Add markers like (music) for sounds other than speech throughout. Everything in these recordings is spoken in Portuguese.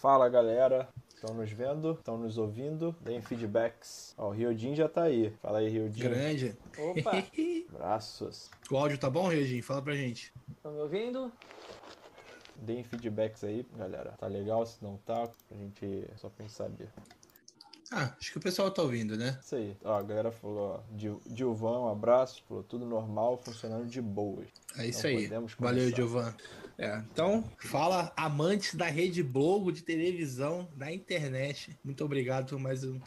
Fala galera, estão nos vendo? Estão nos ouvindo? Deem feedbacks. Ó, o Ryojin já tá aí. Fala aí, Ryojin. Grande. Opa, (laughs) Abraços. O áudio tá bom, Regin? Fala pra gente. estão me ouvindo? Deem feedbacks aí, galera. Tá legal? Se não tá, pra gente só pra gente saber. Ah, acho que o pessoal tá ouvindo, né? Isso aí. Ó, a galera falou, ó, Dil- Dilvan, um abraço. Falou tudo normal, funcionando de boas. É isso Então aí. Valeu. Giovan. É, então, fala amantes da rede Globo, de televisão, da internet. Muito obrigado por mais um,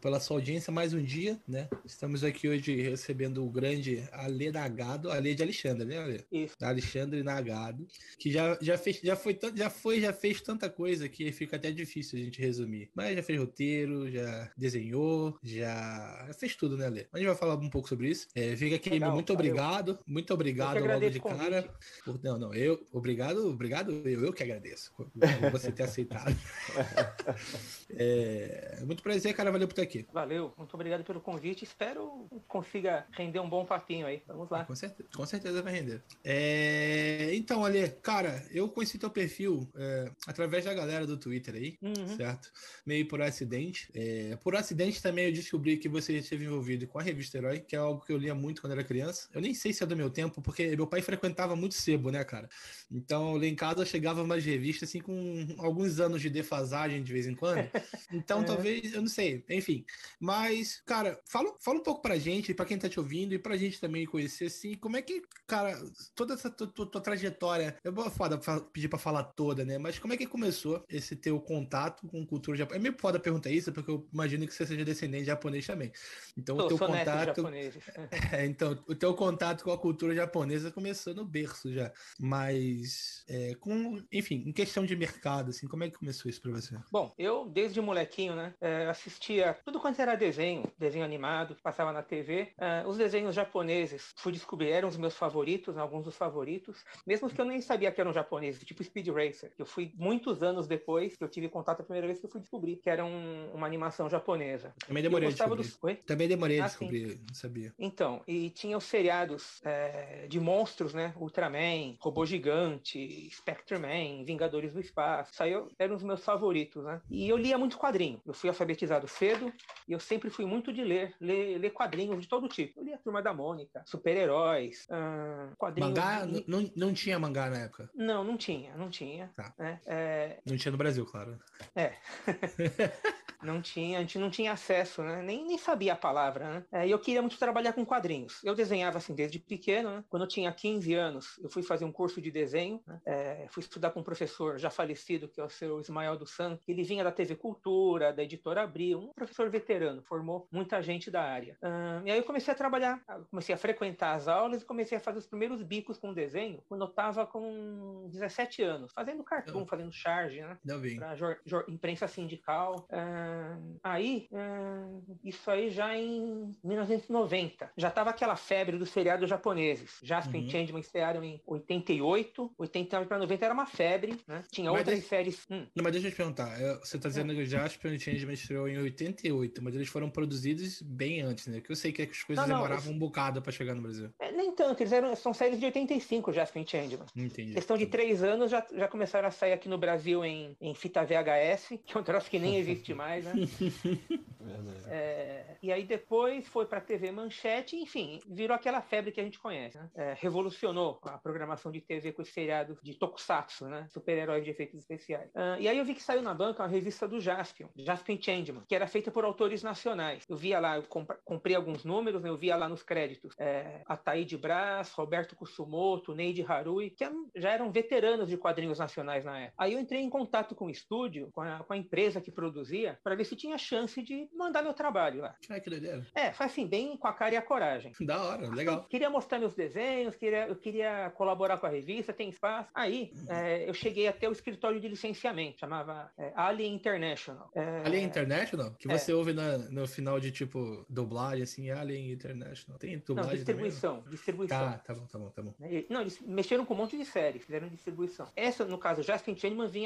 pela sua audiência mais um dia, né? Estamos aqui hoje recebendo o grande Ale Nagado, Ale de Alexandre, né, Ale? Isso. Alexandre Nagado, que já, já, fez, já, foi, já foi, já fez tanta coisa que fica até difícil a gente resumir. Mas já fez roteiro, já desenhou, já fez tudo, né, Ale? A gente vai falar um pouco sobre isso. É, fica aqui, Legal, muito valeu. obrigado, muito obrigado logo agradeço de o convite. cara. Por- Não, não, eu, obrigado, obrigado, eu, eu que agradeço por você ter aceitado. (laughs) É, muito prazer, cara, valeu por estar aqui. Valeu, muito obrigado pelo convite. Espero que consiga render um bom papinho aí. Vamos lá. Com certeza, com certeza vai render. É, então, Ale, cara, eu conheci teu perfil é, através da galera do Twitter aí, Uhum. certo? Meio por acidente. É, por acidente também eu descobri que você esteve envolvido com a revista Herói, que é algo que eu lia muito quando era criança. Eu nem sei se é do meu tempo, porque meu pai frequentava muito sebo, né, cara? Então, lá em casa chegava umas revistas assim com alguns anos de defasagem de vez em quando. Então, (laughs) É. talvez, eu não sei, enfim. Mas, cara, fala, fala um pouco pra gente, pra quem tá te ouvindo e pra gente também conhecer, assim, como é que, cara, toda essa tua, tua- tua trajetória, é foda pedir pra falar toda, né? Mas como é que começou esse teu contato com cultura japonesa? É meio foda perguntar isso, porque eu imagino que você seja descendente de japonês também. Então, o Sou, teu contato. (laughs) É, então, o teu contato com a cultura japonesa começou no berço já. Mas, é, com, enfim, em questão de mercado, assim, como é que começou isso pra você? Bom, eu desde molequinho, né, eh, assistia tudo quanto era desenho, desenho animado, passava na TV. Eh, os desenhos japoneses, fui descobrir, eram os meus favoritos, alguns dos favoritos, mesmo que eu nem sabia que eram japoneses, tipo Speed Racer, eu fui muitos anos depois que eu tive contato a primeira vez que eu fui descobrir que era um- uma animação japonesa. Também demorei a descobrir. dos... Também demorei a Ah, descobrir, não sabia. Então, e tinha os seriados é, de monstros, né? Ultraman, Robô Gigante, Spectreman, Vingadores do Espaço. Isso aí eu- eram os meus favoritos, né? E eu lia muito quadrinho. Eu fui alfabetizado cedo e eu sempre fui muito de ler, ler, ler quadrinhos de todo tipo. Eu lia Turma da Mônica, super-heróis, ah, quadrinhos... Mangá, e- não, não tinha mangá na época. Não, não tinha, não tinha. Tá. né? É, Não tinha no Brasil, claro. (laughs) Não tinha, a gente não tinha acesso, né? Nem, nem sabia a palavra, né? É, E eu queria muito trabalhar com quadrinhos. Eu desenhava assim desde pequeno, né? Quando eu tinha 15 anos, eu fui fazer um curso de desenho, né? É, fui estudar com um professor já falecido, que é o seu Ismael dos Santos. Ele vinha da TV Cultura, da editora Abril, um professor veterano, formou muita gente da área. Ah, e aí eu comecei a trabalhar, comecei a frequentar as aulas e comecei a fazer os primeiros bicos com desenho quando eu estava com 17 anos, fazendo cartoon, Ah. fazendo charge, né? Não para imprensa sindical. Ah, aí, ah, isso aí já em 1990. Já estava aquela febre dos seriados japoneses. Jasper Uhum. e Changeman estrearam em 88, 89 para 90 era uma febre, né? Tinha Mas outras aí- séries. Hum, Não, mas deixa eu te perguntar. é, Você tá dizendo que o Jasper e o Changeman estreou em 88, mas eles foram produzidos bem antes, né? Que eu sei que as coisas Não, não, demoravam eu- um bocado pra chegar no Brasil. é, nem tanto, eles eram, são séries de 85, Jasper e Changeman. Entendi. Questão de três anos já, já começaram a sair aqui no Brasil em, em fita VHS, que é um troço que nem (laughs) existe mais, né? (laughs) É, e aí depois foi para TV Manchete, enfim, virou aquela febre que a gente conhece. Né? É, revolucionou a programação de TV com os seriados de Tokusatsu, né? Super-heróis de efeitos especiais. Ah, e aí eu vi que saiu na banca uma revista do Jaspion, Jaspion Changeman, que era feita por autores nacionais. Eu via lá, eu comp- comprei alguns números, né? eu via lá nos créditos é, Ataíde Brás, Roberto Kusumoto, Neide Harui, que já eram veteranos de quadrinhos nacionais na época. Aí eu entrei em contato com o estúdio, com a, com a empresa que produzia, para ver se tinha chance de mandar meu trabalho lá. Ah, que doideira. É, faz assim, bem com a cara e a coragem. (laughs) Da hora, legal. Queria mostrar meus desenhos, queria, eu queria colaborar com a revista, tem espaço. Aí, é, eu cheguei até o escritório de licenciamento, chamava é, Alien International. É, Alien International? Que É. você ouve na- no final de tipo dublagem, assim, Alien International. Tem Não, dublagem distribuição, distribuição. também? Tá, tá bom, tá bom, tá bom. Né? Não, eles mexeram com um monte de séries, fizeram distribuição. Essa, no caso, Justin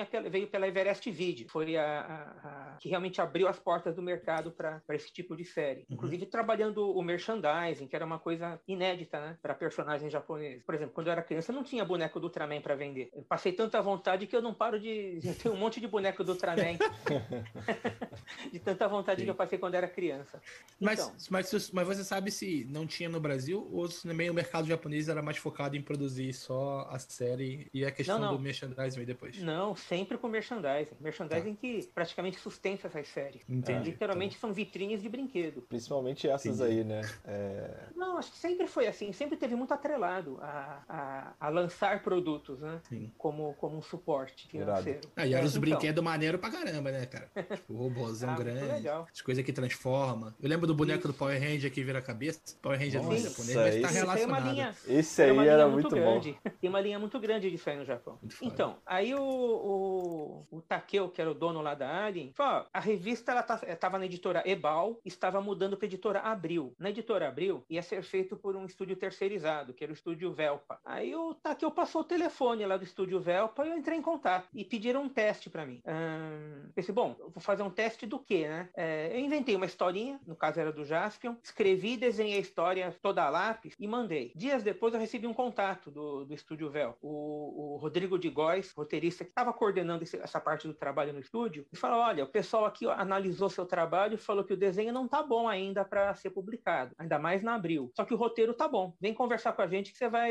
pela- veio pela Everest Video, foi a, a- a- que realmente abriu as portas do mercado para esse tipo de série. Uhum. Inclusive trabalhando o merchandising, que era uma coisa inédita, né, para personagens japoneses. Por exemplo, quando eu era criança, eu não tinha boneco do Ultraman para vender. Eu passei tanta vontade que eu não paro de. (laughs) Tenho um monte de boneco do Ultraman. (laughs) de tanta vontade Sim. que eu passei quando era criança. Mas, Então, mas, mas você sabe se não tinha no Brasil ou se também o mercado japonês era mais focado em produzir só a série e a questão Não, não. do merchandising depois? Não, sempre com merchandising. Merchandising que praticamente sustenta essas séries. Entendi. Literalmente são vitrines de brinquedo. Principalmente essas Entendi. aí, né? É, Não, acho que sempre foi assim. Sempre teve muito atrelado a, a, a lançar produtos, né? Sim. Como, como um suporte financeiro. Ah, e eram É, os então, brinquedos maneiro pra caramba, né, cara? Tipo, o robôzão Ah, grande, legal. as coisas que transforma. Eu lembro do boneco Isso. do Power Ranger que vira a cabeça. Power Ranger é Nossa, japonês, mas tá isso aí Isso aí uma relacionado. linha, Esse Tem aí uma linha era muito muito bom. grande. Tem uma linha muito grande disso aí no Japão. Então, aí o, o, o Takeo, que era o dono lá da Alien, falou, ó, a revista ela tá, tava na editora Ebal, estava mudando para editora Abril. Na editora Abril ia ser feito por um estúdio terceirizado, que era o estúdio Velpa. Aí o Takeo passou o telefone lá do estúdio Velpa e eu entrei em contato. E pediram um teste para mim. Ahn, pensei, bom, vou fazer um teste do quê, né? É, eu inventei uma historinha, no caso era do Jaspion, escrevi, desenhei a história toda a lápis e mandei. Dias depois eu recebi um contato do, do estúdio Vel. O, o Rodrigo de Góes, roteirista que estava coordenando esse- essa parte do trabalho no estúdio, e falou: olha, o pessoal aqui ó, analisou seu trabalho e falou que o desenho não tá bom ainda para ser publicado, ainda mais na abril. Só que o roteiro tá bom. Vem conversar com a gente que você vai,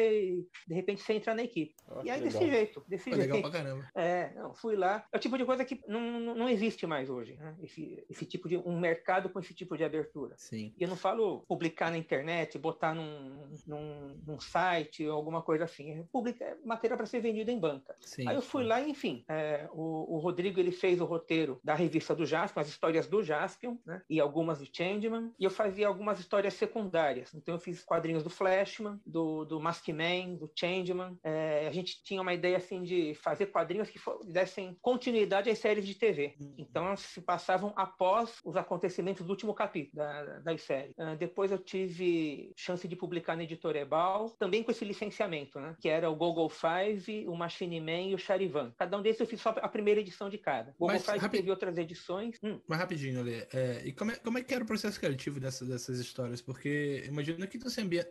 de repente, você entra na equipe. Ó, e aí, que desse legal. jeito, desse Foi jeito. legal pra caramba. É, não, fui lá. É o tipo de coisa que não, não, existe mais hoje, né? Esse, esse tipo de um mercado com esse tipo de abertura. Sim. E eu não falo publicar na internet, botar num, num, num site ou alguma coisa assim. É, publica, é matéria para ser vendida em banca. Sim. Aí eu fui lá e, enfim, é, o, o Rodrigo ele fez o roteiro da revista do Jaspion, as histórias do Jaspion, né? E algumas do Changeman. E eu fazia algumas histórias secundárias. Então eu fiz quadrinhos do Flashman, do, do Maskman, do Changeman. É, a gente tinha uma ideia assim de fazer quadrinhos que dessem continuidade às séries de TV. Então elas se passavam após os acontecimentos do último capítulo da, das séries. Ah, depois eu tive chance de publicar na editora Ebal, também com esse licenciamento, né? Que era o Google Five, o Machine Man e o Charivan. Cada um desses eu fiz só a primeira edição de cada. O Google Mas, Five teve outras edições. Hum, Mas rapidinho, Lê. É, e como é, como é que era o processo criativo dessas, dessas histórias? Porque imagina que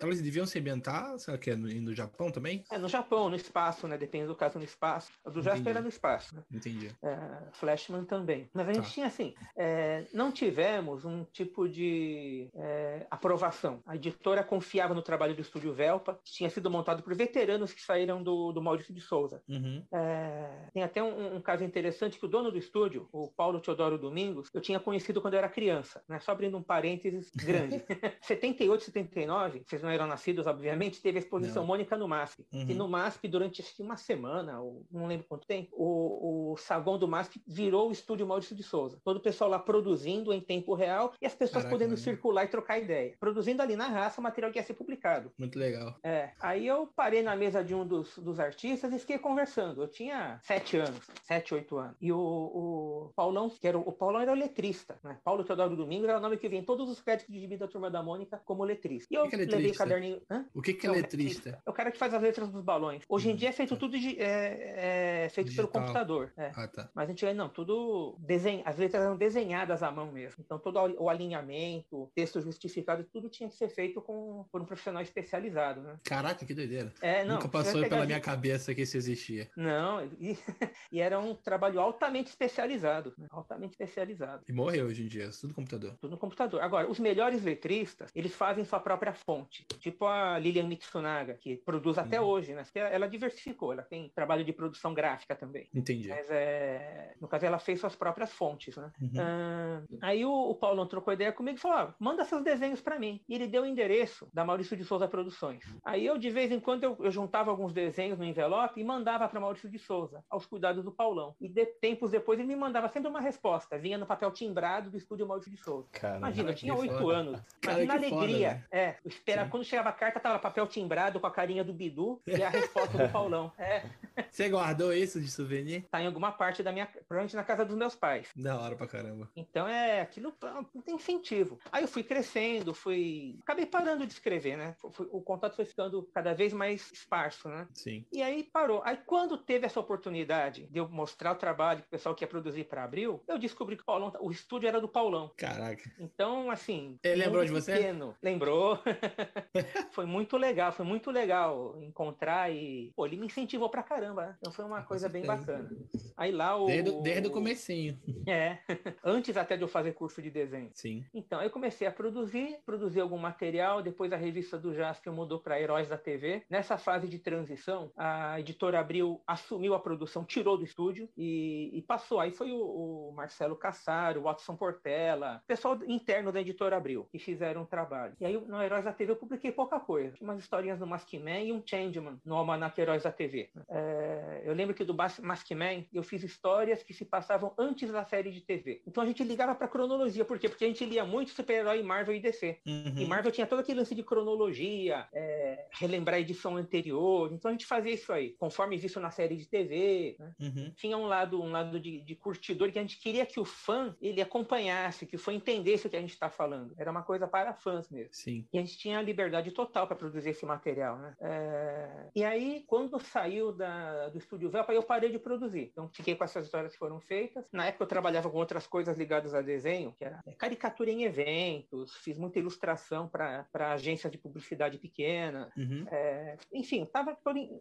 elas deviam se ambientar, sei lá, que é no, no Japão também? é, no Japão, no espaço, né? Depende do caso no espaço. O do Jasper era no espaço, né? Entendi. É, Flashman também. Mas a gente Tá. tinha assim, é, não tivemos um tipo de é, aprovação. A editora confiava no trabalho do estúdio Velpa, que tinha sido montado por veteranos que saíram do, do Maurício de Souza. Uhum. É, tem até um, um caso interessante que o dono do estúdio, o Paulo Teodoro Domingos, eu tinha conhecido quando eu era criança, né? Só abrindo um parênteses grande. (laughs) (laughs) 78, 79, vocês não eram nascidos, obviamente, teve a exposição Não. Mônica no MASP. Uhum. E no MASP, durante acho que uma semana, ou não lembro quanto tempo, o, o saguão do MASP virou o estúdio Maurício de Souza. Todo o pessoal lá produzindo em tempo real e as pessoas Caraca, podendo circular e trocar ideia. Produzindo ali na raça o material que ia ser publicado. Muito legal. É, aí eu parei na mesa de um dos, dos artistas e fiquei conversando. Eu tinha sete anos, sete, oito anos. E o, o Paulão, que era o, o Paulão era o letrista, né? Paulo Teodoro Domingos era o nome que vem em todos os créditos de gibi da Turma da Mônica como letrista. E eu que é levei o caderninho... Hã? O que, que é Não, letrista? É o cara que faz as letras dos balões. Hoje em Hum, dia é feito tá. tudo de, é, é feito Digital. pelo computador. é. Ah, tá. Mas antigamente não, tudo desenho, as letras eram desenhadas à mão mesmo. Então todo o alinhamento, o texto justificado, tudo tinha que ser feito com, por um profissional especializado, né? Caraca, que doideira. É, não. Nunca passou pela minha cabeça que isso existia. Não, e, (laughs) e era um trabalho altamente especializado, né? altamente especializado. E morreu hoje em dia, tudo computador. Tudo no computador. Agora, os melhores letristas, eles fazem sua própria fonte. Tipo a Lilian Mitsunaga, que produz até Uhum. hoje, né? Ela diversificou, ela tem trabalho de produção gráfica também. Entendi. Mas é. No caso, ela fez suas próprias fontes, né? Uhum. Ah, aí o, o Paulo trocou ideia comigo e falou: "Ah, manda seus desenhos para mim. E ele deu o endereço da Maurício de Souza Produções. Aí eu, de vez em quando, eu, eu juntava alguns desenhos no envelope e mandava para Maurício de Souza, aos cuidados do Paulão. E de, tempos depois ele me mandava sempre uma resposta. Vinha no papel timbrado do estúdio Maurício de Souza. Cara, Imagina, eu tinha oito anos. Cara, Imagina a que foda, alegria. né? é, esperar Sim. quando chegava a carta, tava papel timbrado com a carinha do Bidu e a resposta do (laughs) Paulão. É, Você guardou isso de souvenir? tá em alguma parte da minha. Provavelmente na casa dos meus pais. Da hora pra caramba. Então é aquilo não tem incentivo. Aí eu fui crescendo, fui. Acabei parando de escrever, né? O contato foi ficando cada vez mais esparso, né? Sim. E aí parou. Aí quando teve essa oportunidade de eu mostrar o trabalho que o pessoal quer produzir para abril, eu descobri que o Paulão, o estúdio era do Paulão. Caraca. Então, assim. Ele lembrou de você? Pequeno. Lembrou. (laughs) foi muito legal, foi muito legal encontrar e. Pô, ele me incentivou pra caramba. Né? Então foi uma ah, coisa bem bacana. Aí lá o. Desde, desde o comecinho. É. (laughs) Antes até de eu fazer curso de desenho. Sim. Então, eu comecei a produzir, produzir algum material, depois a revista do Jaspion mudou para Heróis da TV. Nessa fase de transição, a editora Abril assumiu a produção, tirou do estúdio e, e passou. Aí foi o, o Marcelo Cassaro, o Watson Portela, pessoal interno da editora Abril, que fizeram um trabalho. E aí, no Heróis da TV, eu publiquei pouca coisa. Umas historinhas do Maskman e um Changeman no Almanac Heróis da TV. É, eu lembro que do Maskman eu fiz histórias que se passavam antes da série de TV. Então a gente ligava para cronologia. Por quê? Porque a gente lia muito super-herói Marvel e DC. Uhum. E Marvel tinha todo aquele lance de cronologia, é, relembrar a edição anterior. Então a gente fazia isso aí, conforme visto na série de TV. Né? Uhum. Tinha um lado, um lado de, de, curtidor que a gente queria que o fã ele acompanhasse, que o fã entendesse o que a gente está falando. Era uma coisa para fãs mesmo. Sim. E a gente tinha a liberdade total para produzir esse material. Né? É... E aí, quando saiu da, do estúdio Velpa, eu parei de produzir. Então fiquei com essas histórias que foram feitas. Na época eu trabalhava com outras coisas ligadas a desenho, que era caricatura em eventos, fiz muita ilustração para agências de publicidade pequena. Uhum. É... Enfim, estava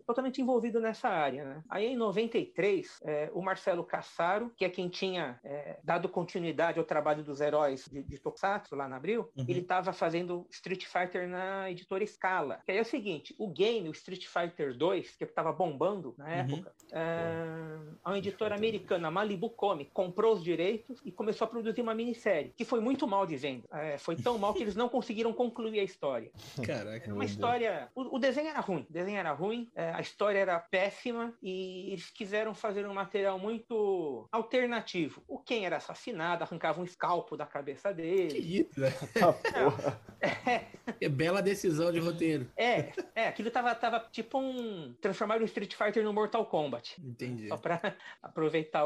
totalmente envolvido nessa área. Né? Aí em 93, é, o Marcelo Cassaro, que é quem tinha é, dado continuidade ao trabalho dos heróis de, de Tokusatsu lá na Abril, uhum. ele estava fazendo Street Fighter na editora Scala. Que aí é o seguinte, o game, o Street Fighter 2, que estava bombando na uhum. época, é, a editora americana Malibu Comics comprou os direitos e começou a produzir uma minissérie, que foi muito mal de venda. É, foi tão mal que eles não conseguiram concluir a história. (laughs) Caraca. Uma história... O, o, desenho era ruim, o desenho era ruim, é, a história era péssima e eles quiseram fazer um material muito alternativo. O Ken era assassinado, arrancava um escalpo da cabeça dele. Que isso, né? (laughs) é. é bela decisão de roteiro. É, é, aquilo tava, tava tipo um. transformar o Street Fighter no Mortal Kombat. Entendi. Só pra (laughs) aproveitar,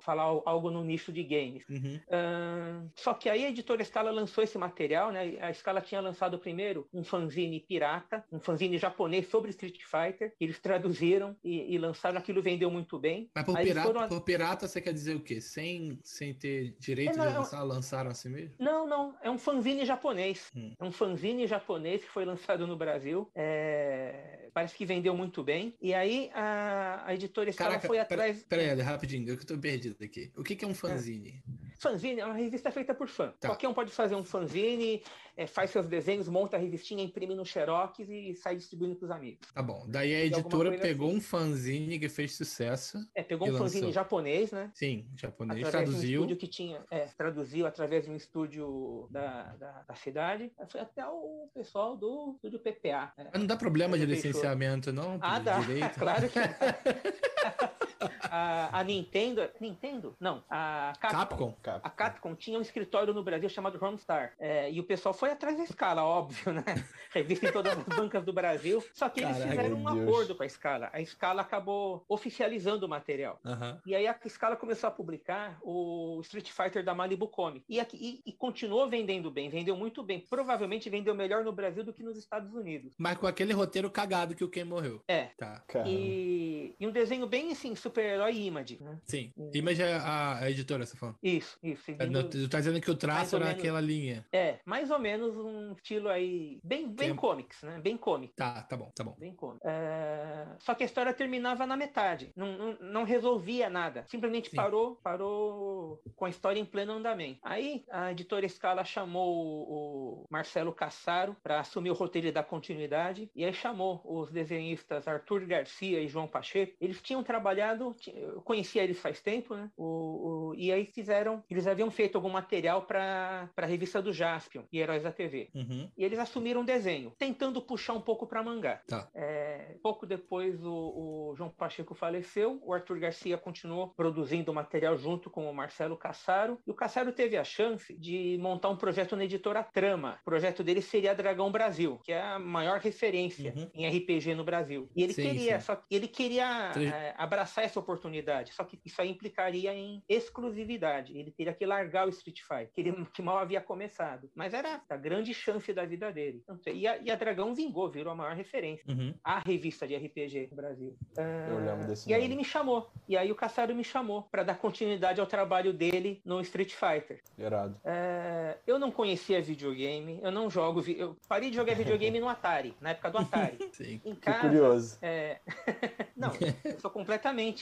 falar algo no nicho de games. Uhum. Uh, só que aí a editora Scala lançou esse material, né? A Scala tinha lançado primeiro um fanzine pirata, um fanzine japonês sobre Street Fighter, eles traduziram e, e lançaram. Aquilo vendeu muito bem. Mas por pirata, foram... por pirata você quer dizer o quê? Sem, sem ter direito é, não, de lançar, lançaram assim mesmo? Não, não. É um fanzine japonês. Hum. É um fanzine japonês que foi lançado no Brasil. É... Parece que vendeu muito bem. E aí a, a editora Scala foi atrás. Peraí, pera rapidinho, eu tô perdido aqui. O que, que é um fanzine? É. Fanzine é uma revista feita por fã. Tá. Qualquer um pode fazer um fanzine, é, faz seus desenhos, monta a revistinha, imprime no Xerox e sai distribuindo pros amigos. Tá bom. Daí a editora pegou assim. um fanzine que fez sucesso. É, pegou um fanzine lançou. japonês, né? Sim, japonês, através traduziu. De um que tinha, é, traduziu através de um estúdio da, da, da cidade. Foi até o pessoal do estúdio PPA. Né? Mas não dá problema de licenciamento, não? Ah, dá. (laughs) claro que (laughs) a, a, Nintendo. Nintendo? Não, a Capcom. Capcom. A Capcom tinha um escritório no Brasil chamado Homestar. É, e o pessoal foi atrás da escala, óbvio, né? (laughs) Revista em todas as bancas do Brasil. Só que eles Caraca, fizeram um Deus. acordo com a escala. A escala acabou oficializando o material. Uhum. E aí a escala começou a publicar o Street Fighter da Malibu Comics. E, e, e continuou vendendo bem, vendeu muito bem. Provavelmente vendeu melhor no Brasil do que nos Estados Unidos. Mas com aquele roteiro cagado que o Ken morreu. É. Tá. E, e um desenho bem assim, super-herói Image, né? Sim. Image é a, a editora, você falou. Isso, isso. Seguindo, tu tá dizendo que o traço era menos, aquela linha. É, mais ou menos um estilo aí, bem, bem comics, né? Bem comic. Tá, tá bom, tá bom. Bem comic. É... Só que a história terminava na metade. Não, não, não resolvia nada. Simplesmente Sim. parou, parou com a história em pleno andamento. Aí a editora Scala chamou o Marcelo Cassaro para assumir o roteiro da continuidade e aí chamou os desenhistas Arthur Garcia e João Pacheco. Eles tinham trabalhado, eu conhecia eles faz tempo, né? O, o, e aí fizeram, eles haviam feito algum material para a revista do Jaspion e Heróis da TV. Uhum. E eles assumiram o desenho, tentando puxar um pouco para mangá. Tá. É, pouco depois o, o, João Pacheco faleceu, o Arthur Garcia continuou produzindo material junto com o Marcelo Cassaro, e o Cassaro teve a chance de montar um projeto na editora Trama. O projeto dele seria Dragão Brasil, que é a maior referência uhum. em RPG no Brasil. E ele sim, queria, sim. só ele queria é, abraçar tivesse oportunidade. Só que isso aí implicaria em exclusividade. Ele teria que largar o Street Fighter, que ele que mal havia começado. Mas era a grande chance da vida dele. E a, e a Dragão vingou, virou a maior referência. Uhum. A revista de RPG no Brasil. Eu lembro desse E aí nome. ele me chamou. E aí o Caçaro me chamou para dar continuidade ao trabalho dele no Street Fighter. Irado. É, eu não conhecia videogame, eu não jogo. vi- Eu parei de jogar videogame no Atari, na época do Atari. (laughs) Sim. Em Que casa. curioso. é, (laughs) não, eu sou completamente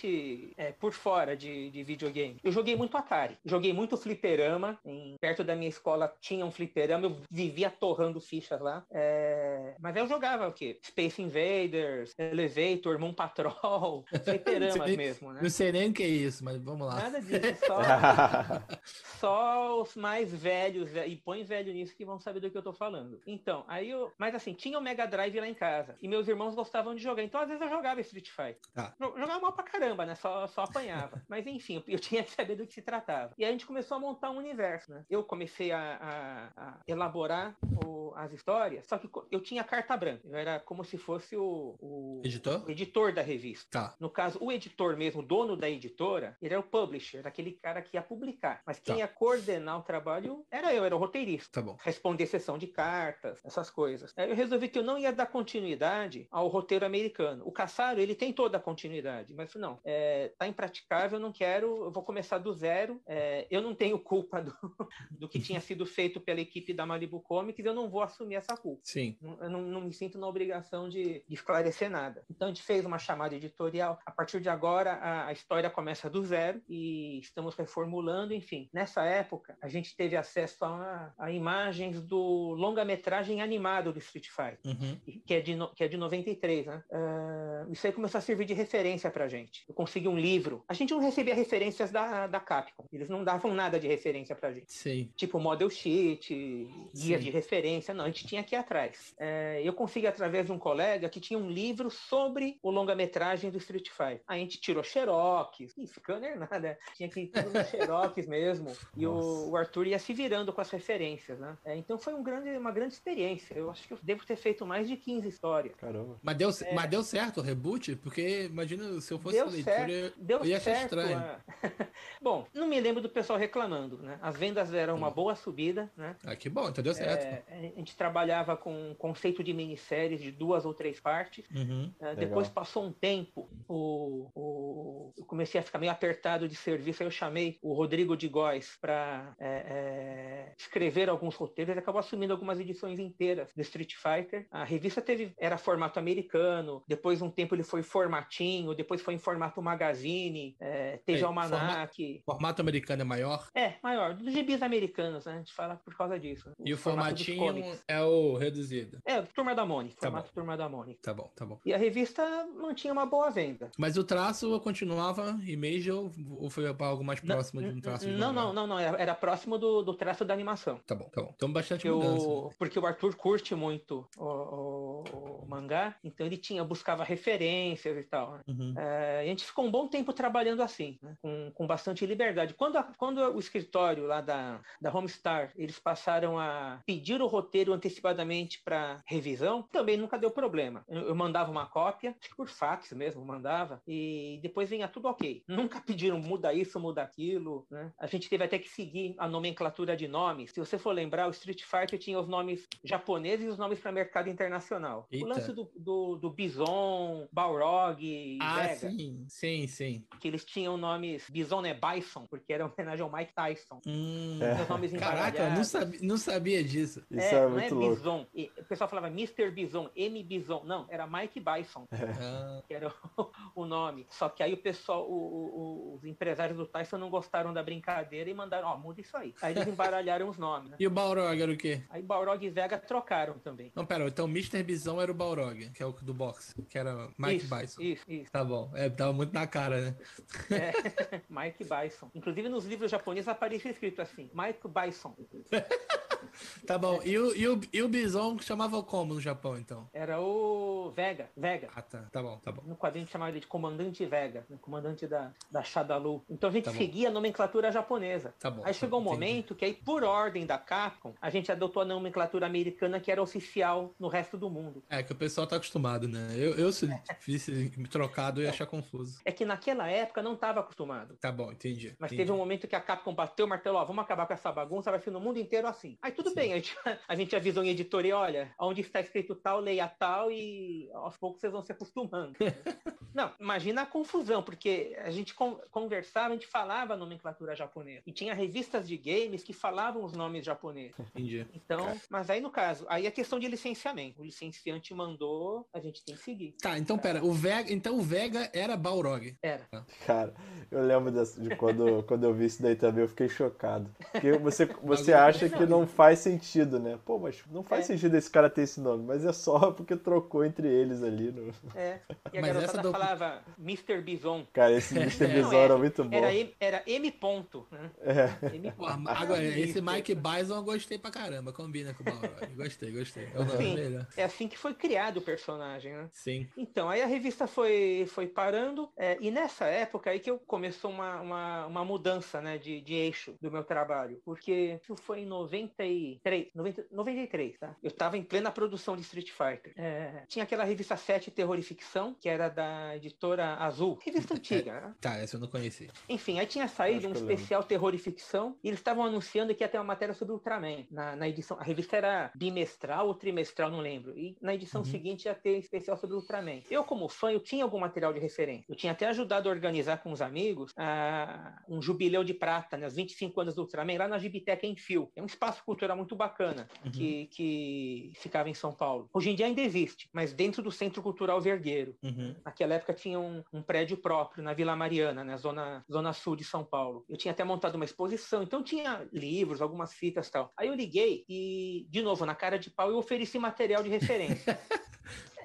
é, por fora de, de videogame. Eu joguei muito Atari, joguei muito fliperama. Em, perto da minha escola tinha um fliperama, eu vivia torrando fichas lá. É, mas eu jogava o quê? Space Invaders, Elevator, Moon Patrol, (laughs) fliperamas mesmo, né? Não sei nem o que é isso, mas vamos lá. Nada disso, só, (laughs) só os mais velhos, e põe velho nisso que vão saber do que eu tô falando. Então, aí eu. Mas assim, tinha o Mega Drive lá em casa. E meus irmãos gostavam de jogar. Então, às vezes, eu jogava Street Fighter. Jo- Jogava mal pra caramba, né? Só, só apanhava. Mas enfim, eu, tinha que saber do que se tratava. E a gente começou a montar um universo, né? Eu comecei a, a- a elaborar o- as histórias, só que eu tinha carta branca. Eu era como se fosse o, o- Editor? o editor da revista. Tá. No caso, o editor mesmo, o dono da editora, ele era o publisher, aquele cara que ia publicar. Mas quem Tá. ia coordenar o trabalho era eu, era o roteirista. Tá bom. Responder sessão de cartas, essas coisas. Aí eu resolvi que eu não ia dar continuidade ao roteiro americano. O Caçaro, ele tem toda a continuidade, mas não, é, tá impraticável, eu não quero, eu vou começar do zero. é, eu não tenho culpa do, do que tinha sido feito pela equipe da Malibu Comics, eu não vou assumir essa culpa. Sim. Eu não, não me sinto na obrigação de, de esclarecer nada. Então a gente fez uma chamada editorial. A partir de agora, a, a história começa do zero e estamos reformulando. Enfim, nessa época, a gente teve acesso a, a imagens do longa-metragem animado do Street Fighter. Uhum. Que é, de que é de 93, né? Ah, isso aí começou a servir de referência pra gente. Eu consegui um livro. A gente não recebia referências da, da Capcom. Eles não davam nada de referência pra gente Sim. tipo model sheet, guia Sim. de referência, não, a gente tinha ir atrás. É, eu consegui através de um colega que tinha um livro sobre o longa-metragem do Street Fighter. A gente tirou xerox, scanner nada, tinha que ir tudo no xerox (laughs) mesmo, e o, o Arthur ia se virando com as referências, né? É, então foi um grande, uma grande experiência, eu acho que eu devo ter feito mais de 15 histórias. Caramba. Mas deu, mas deu certo o reboot? Porque imagina se eu fosse É. Deu certo, eu, deu certo. a- (laughs) Bom, não me lembro do pessoal reclamando, né? As vendas eram uma boa subida, né? Ah, que bom, então deu certo. É, a gente trabalhava com um conceito de minisséries de duas ou três partes. Uhum. É, depois passou um tempo, o, o- eu comecei a ficar meio apertado de serviço, aí eu chamei o Rodrigo de Góes para escrever alguns roteiros, ele acabou assumindo algumas edições inteiras do Street Fighter. A revista teve era formato americano, depois um tempo ele foi formatinho, depois foi em formato magazine, é, teve É, almanac. Formato americano é maior. É, maior, dos gibis americanos, né? A gente fala por causa disso. E o formato formatinho é o reduzido. É, Turma da Mônica, Tá formato Turma da Mônica. Tá bom, tá bom. E a revista mantinha uma boa venda. Mas o traço continuava image ou, ou foi algo mais próximo de um traço de não, não, não, não, era, próximo do, do traço da animação. Tá bom, tá bom. Então bastante Porque mudança. o, porque o Arthur curte muito o, o- o mangá, então ele tinha, buscava referências e tal. né? Uhum. É, a gente ficou um bom tempo trabalhando assim, né? com, com bastante liberdade. Quando, a- quando o escritório lá da, da Homestar, eles passaram a pedir o roteiro antecipadamente para revisão, também nunca deu problema. Eu, eu mandava uma cópia, acho que por fax mesmo, mandava, e depois vinha tudo ok. Nunca (laughs) pediram muda isso, muda aquilo, né? A gente teve até que seguir a nomenclatura de nomes. Se você for lembrar, o Street Fighter tinha os nomes japoneses e os nomes para mercado internacional. Eita. O lance do, do, do Bison, Balrog, Ah, Vega, sim, sim, sim. que eles tinham nomes Bison é Bison, porque era homenagem ao Mike Tyson. Hum. É. Caraca, eu não sabia, não sabia disso. Isso é, é, não muito é louco. Bison. E o pessoal falava Mr. Bison, M. Bison. Não, era Mike Bison, Ah, que era o, o nome. Só que aí o pessoal, o- o- os empresários do Tyson não gostaram da brincadeira e mandaram, ó, muda isso aí. Aí eles embaralharam os nomes, né? E o Balrog era o quê? Aí Balrog e Vega trocaram também. Não, pera, então Mr. Bison era o Balrog, que é o do boxe, que era Mike isso, Bison. Isso, isso. Tá bom, é, tava muito na cara, né? É, (laughs) Mike Bison. Inclusive nos livros japoneses aparecia escrito assim, Mike Bison. (laughs) Tá bom. E o, e o, e o Bison chamava como no Japão, então? Era o Vega, Vega. Ah, tá. Tá bom, tá bom. No quadrinho chamava ele de Comandante Vega, né? comandante da, da Shadalu. Então a gente Tá seguia a nomenclatura japonesa. Tá bom. Aí chegou um entendi. momento que aí, por ordem da Capcom, a gente adotou a nomenclatura americana que era oficial no resto do mundo. É que o pessoal tá acostumado, né? Eu, eu se visse me trocado, eu ia achar confuso. É que naquela época não estava acostumado. Tá bom, entendi. Mas entendi. teve um momento que a Capcom bateu o martelo, ó, vamos acabar com essa bagunça, vai ser no mundo inteiro assim. Aí tudo Sim. bem, a gente, (laughs) a gente avisou em editoria, olha, onde está escrito tal, leia tal e aos poucos vocês vão se acostumando. (laughs) Não, imagina a confusão, porque a gente con- conversava, a gente falava a nomenclatura japonesa. E tinha revistas de games que falavam os nomes japoneses. (laughs) Entendi. Então, mas aí no caso, aí é questão de licenciamento. O licenciante mandou, a gente tem que seguir. Tá, então pera, o Vega, então o Vega era Balrog. Era. Cara, eu lembro dessa- de quando, quando eu vi isso daí também, eu fiquei chocado. Porque você, você acha que não faz sentido, né? Pô, mas não faz É. sentido esse cara ter esse nome, mas é só (laughs) porque trocou entre eles ali. No... É. E a Mas garotada do- falava Mr. Bison. Cara, esse (laughs) Mr. Não, Bison é- era muito bom. Era M, era M ponto, né? É. M ponto. agora, esse. Mike Bison eu gostei pra caramba, combina com o Balrog. (laughs) Gostei, gostei. É o nome Sim. É assim que foi criado o personagem, né? Sim. Então, aí a revista foi, foi parando, é, e nessa época aí que eu começou uma, uma, uma mudança né, de, de eixo do meu trabalho, porque isso foi em 93, 90, 93, tá? Eu estava em plena produção de Street Fighter. É, tinha aquela revista 7 Terror e Ficção, que era da editora Azul, revista (laughs) antiga, né? Tá, essa eu não conheci. Enfim, aí tinha saído um especial terror e ficção e eles estavam anunciando que ia ter uma matéria sobre Ultraman na, na edição. A revista era bimestral ou trimestral, não lembro. E na edição Uhum. seguinte ia ter especial sobre Ultraman. Eu, como fã, eu tinha algum material de referência. Eu tinha até ajudado a organizar com os amigos ah, um jubileu de prata, né, os 25 anos do Ultraman, lá na Gibiteca em Fio. É um espaço cultural muito bacana Uhum. que, que ficava em São Paulo. Hoje em dia ainda existe, mas dentro do Centro Cultural Vergueiro. Uhum. Naquela época tinha um, um prédio próprio na Vila Mariana, na zona, zona sul de São Paulo. Eu tinha até montado uma exposição, então tinha livros, algumas fitas e tal. Aí eu liguei e, de novo, na cara de pau, eu ofereci material de referência. (laughs)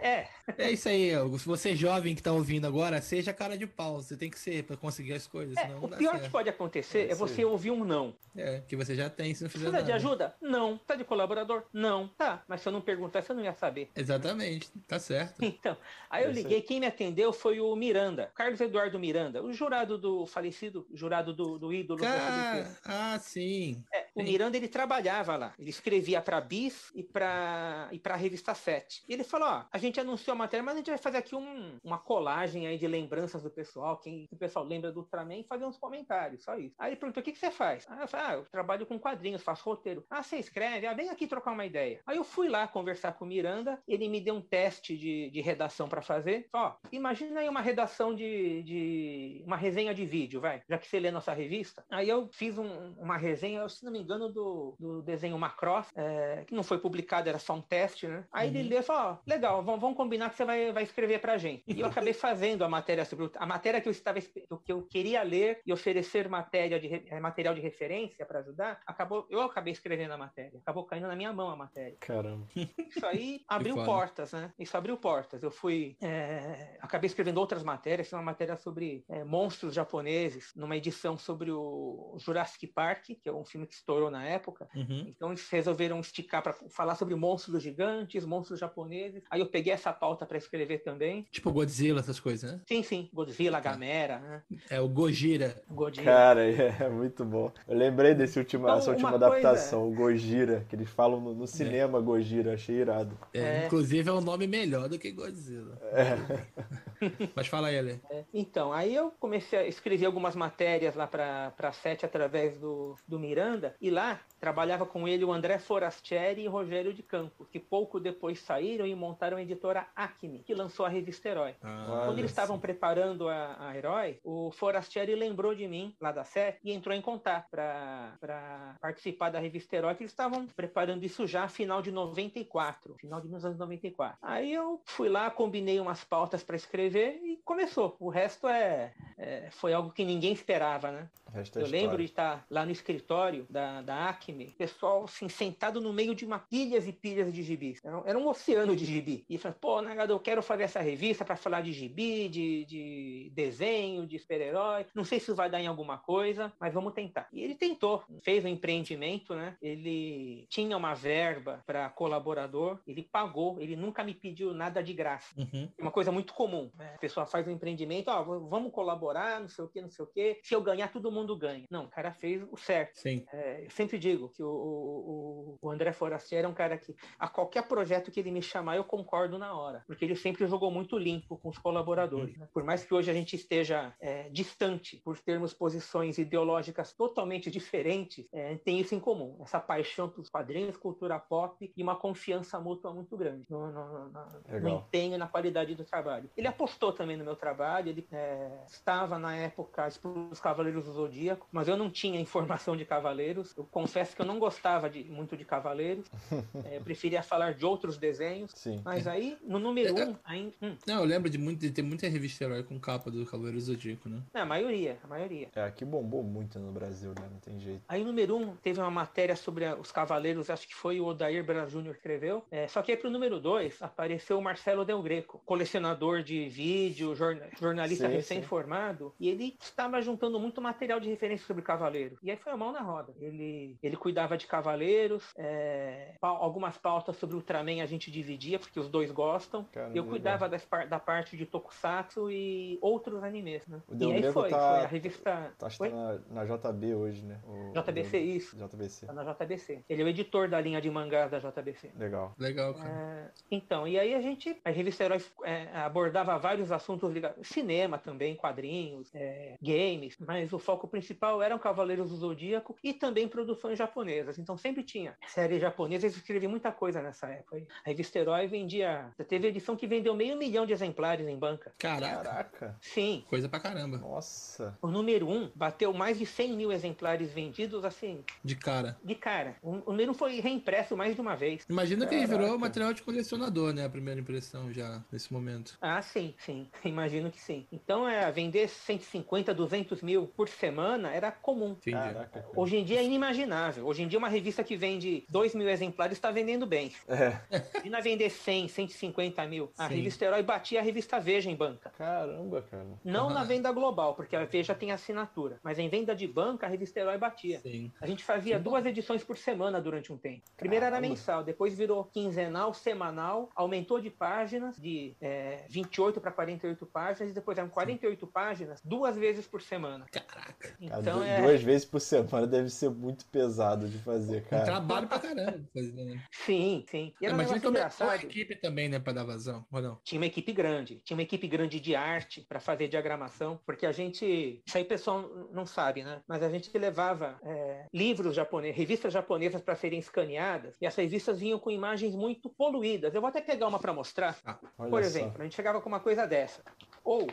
é, É isso aí. Se você é jovem que tá ouvindo agora, seja cara de pau. Você tem que ser pra conseguir as coisas, é, o pior que pode acontecer É, é você ouvir um não. É, que você já tem, se não fizer Precisa nada. de ajuda? Não. Tá de colaborador? Não. Tá, mas se eu não perguntar, você não ia saber. Exatamente, tá certo. Então, aí eu É liguei, quem me atendeu foi o Miranda, Carlos Eduardo Miranda, o jurado do falecido, jurado do, do ídolo. do SBT. Cara, ah, sim. É, o Sim. Miranda ele trabalhava lá, ele escrevia para Bis e para e para revista 7. E ele falou: ó, a gente anunciou a matéria, mas a gente vai fazer aqui um- uma colagem aí de lembranças do pessoal, quem que o pessoal lembra do Ultraman e fazer uns comentários, só isso. Aí ele perguntou: o que, que você faz? Aí eu falei: ah, eu trabalho com quadrinhos, faço roteiro. Ah, você escreve? Ah, vem aqui trocar uma ideia. Aí eu fui lá conversar com o Miranda, ele me deu um teste de, de redação para fazer. Ó, imagina aí uma redação de, de uma resenha de vídeo, vai, já que você lê nossa revista. Aí eu fiz um- uma resenha, se não me engano, do, do desenho Macross, é, que não foi publicado, era só um teste, né? Aí ele Uhum. leu e falou: ó, legal, vamos, vamos combinar que você vai, vai escrever pra gente. E eu acabei fazendo a matéria sobre o, a matéria que eu estava que eu queria ler e oferecer matéria de, eh, material de referência para ajudar, acabou, eu acabei escrevendo a matéria. Acabou caindo na minha mão a matéria. Caramba. Isso aí (laughs) abriu portas, né? Isso abriu portas. Eu fui. é, acabei escrevendo outras matérias, uma matéria sobre é, monstros japoneses, numa edição sobre o Jurassic Park, que é um filme que estourou na época. Uhum. Então eles resolveram esticar para falar sobre monstros gigantes, monstros japoneses. Aí eu peguei essa pauta para escrever também. Tipo Godzilla, essas coisas, né? Sim, sim. Godzilla, Gamera, né? É o Gojira. Godzilla. Cara, (laughs) é muito bom. Eu lembrei desse último, Então, dessa última uma coisa- adaptação, o Gojira, que eles falam no, no cinema Gojira, achei irado. É, É. Inclusive é um nome melhor do que Godzilla. (laughs) Mas fala aí, Ale. É, Então, aí eu comecei a escrever algumas matérias lá para a Sete através do, do Miranda, e lá trabalhava com ele o André Forastieri e Rogério de Campos, que pouco depois saíram e montaram a editora Acme, que lançou a revista Herói. Ah, Quando eles estavam preparando a, a Herói, o Forastieri lembrou de mim, lá da Sete, e entrou em contato para participar da revista Herói, que eles estavam preparando isso já final de 94, final de 1994. Aí eu fui lá, combinei umas pautas para escrever e começou. O resto é, é- foi algo que ninguém esperava, né? A Eu lembro de história. estar lá no escritório da, da Acme, pessoal assim, sentado no meio de uma pilhas e pilhas de gibis. Era, um- era um oceano de gibi. E falando, pô, Nagado, eu quero fazer essa revista para falar de gibi, de, de desenho, de super-herói. Não sei se isso vai dar em alguma coisa, mas vamos tentar. E ele tentou, fez um empreendimento, né? Ele tinha uma verba para colaborador, ele pagou, ele nunca me pediu nada de graça. Uhum. É uma coisa muito comum. né? A pessoa faz um empreendimento, ó, v- vamos colaborar, não sei o que, não sei o que. Se eu ganhar, todo mundo ganha. Não, o cara fez o certo. Sim. É, eu sempre digo que o, o, o André Forastier é um cara que, a qualquer projeto que ele me chamar, eu concordo na hora. Porque ele sempre jogou muito limpo com os colaboradores. né? Por mais que hoje a gente esteja é, distante por termos posições ideológicas totalmente diferentes, é, tem isso em comum. Essa paixão pelos quadrinhos, cultura pop e uma confiança mútua muito grande no, no, no- no empenho e na qualidade do trabalho. Ele apostou também no meu trabalho, ele é, estava na época dos Cavaleiros do Zodíaco, mas eu não tinha informação de Cavaleiros. Eu confesso que eu não gostava de- muito de Cavaleiros, (laughs) É, eu preferia falar de outros desenhos. Sim. Mas aí, no número um, ainda, hum, Não, eu lembro de, muito, de ter muita revista herói com capa do Cavaleiro Zodíaco, né? é, a maioria, a maioria. É, aqui bombou muito no Brasil, né? Não tem jeito. Aí, número um, teve uma matéria sobre a- os cavaleiros, acho que foi o Odair Braz Jr. que escreveu. É, só que aí pro número dois apareceu o Marcelo Del Greco, colecionador de vídeo, jorna- jornalista recém-formado, e ele estava juntando muito material de referência sobre cavaleiros. E aí foi a mão na roda. Ele, ele cuidava de cavaleiros, é, algumas pautas sobre Ultraman a gente dividia, porque os dois gostam. Caramba, eu cuidava das da parte de Tokusatsu e outros animes, né? O Del e aí foi, tá- foi a revista. Tá, acho que tá na, na JB hoje, né? O- JBC, o- isso. JBC. Tá na JBC. Ele é o editor da linha de mangás da JBC. Legal. Legal, cara. É, então, e aí a gente, a revista Herói é, abordava vários assuntos ligados, cinema também, quadrinhos, é, games, mas o foco principal eram Cavaleiros do Zodíaco e também produções japonesas. Então sempre tinha séries japonesas, eu escrevi muita coisa nessa época. A revista Herói vendia, teve edição que vendeu meio milhão de exemplares em banca. Caraca, Caraca. Sim, coisa pra caramba. Nossa. o número um bateu mais de 100 mil exemplares vendidos, assim, De cara. de cara. O, o número foi reimpresso mais de uma vez. Imagina que ele Caraca. virou material de colecionador, né? A primeira impressão já, nesse momento. Ah, sim, sim. (laughs) Imagino que sim. Então, é, vender 150, 200 mil por semana era comum. Entendi. Caraca. cara. Hoje em dia é inimaginável. Hoje em dia, uma revista que vende 2 mil exemplares está vendendo bem. É. Imagina vender 100, 150 mil. A Sim. revista Herói batia a revista Veja em banca. Caramba, cara. Não Ah. na venda global, porque a Veja tem assinatura. Mas em venda de banca, a revista Herói batia. Sim. A gente fazia duas edições por semana durante um tempo. Primeiro era Caramba. mensal, depois virou quinzenal, semanal, aumentou de páginas, de é, 28 para 48 páginas, e depois eram 48 páginas, duas vezes por semana. Caraca. Cara, Então du- é. Duas vezes por semana deve ser muito pesado de fazer, Um cara. trabalho pra caramba. fazer, né? Sim, sim. E era um Imagina que aumentou a engraçado. equipe também, né? Pra dar vazão. Ou não? Tinha uma equipe grande, tinha uma equipe grande de arte para fazer diagramação, porque a gente, isso aí o pessoal não sabe, né? Mas a gente levava é, livros japoneses, revistas japonesas para serem escaneadas, e essas revistas vinham com imagens muito poluídas. Eu vou até pegar uma para mostrar. Olha Por só. exemplo, a gente chegava com uma coisa dessa. Ou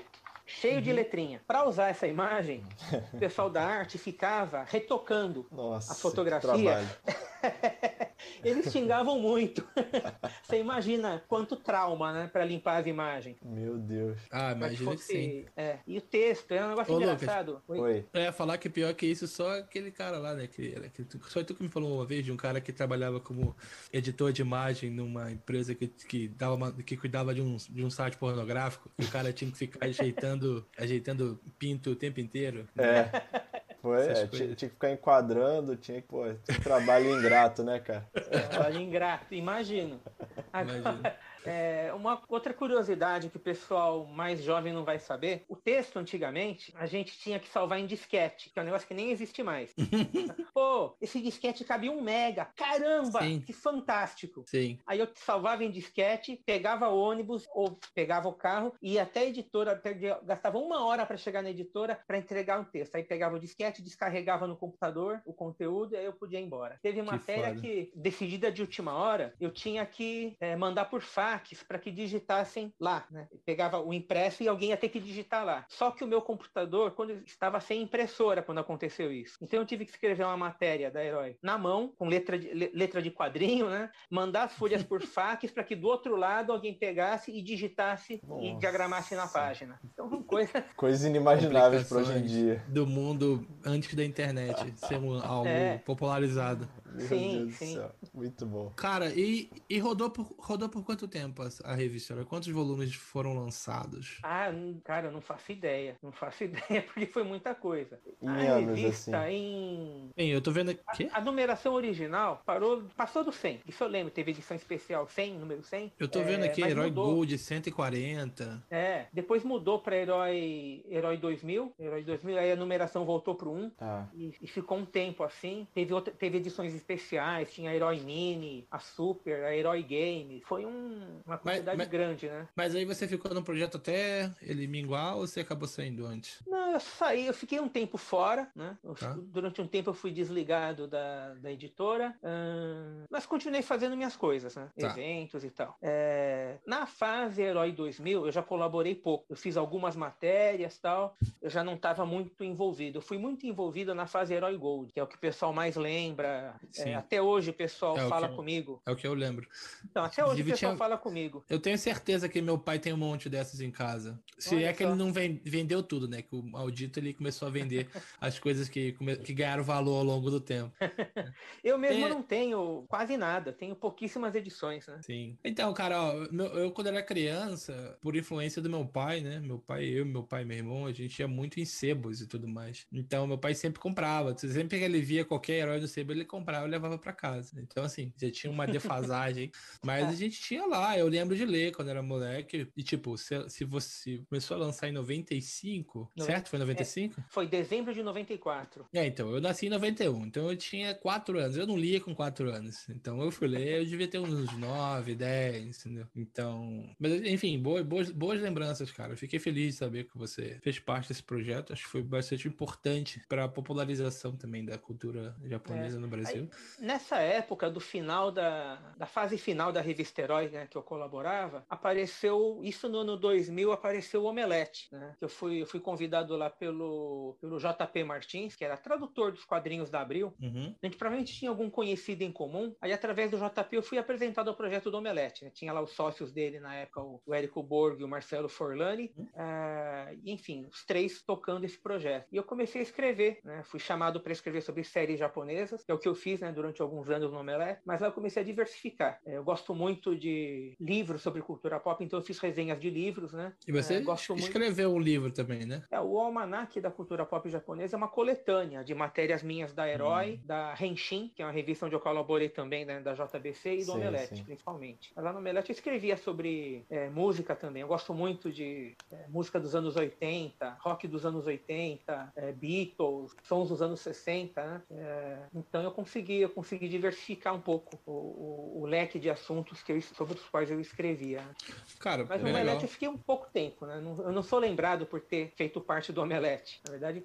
cheio Uhum. de letrinha. Para usar essa imagem, o pessoal da arte ficava retocando Nossa, a que fotografia. trabalho. (laughs) Eles xingavam muito. (laughs) Você imagina quanto trauma, né, para limpar as imagens. Meu Deus. Ah, Pra imagina que fosse- sim. É. E o texto, era um negócio Ô, Lucas. engraçado. Oi. Oi. Eu ia falar que pior que isso, só aquele cara lá, né? Que, que, tu- só tu que me falou uma vez de um cara que trabalhava como editor de imagem numa empresa que, que, dava uma- que cuidava de um, de um site pornográfico. E o cara tinha que ficar (laughs) ajeitando, ajeitando pinto o tempo inteiro. É. (laughs) Foi, é, tinha, tinha que ficar enquadrando, tinha que, pô, trabalho ingrato, né, cara? Trabalho ingrato, imagino. Agora, Imagina. É, uma outra curiosidade que o pessoal mais jovem não vai saber: o texto antigamente a gente tinha que salvar em disquete, que é um negócio que nem existe mais. (laughs) Pô, esse disquete cabia um mega. Caramba, Sim. que fantástico! Sim. Aí eu salvava em disquete, pegava ônibus ou pegava o carro e até a editora, perdia- gastava uma hora para chegar na editora para entregar um texto. Aí pegava o disquete, descarregava no computador o conteúdo e aí eu podia ir embora. Teve Que matéria foda. que, decidida de última hora, eu tinha que eh, mandar por fax fax para que digitassem lá, né? Pegava o impresso e alguém ia ter que digitar lá. Só que o meu computador, quando estava sem impressora quando aconteceu isso. Então eu tive que escrever uma matéria da Herói na mão, com letra de, letra de quadrinho, né? Mandar as folhas por (laughs) fax para que do outro lado alguém pegasse e digitasse Nossa. e diagramasse na página. Então, coisa... (laughs) coisas inimagináveis para hoje em dia. Do mundo antes da internet ser algo é. popularizado. Meu sim, Deus sim. do céu. Muito bom. Cara, e, e rodou, por, rodou por quanto tempo a, a revista? Quantos volumes foram lançados? Ah, cara, eu não faço ideia. Não faço (laughs) ideia, porque foi muita coisa. Em a anos, revista assim. em. Bem, eu tô vendo aqui. A, a, numeração original parou, passou do 100. Isso eu lembro, teve edição especial 100, número 100. Eu tô vendo é, aqui Herói mudou. Gold 140. É, depois mudou pra Herói, Herói 2000. Herói 2000, aí a numeração voltou pro 1. Tá. E, e ficou um tempo assim. Teve, outra, teve edições especiais, tinha a Herói Mini, a Super, a Herói Game. Foi um, uma quantidade mas, grande, né? Mas aí você ficou no projeto até ele minguar ou você acabou saindo antes? Não, eu saí, eu fiquei um tempo fora, né? Tá. Durante um tempo eu fui desligado da, da editora, hum, mas continuei fazendo minhas coisas, né? Tá. Eventos e tal. É, na fase Herói 2000, eu já colaborei pouco. Eu fiz algumas matérias tal, eu já não estava muito envolvido. Eu fui muito envolvido na fase Herói Gold, que é o que o pessoal mais lembra. É, até hoje o pessoal é fala comigo. É o que eu lembro. Então, até hoje Inclusive, o pessoal tinha... fala comigo. Eu tenho certeza que meu pai tem um monte dessas em casa. Se Olha é que só. ele não vendeu tudo, né? Que o maldito ele começou a vender (laughs) as coisas que, que ganharam valor ao longo do tempo. (laughs) eu mesmo é... não tenho quase nada, tenho pouquíssimas edições, né? Sim. Então, cara, ó, meu, eu quando era criança, por influência do meu pai, né? Meu pai, eu, meu pai e meu irmão, a gente ia muito em sebos e tudo mais. Então, meu pai sempre comprava. Sempre que ele via qualquer herói do sebo, ele comprava e levava para casa. Então, assim, já tinha uma defasagem. (laughs) mas a gente tinha lá, eu lembro de ler quando era moleque. E, tipo, se, se você começou a lançar em 95, no... certo? Foi 95? É, foi dezembro de 94. É, então, eu nasci em 91. Então, eu tinha 4 anos. Eu não lia com 4 anos. Então, eu fui ler, eu devia ter uns 9, 10, entendeu? Então. Mas, enfim, boas, boas, boas lembranças, cara. Eu fiquei feliz de saber que você fez parte desse projeto. Acho que foi bastante importante para a popularização também da cultura japonesa é. no Brasil. Aí, nessa época do final da, da fase final da revista Herói, né, que eu colaborava, apareceu, isso no ano 2000, apareceu o Omelete, né, que eu fui, eu fui convidado lá pelo, pelo JP Martins, que era tradutor dos quadrinhos da Abril. Uhum. A gente provavelmente tinha algum conhecido em comum. Aí, através do JP, eu fui apresentado ao projeto do Omelete. Né? Tinha lá os sócios dele na época, o, o Érico Borg e o Marcelo Forlani. Uhum. Uh, enfim, os três tocando esse projeto. E eu comecei a escrever, né? Fui chamado para escrever sobre séries japonesas, que é o que eu fiz né, durante alguns anos no Omelete. Mas lá eu comecei a diversificar. É, eu gosto muito de livros sobre cultura pop, então eu fiz resenhas de livros, né? E você é, escreveu muito... um livro também, né? É, o Almanac da Cultura Pop Japonesa é uma coletânea de matérias minhas da Herói, hum. da Henshin, que é uma revista onde eu colaborei também, né, da JBC, e do Omelete, principalmente. Lá no Omelete eu escrevia sobre é, música também. Eu gosto muito de é, música dos anos 80, rock dos anos 80, é, Beatles, sons dos anos 60, né? É, então eu consegui, eu consegui diversificar um pouco o, o, o leque de assuntos que eu, sobre os quais eu escrevia. Cara, Mas no Omelete legal. eu fiquei um pouco tempo, né? eu não sou lembrado por ter feito parte do Omelete. Na verdade,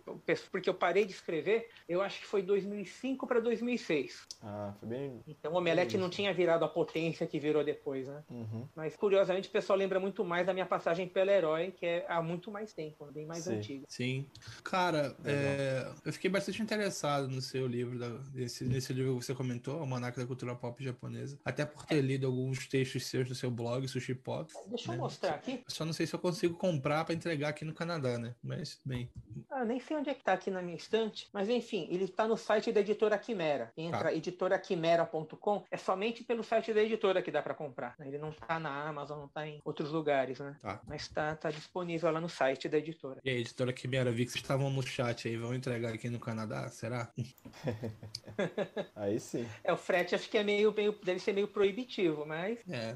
porque eu parei de escrever, eu acho que foi 2005 para 2006. Ah, foi bem. Então o Omelete não tinha virado a potência que virou depois, né? Uhum. Mas curiosamente o pessoal lembra muito mais da minha passagem pelo Herói, que é há muito mais tempo, bem mais Sim. antiga. Sim. Cara, é... eu fiquei bastante interessado no seu livro, da... nesse, nesse livro que você comentou, O Manac da Cultura Pop Japonesa. Até por ter lido alguns textos seus no seu blog, Sushi Pop. Deixa né? eu mostrar aqui. Só não sei se eu consigo comprar para entregar aqui no Canadá, né? Mas, bem. Ah, nem sei onde é que tá aqui na minha estante, mas enfim, ele tá no site da editora Quimera. Entra tá. editoraquimera.com, é somente pelo site da editora que dá para comprar. Né? Ele não tá na Amazon, não tá em outros lugares, né? Tá. Mas tá, tá disponível lá no site da editora. E aí, editora Quimera, vi que vocês estavam no chat aí, vão entregar aqui no Canadá, será? (laughs) aí sim. É, o frete acho que é meio, meio deve ser meio proibitivo, mas. É.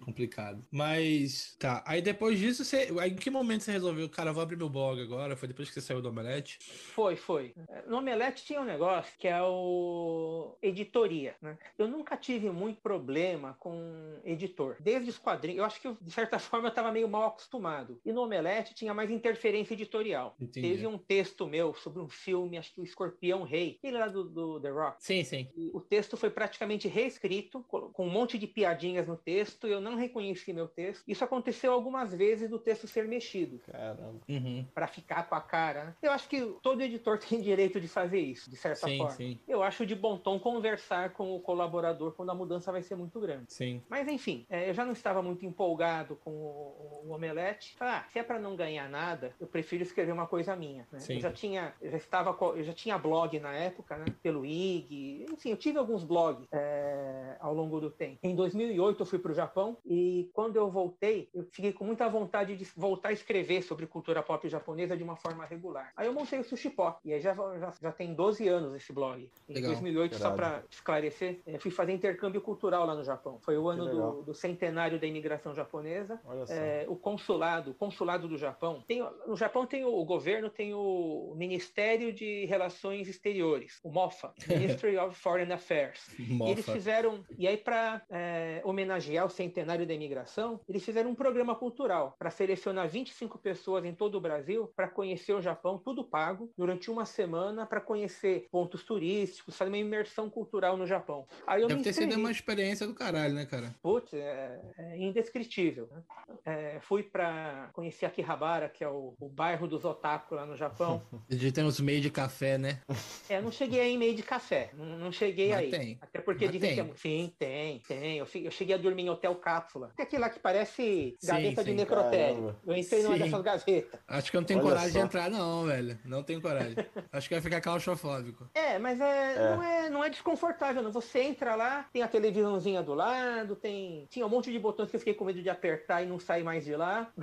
complicado. Mas, tá. Aí depois disso, você. Aí, em que momento você resolveu, cara, vou abrir meu blog agora? Foi depois que você saiu do Omelete? Foi, foi. No Omelete tinha um negócio que é o editoria, né? Eu nunca tive muito problema com editor. Desde os quadrinhos, eu acho que de certa (laughs) forma eu estava meio mal acostumado. E no Omelete tinha mais interferência editorial. Entendi. Teve um texto meu sobre um filme, acho que o Escorpião Rei, aquele lá do, do The Rock. Sim, sim. E o texto foi praticamente reescrito, com um monte de piadinhas no texto. Eu não reconheci meu texto. Isso aconteceu algumas vezes do texto ser mexido. Caramba. Uhum. Pra ficar com a cara. né? Eu acho que todo editor (laughs) tem direito de fazer isso, de certa Sim, forma. sim, Eu acho de bom tom conversar com o colaborador quando a mudança vai ser muito grande. sim. Mas enfim, é, eu já não estava muito empolgado com o, o Omelete. Ah, se é para não ganhar nada, eu prefiro escrever uma coisa minha. né? Sim. Eu já tinha, eu já estava, eu já tinha blog na época, né? Pelo IG, enfim, eu tive alguns blogs é, ao longo do tempo. Em 2008 eu fui para o Japão e quando eu voltei, eu fiquei com muita vontade de voltar a escrever sobre cultura pop japonesa de uma forma regular. Aí eu montei o Sushi Pop e aí já, já, já tem 12 anos esse blog. Em Legal. 2008, só Irado. para esclarecer, eu fui fazer intercâmbio cultural lá no Japão. Foi o ano do, do centenário da imigração japonesa. Só. É, o consulado, o consulado do Japão, tem, no Japão tem o, o governo, tem o Ministério de Relações Exteriores, o MOFA, (laughs) Ministry of Foreign Affairs. E eles Mofa. fizeram, e aí para homenagear o centenário da imigração, eles fizeram um programa cultural para selecionar 25 pessoas em todo o Brasil para conhecer o Japão, tudo pago, durante uma semana para conhecer pontos turísticos, fazer uma imersão cultural no Japão. Aí eu Deve ter sido uma experiência do caralho, né, cara? Putz, é, é indescritível. né? É, fui para conhecer Akihabara, que é o, o bairro dos otaku lá no Japão. De ter uns meio de café, né? É, não cheguei aí em meio de café, não, não cheguei Mas aí. tem. Até porque Mas dizem tem. que é. Sim, tem, tem. Eu, cheguei a dormir em hotel cápsula. É aquele lá que parece Sim, gaveta de sim. necrotério. Caramba. Eu entrei numa Sim. dessas gavetas. Acho que eu não tenho Olha coragem de só. entrar, não, velho. Não tenho coragem. (laughs) Acho que vai ficar claustrofóbico. É, mas é, É. Não, é, não é desconfortável, não. Você entra lá, tem a televisãozinha do lado, tem. Tinha um monte de botões que eu fiquei com medo de apertar e não sair mais de lá. (laughs)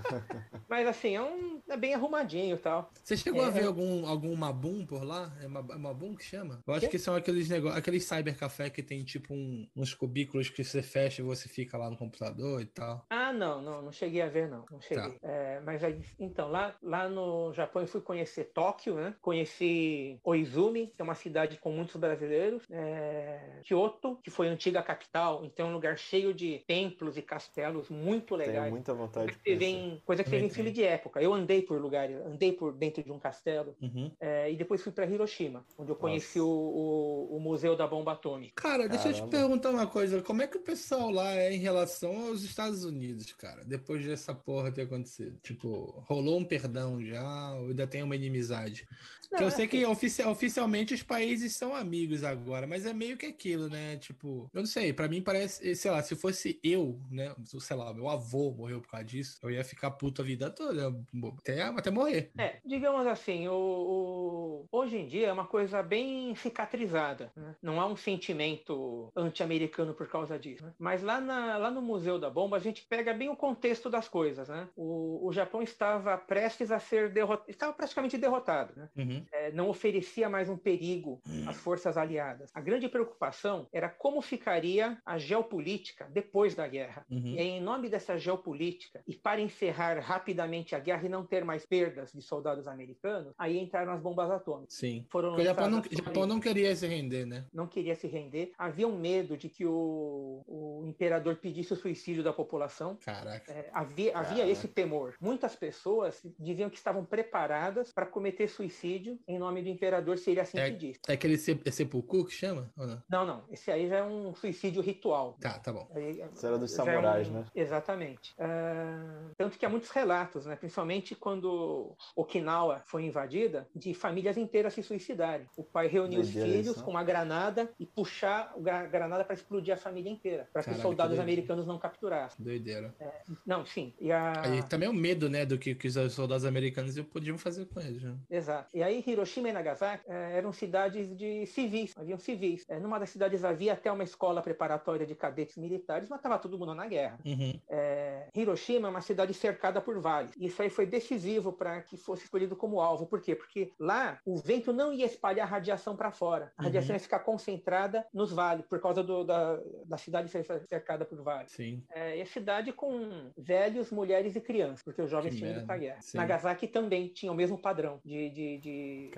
(laughs) mas assim, é, um, é bem arrumadinho e tal. Você chegou É, a ver é- algum, algum Mabum por lá? É Ma- é Mabum que chama? Eu acho Quê? que são aqueles negócios, aqueles cybercafé que tem tipo um- uns cubículos que você fecha e você fica lá no computador e tal. Ah, não, não, não cheguei a ver, não. Não cheguei. Tá. É, mas aí, então, lá, lá no Japão eu fui conhecer Tóquio, né? Conheci Oizumi, que é uma cidade com muitos brasileiros. É, Kyoto, que foi a antiga capital, então é um lugar cheio de templos e castelos muito Tenho legais. muita vontade Coisa de que teve conhecer. em, coisa que teve em filme de época. Eu andei por lugares, andei por dentro de um castelo. Uhum. é, e depois fui para Hiroshima, onde eu conheci o, o, o Museu da Bomba Atômica. Cara, deixa eu te Caramba. perguntar uma coisa. Como é que o pessoal lá é em relação aos Estados Unidos, cara? Depois dessa porra ter acontecido. Tipo, rolou um perdão já ou ainda tem uma inimizade? Não, eu sei é que ofici- oficialmente os países são amigos agora, mas é meio que aquilo, né? Tipo, eu não sei, pra mim parece, sei lá, se fosse eu, né? Sei lá, meu avô morreu por causa disso, eu ia ficar puto a vida toda, até, até morrer. É, digamos assim, o, o- hoje em dia é uma coisa bem cicatrizada. né? Não há um sentimento anti-americano por causa disso. né? Mas lá, na- lá no Museu da Bomba a gente pega bem o contexto das coisas. Né? O, o Japão estava prestes a ser derrotado, estava praticamente derrotado. Né? Uhum. É, não oferecia mais um perigo às forças aliadas. A grande preocupação era como ficaria a geopolítica depois da guerra. Uhum. E em nome dessa geopolítica, e para encerrar rapidamente a guerra e não ter mais perdas de soldados americanos, aí entraram as bombas atômicas. Sim. Foram Porque o Japão não, Japão não queria se render, né? não queria se render. Havia um medo de que o, o imperador pedisse o suicídio da população. Caraca. É, havia, havia Cara. esse temor. Muitas pessoas diziam que estavam preparadas para cometer suicídio em nome do imperador se ele assim É. pedisse. É aquele se- é sepulcro que chama? Ou não? Não, não. Esse aí já é um suicídio ritual. Tá, tá bom. Aí, Isso era dos é samurais, né? Exatamente. Ah, tanto que há muitos relatos, né? principalmente quando Okinawa foi invadida, de famílias inteiras se suicidarem. O pai reuniu os filhos isso, com uma granada e puxar a granada para explodir a família inteira, para que Caraca, soldados americanos não capturassem. Doideira. É, não, sim. E a... Aí também é o medo, né, do que, que os soldados americanos podiam fazer com eles. Né? Exato. E aí Hiroshima e Nagasaki é, eram cidades de civis, haviam civis. É, numa das cidades havia até uma escola preparatória de cadetes militares, mas estava todo mundo na guerra. Uhum. É, Hiroshima é uma cidade cercada por vales. Isso aí foi decisivo para que fosse escolhido como alvo. Por quê? Porque lá o vento não ia espalhar radiação para fora. A radiação Uhum. ia ficar concentrada nos vales, por causa do- da, da cidade ser cercada por vales. Sim. É, e a cidade com velhos, mulheres e crianças, porque os jovens Que tinham ido para a guerra. Sim. Nagasaki também tinha o mesmo padrão de, de, de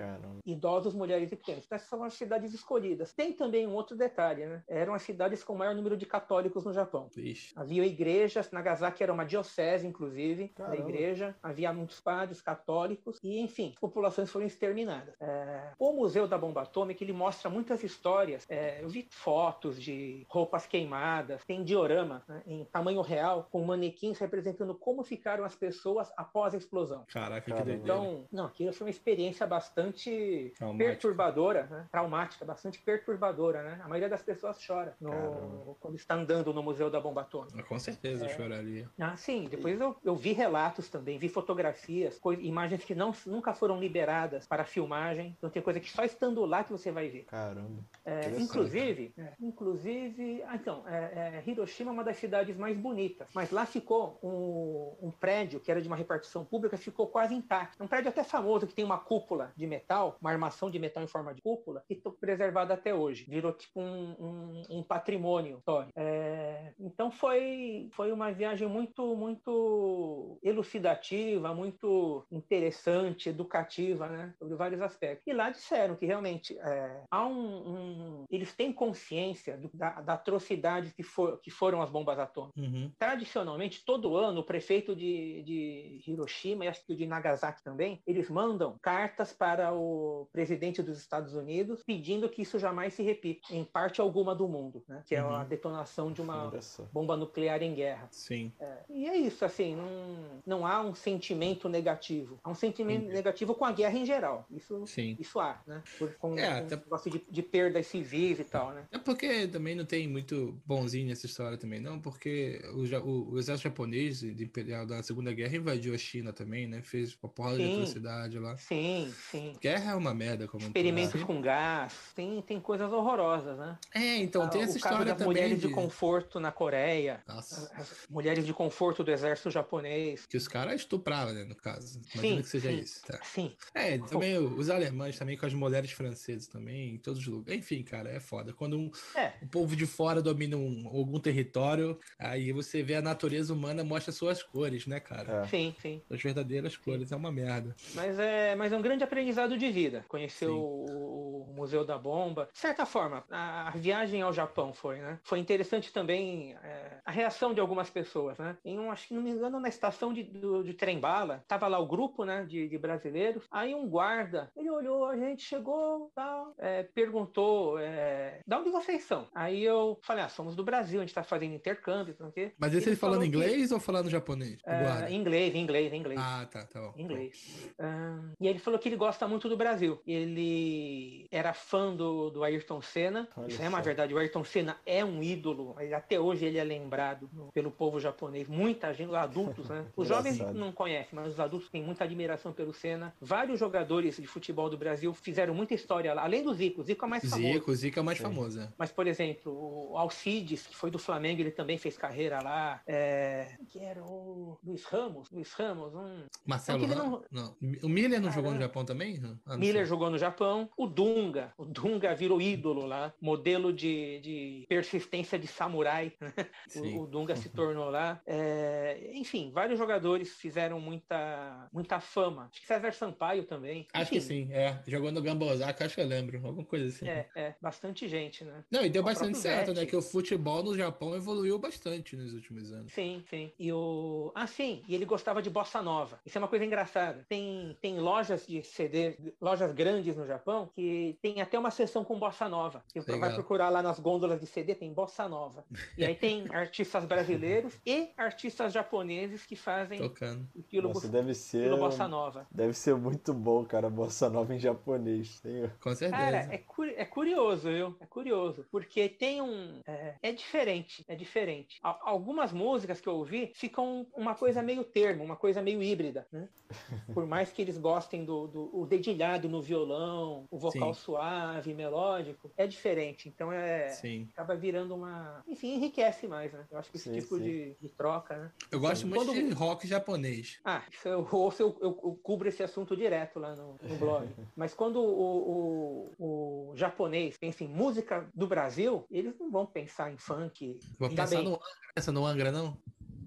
idosos, mulheres e crianças. Então, essas são as cidades escolhidas. Tem também um outro detalhe, né? Eram as cidades com o maior número de católicos no Japão. Vixe. Havia igrejas, Nagasaki era uma diocese, inclusive, da igreja. Havia muitos padres católicos e, enfim, as populações foram exterminadas. É, O Museu da Bomba Atômica, ele mostra muitas histórias. É, eu vi fotos de roupas queimadas, tem diorama né, em tamanho real, com manequins representando como ficaram as pessoas após a explosão. Caraca, que doideira. Então, não, aquilo foi uma experiência bastante Traumático. perturbadora, né? traumática, bastante perturbadora, né? A maioria das pessoas chora no- quando está andando no Museu da Bomba Atômica. Com certeza eu choraria. Ah, sim. Depois eu, eu vi relatos também, vi fotografias, coi- imagens que não, nunca foram liberadas para filmagem. Então tem coisa que só estando lá que você vai ver. Caramba. É, inclusive, é, inclusive, ah, então, é, é, Hiroshima é uma das cidades mais bonitas, mas lá ficou um, um prédio que era de uma repartição pública, ficou quase intacto. Um prédio até famoso que tem uma cúpula de metal, uma armação de metal em forma de cúpula, que está preservada até hoje. Virou tipo um, um- um patrimônio. É, então foi, foi uma viagem muito, muito elucidativa, muito interessante, educativa, né? Sobre vários aspectos. E lá disseram que realmente é, há um, Eles têm consciência do- da, da atrocidade que, for- que foram as bombas atômicas. Uhum. Tradicionalmente, todo ano, o prefeito de, de Hiroshima e acho que o de Nagasaki também, eles mandam cartas para o presidente dos Estados Unidos pedindo que isso jamais se repita em parte alguma do mundo, né? Que é a Uhum. detonação de uma bomba nuclear em guerra. Sim. E é isso, assim, não, não há um sentimento negativo. Há um sentimento Entendi. negativo com a guerra em geral. Isso, Sim. isso há, né? Por, com, É, com até- um negócio de, de perdas civis e tal, né? É porque também não tem muito bonzinho nessa história também, não, porque o, o- o exército japonês de imperial da Segunda Guerra invadiu a China também, né? Fez uma porrada de Sim. atrocidade lá. Sim, sim. Guerra é uma merda, como Experimentos com gás, tem, tem coisas horrorosas, né? É, então tem Ah, essa o caso história das também. mulheres de... de- conforto na Coreia, Nossa. as mulheres de conforto do exército japonês. Que os caras estupravam, né, no caso. Imagina Sim, que seja sim. isso. Tá. Sim, É, também os alemães também com as mulheres francesas também, em todos os lugares. Enfim, cara, é foda. Quando um, é. o povo de fora domina um- algum território, aí você vê a natureza humana mostra suas cores, né, cara? É. Sim, sim. As verdadeiras cores, é uma merda. Mas é, mas é um grande aprendizado de vida. Conhecer o, o Museu da Bomba. De certa forma, a, a viagem ao Japão foi, né? Foi interessante também é, a reação de algumas pessoas, né? Em um, acho que não me engano, na estação de, do, de trem-bala, tava lá o grupo, né, de, de brasileiros. Aí um guarda, ele olhou, a gente chegou, tal, é, perguntou, é, da onde vocês são? Aí eu falei, ah, somos do Brasil, a gente tá fazendo intercâmbio, o quê. Mas esse ele falando falou que- inglês ou falando japonês? É, guarda. inglês, inglês, inglês. Ah, tá, tá bom. Em inglês. Ahn, e ele falou que ele gosta muito do Brasil. Ele era fã do, do Ayrton Senna. Olha Isso é uma verdade. O Ayrton Senna é um ídolo. Até hoje ele é lembrado pelo povo japonês. Muita gente, os adultos, né? (laughs) Os jovens não conhecem, mas os adultos têm muita admiração pelo Senna. Vários jogadores de futebol do Brasil fizeram muita história lá. Além do Zico. O Zico é mais famoso. Zico, Zico é mais famoso, né? Mas, por exemplo, o Alcides, que foi do Flamengo, ele também fez carreira lá. É... Que era o Luiz Ramos. Luiz Ramos, um Marcelo que Ram- não. O Miller não jogou no Caramba. Japão também? Ah, não Miller sei. jogou no Japão. O Dunga. O Dunga virou ídolo lá. Modelo de, de persistência de samurai. (laughs) O, o Dunga se (laughs) tornou lá. É, enfim, vários jogadores fizeram muita, muita fama. Acho que César Sampaio também. Acho que Enfim, sim, é. Jogou no Gambozaka, acho que eu lembro. Alguma coisa assim. É, é, bastante gente, né? Não, e deu O bastante certo, Zete. né? Que o futebol no Japão evoluiu bastante nos últimos anos. Sim, sim. E o. Ah, sim. E ele gostava de bossa nova. Isso é uma coisa engraçada. Tem, tem lojas de CD, lojas grandes no Japão, que tem até uma sessão com bossa nova. Você vai Legal. procurar lá nas gôndolas de CD, tem bossa nova. E aí tem (laughs) artistas brasileiros e artistas japoneses que fazem Tocando. estilo, Nossa, bossa- deve ser. estilo bossa nova. Deve ser muito bom, cara, bossa nova em japonês. Tem- Com certeza. Cara, é, curi- é curioso, viu? É curioso. Porque tem um. É, é diferente. É diferente. Al- algumas músicas que eu ouvi ficam uma coisa meio termo, uma coisa meio híbrida, né? (laughs) Por mais que eles gostem do, do o dedilhado no violão, o vocal Sim. suave, melódico, é diferente. Então é. Sim. Acaba virando uma. Enfim, enriquece mais, né? Eu acho que esse Sim, tipo sim. De, de troca, né? Eu gosto muito Quando- de rock japonês. Ah, isso eu ouço, eu, eu, eu cubro esse assunto direto lá no, no blog. (laughs) Mas quando o, o, o japonês pensa em música do Brasil, eles não vão pensar em funk. Vou pensar bem. no Angra. Pensa no Angra, não?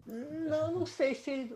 Não, não sei se.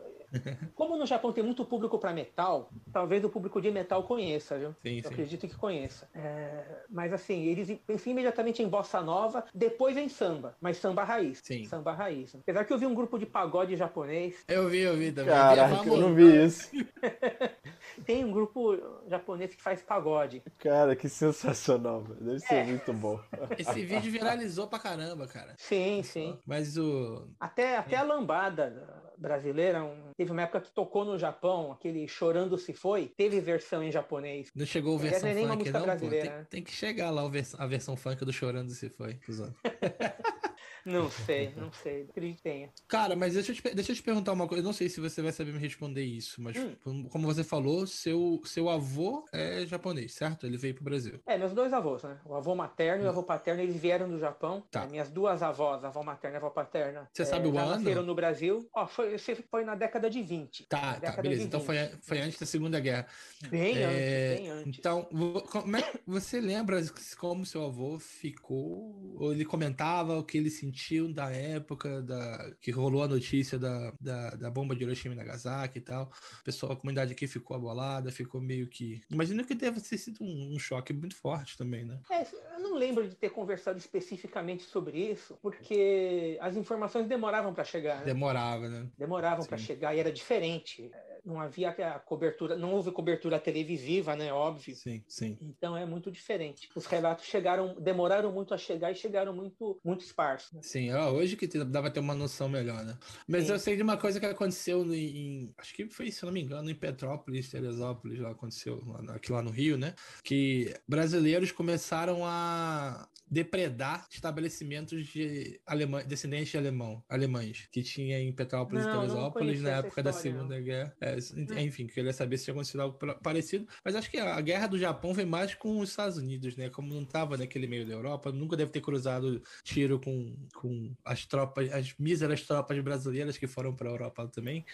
Como no Japão tem muito público para metal, talvez o público de metal conheça, viu? Sim, Eu sim. acredito que conheça. É, mas assim, eles pensam imediatamente em bossa nova, depois em samba, mas samba raiz. Sim. Samba raiz. Apesar que eu vi um grupo de pagode japonês, Eu vi, eu vi também. Caraca, eu não vi isso. (laughs) tem um grupo japonês que faz pagode. Cara, que sensacional, velho. Deve ser É. muito bom. Esse vídeo viralizou pra caramba, cara. Sim, sim. Mas o. Até, até a lambada brasileira, um- teve uma época que tocou no Japão, aquele Chorando Se Foi, teve versão em japonês. Não chegou a versão é nem uma funk, música não, pô. Tem, tem que chegar lá a versão funk do Chorando se foi. (laughs) Não sei, não sei. Acredito que tenha. Cara, mas deixa eu, te, deixa eu te perguntar uma coisa. Eu não sei se você vai saber me responder isso, mas Hum. como- como você falou, seu, seu avô é japonês, certo? Ele veio pro Brasil. É, meus dois avós, né? O avô materno e o avô paterno, eles vieram do Japão. Tá. Minhas duas avós, avó materna e avó paterna, Você é, sabe o ano? nasceram no Brasil. Ó, foi, foi na década de 20. Tá, tá, beleza. Então foi, 20. foi antes da Segunda Guerra. Bem É, antes, bem antes. Então, como é você lembra como seu avô ficou? Ou ele comentava o que ele sentiu da época da, que rolou a notícia da, da, da bomba de Hiroshima e Nagasaki e tal? O pessoal, a comunidade aqui ficou abolada, ficou meio que. Imagino que deve ter sido um, um choque muito forte também, né? É, eu não lembro de ter conversado especificamente sobre isso, porque as informações demoravam para chegar, né? Demorava, né? demoravam para chegar e era diferente. Não havia a cobertura, não houve cobertura televisiva, né? Óbvio. Sim, sim. Então é muito diferente. Os relatos chegaram, demoraram muito a chegar e chegaram muito, muito esparsos. né? Sim, ó, hoje que pra ter uma noção melhor, né? Mas Sim. eu sei de uma coisa que aconteceu no- em. Acho que foi, se não me engano, em Petrópolis, Teresópolis, lá aconteceu, lá, aqui lá no Rio, né? Que brasileiros começaram a depredar estabelecimentos de alemã, descendentes de alemão, alemães, que tinha em Petrópolis Não, e Teresópolis na época da não. Segunda Guerra. É, enfim, queria saber se tinha acontecido algo parecido. Mas acho que a guerra do Japão foi mais com os Estados Unidos, né? Como não tava naquele meio da Europa, nunca deve ter cruzado tiro com, com as tropas, as míseras tropas brasileiras que foram para a Europa também.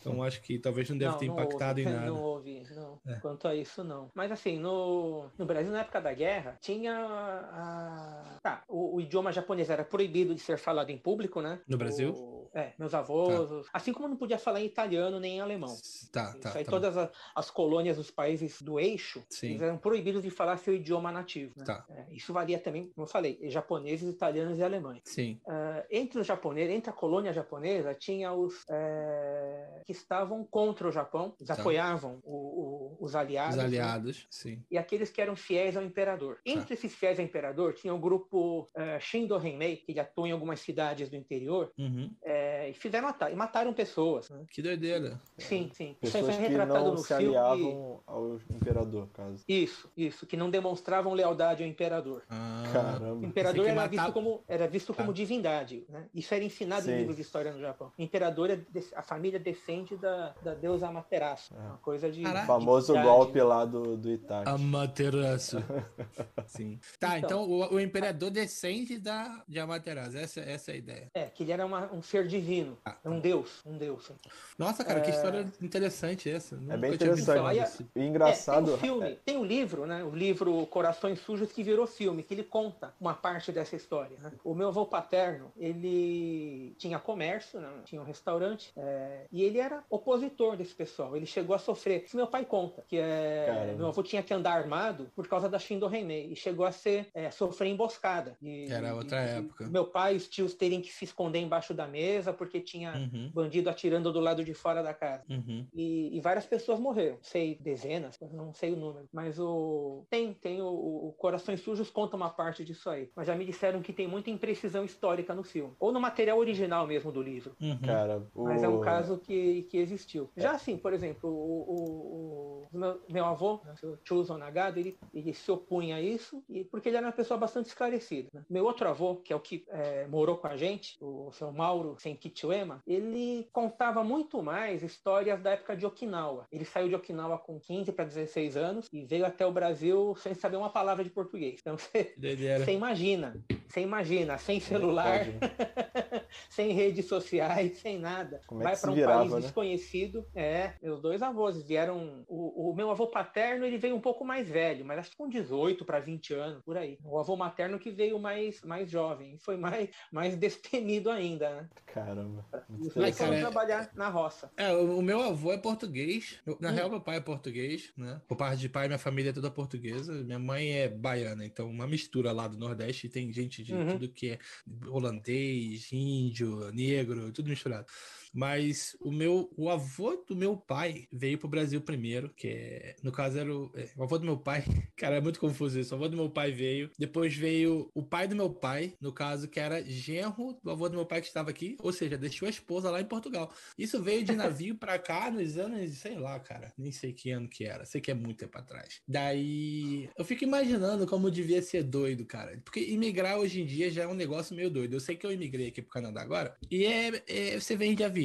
Então acho que talvez não deve ter impactado houve, em nada. (laughs) Não houve, não. É. Quanto a isso, não. Mas assim, no, no Brasil, na época da guerra, tinha a. Tá, o, o idioma japonês era proibido de ser falado em público, né? No Brasil? O- é, meus avós. os- Assim como não podia falar em italiano nem em alemão. Tá, Isso tá. aí, tá. todas a- as colônias dos países do eixo, Sim. eles eram proibidos de falar seu idioma nativo. né? Tá. É, isso varia também, como eu falei, japoneses, italianos e alemães. Sim, Ah, entre os japoneses, entre a colônia japonesa, tinha os que estavam contra o Japão, eles Tá. apoiavam o- o- os aliados. os né? aliados, sim. E aqueles que eram fiéis ao imperador. Tá. Entre esses fiéis ao imperador, tinha o grupo eh, Shindo Henmei, que ele atua em algumas cidades do interior, Uhum. eh, e fizeram ata- e mataram pessoas. né? Que doideira. Sim, sim. Isso aí Pessoas foi que retratado não no se filme. aliavam ao imperador, caso. Isso, isso, que não demonstravam lealdade ao imperador. Ah, O Caramba. imperador que era matar- visto como, era visto Tá. como divindade. Né? Isso era ensinado Sim. em livros de história no Japão. O imperador, é a família descende da, da deusa Amaterasu. É. Uma coisa de. O Caraca. famoso divindade. golpe lá do, do Itachi. Amaterasu. (laughs) Sim. Tá, então, Então. o, o imperador descende da, de Amaterasu. Essa, essa é a ideia. É, que ele era uma- um ser divino. Ah, É um deus. Um deus. Nossa, cara, que É. história interessante essa. Nunca bem tinha ouvido interessante. E É, engraçado. tem o filme, tem o livro, né? O livro Corações Sujos que virou filme, que ele conta uma parte dessa história. né? O meu avô paterno, ele tinha comércio, né? tinha um restaurante, é, e ele era opositor desse pessoal. Ele chegou a sofrer. Isso meu pai conta. que é, Caramba. meu avô tinha que andar armado por causa da Shindo Heimei e chegou a ser é, sofrer emboscada. E- Era outra e- época. Meu pai e os tios terem que se esconder embaixo da mesa porque tinha Uhum, bandido atirando do lado de fora da casa. uhum. E, e várias pessoas morreram. Sei dezenas, não sei o número. Mas o. Tem, tem o, o Corações Sujos conta uma parte disso aí. Mas já me disseram que tem muita imprecisão histórica no filme. Ou no material original mesmo do livro. uhum. Cara, o... Mas é um caso que, que existiu. Já assim, por exemplo, o, o- o meu, meu avô, né, o seu Chuzo Nagado, ele, ele se opunha a isso, e, porque ele era uma pessoa bastante esclarecida. né? Meu outro avô, que é o que é, morou com a gente, o seu Mauro Senkichiuema, ele contava muito mais histórias da época de Okinawa. Ele saiu de Okinawa com 15 para 16 anos e veio até o Brasil sem saber uma palavra de português. Então (laughs) você, você imagina, você imagina, sem celular, Pode, né? (laughs) sem redes sociais, sem nada. Como é Vai para um país né? desconhecido. É, meus dois avós vieram. O, o meu avô paterno ele veio um pouco mais velho, mas acho que com 18 para 20 anos, por aí. O avô materno que veio mais, mais jovem, foi mais, mais destemido ainda, né? Caramba. Foram cara, é- trabalhar na roça. É, o, o meu avô é português. Eu- Na Hum. real, meu pai é português, né? Por parte de pai, minha família é toda portuguesa. Minha mãe é baiana, então uma mistura lá do Nordeste. Tem gente de Uhum. tudo que é holandês, índio, negro, tudo misturado. Mas o meu, o avô do meu pai veio pro Brasil primeiro, que é, no caso era o, é, o avô do meu pai. (laughs) Cara, é muito confuso isso. O avô do meu pai veio, depois veio o pai do meu pai, no caso que era genro do avô do meu pai que estava aqui, ou seja, deixou a esposa lá em Portugal. Isso veio de (laughs) navio pra cá nos anos, sei lá, cara, nem sei que ano que era, sei que é muito tempo atrás. Daí eu fico imaginando como devia ser doido, cara, porque imigrar hoje em dia já é um negócio meio doido. Eu sei que eu imigrei aqui pro Canadá agora e é, é- você vem de avião,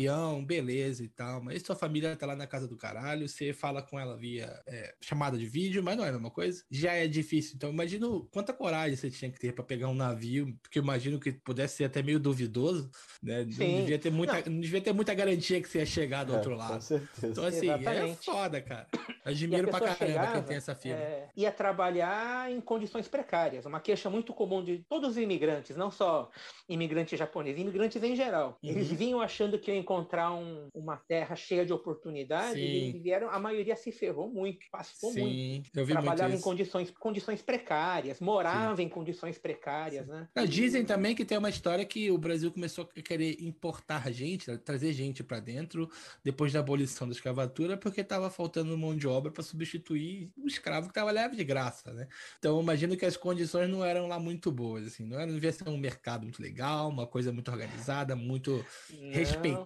beleza e tal, mas sua família tá lá na casa do caralho, você fala com ela via é, chamada de vídeo, mas não é a mesma coisa. Já é difícil, então imagino quanta coragem você tinha que ter pra pegar um navio, porque eu imagino que pudesse ser até meio duvidoso, né? Não devia ter muita, não. devia ter muita garantia que você ia chegar do É, outro Com lado. certeza. Então, assim, é Exatamente. foda, cara. (coughs) A Admiro pra caramba quem chegava, tem essa fila. é, ia trabalhar em condições precárias. Uma queixa muito comum de todos os imigrantes, não só imigrantes japoneses, imigrantes em geral. Uhum. Eles vinham achando que iam encontrar um- uma terra cheia de oportunidades Sim. vieram, a maioria se ferrou muito, passou muito. Sim, eu vi muito Trabalhava em isso. condições, condições precárias, morava em condições precárias, né? Não, dizem também que tem uma história que o Brasil começou a querer importar gente, trazer gente pra dentro depois da abolição da escravatura, porque tava faltando mão de obra para substituir o escravo que trabalhava de graça, né? Então, eu imagino que as condições não eram lá muito boas, assim, não era não devia ser um mercado muito legal, uma coisa muito organizada, muito Não.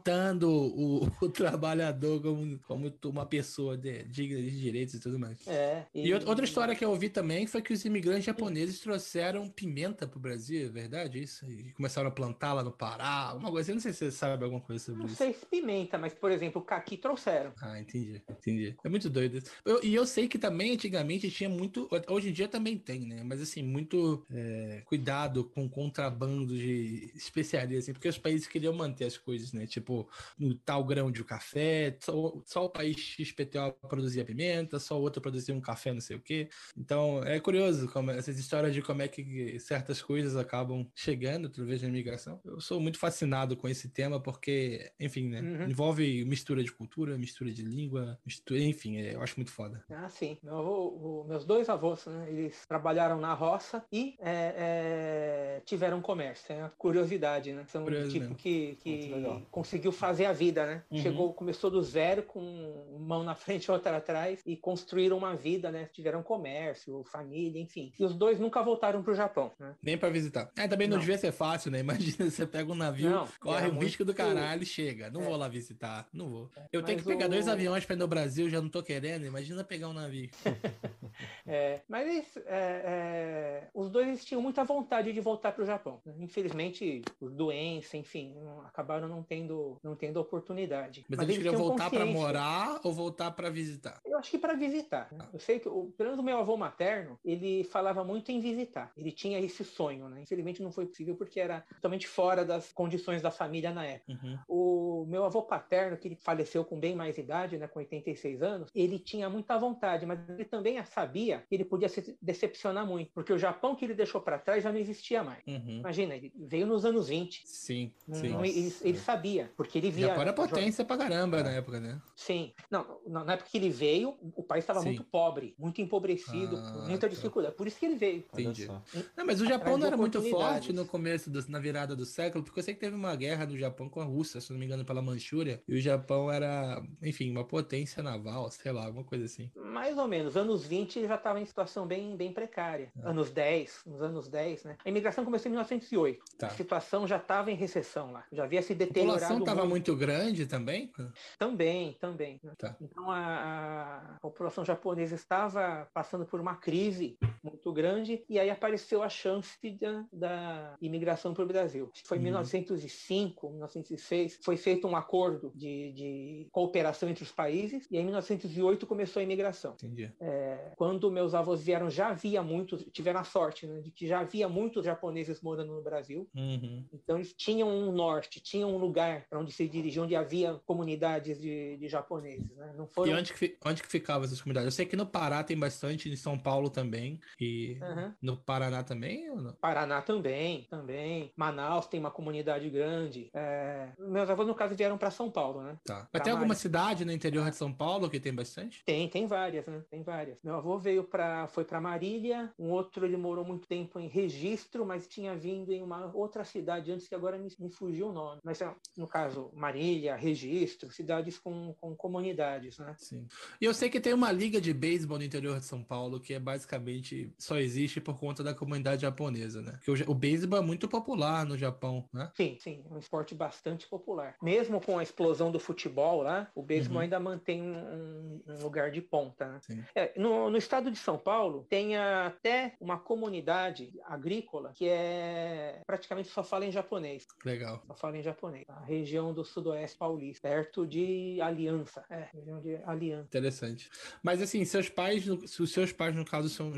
Respeitando o, (laughs) o trabalhador como, como uma pessoa de, digna de direitos e tudo mais. É. E outra outra história que eu ouvi também foi que os imigrantes japoneses trouxeram pimenta pro Brasil, é verdade isso? E começaram a plantar lá no Pará, uma coisa, eu não sei se você sabe alguma coisa sobre Não isso. sei se pimenta, mas, por exemplo, o caqui trouxeram. Ah, entendi, entendi. É muito doido isso. Eu- e eu sei que também antigamente tinha muito, hoje em dia também tem, né? Mas assim, muito é, cuidado com contrabando de especiarias, assim, porque os países queriam manter as coisas, né? Tipo, no tal grão de café, só, só o país XPTO produzia pimenta, só o outro produzia um café, não sei o quê. Então, é curioso como essas histórias de como é que certas coisas acabam chegando através da imigração. Eu sou muito fascinado com esse tema porque, enfim, né? Uhum. Envolve mistura de cultura, mistura de língua, mistura, enfim, é, eu acho muito foda. Ah, sim. Meu avô- o- meus dois avós, né, eles trabalharam na roça e é, é, tiveram comércio. É uma curiosidade, né? São Curioso o tipo mesmo. que, que legal. Conseguiu fazer a vida, né? Uhum. Chegou, começou do zero, com mão na frente e (laughs) outra atrás, e construíram uma vida, né? Tiveram comércio, família, enfim. E os dois nunca voltaram pro Japão, né? Nem pra visitar. É, também não, Não. devia ser fácil, né? (laughs) Imagina você pega um navio, Não, corre era um muito- risco do caralho e chega. Não É. vou lá visitar, não vou. Eu tenho Mas que pegar o- dois aviões pra ir no Brasil, já não tô querendo. Imagina pegar um navio. (laughs) É, mas eles, é, é, os dois eles tinham muita vontade de voltar para o Japão. né? Infelizmente, por doença, enfim, não- acabaram não tendo, não tendo oportunidade. Mas, eles queriam voltar consciência. morar ou voltar pra visitar? Eu acho que para visitar. né? Eu sei que, o, pelo menos o meu avô materno, ele falava muito em visitar. Ele tinha esse sonho, né? Infelizmente não foi possível porque era totalmente fora das condições da família na época. Uhum. O meu avô paterno, que ele faleceu com bem mais idade, né, com 86 anos, ele tinha muita vontade, mas ele também sabia que ele podia se decepcionar muito, porque o Japão que ele deixou para trás já não existia mais. Uhum. Imagina, ele veio nos anos 20. Sim, sim. não- ele, ele sabia, porque ele O via. Japão era potência pra caramba na época, né? Sim. Não, na época que ele veio, o país estava muito pobre, muito empobrecido, Ah, com muita tá. dificuldade. Por isso que ele veio. Entendi. Não, mas o Japão não era muito forte no começo, do- na virada do século, porque eu sei que teve uma guerra do Japão com a Rússia, se não me engano, pela Manchúria, e o Japão era, enfim, uma potência naval, sei lá, alguma coisa assim. Mais ou menos. Anos 20 ele já estava em situação bem, bem precária. Ah. Anos 10, nos anos 10, né? A imigração começou em 1908. Tá. A situação já estava em recessão lá. Já havia se deteriorado estava muito. grande também? Também, também. Tá. Então a, a população japonesa estava passando por uma crise muito grande e aí apareceu a chance da, da imigração para o Brasil. Foi em Uhum. 1905, 1906, foi feito um acordo de, de cooperação entre os países e em 1908 começou a imigração. Entendi. É, quando meus avós vieram, já havia muitos, tiveram a sorte né, de que já havia muitos japoneses morando no Brasil. Uhum. Então eles tinham um norte, tinham um lugar para onde se dirigiam, onde havia comunidades de, de japoneses. Né? Não E foram. onde que, onde que ficavam essas comunidades? Eu sei que no Pará tem bastante, em São Paulo também, e Aham. no Paraná também ou não? Paraná também, também. Manaus tem uma comunidade grande. É, Meus avós, no caso, vieram para São Paulo, né? Tá. Mas Pra tem alguma cidade no interior de São Paulo que tem bastante? Tem, tem várias, né? Tem várias. Meu avô veio para, foi para Marília. Um outro ele morou muito tempo em Registro, mas tinha vindo em uma outra cidade antes que agora me, me fugiu o nome. Mas é, no caso, Marília, Registro, cidades com, com comunidades, né? Sim. E eu sei que tem uma liga de beisebol no interior de São Paulo que é basicamente só existe por conta da comunidade japonesa, né? Porque o, o beisebol é muito popular no Japão, né? Sim, sim, é um esporte bastante popular. Mesmo com a explosão do futebol lá, o beisebol Uhum. ainda mantém um, um lugar de ponta. Né? Sim. É, no, no estado de São Paulo, tem até uma comunidade agrícola que é praticamente só fala em japonês. Legal. Só fala em japonês. A região do sudoeste paulista, perto de Aliança. É, região de Aliança. Interessante. Mas assim, seus pais, se os seus pais, no caso, são,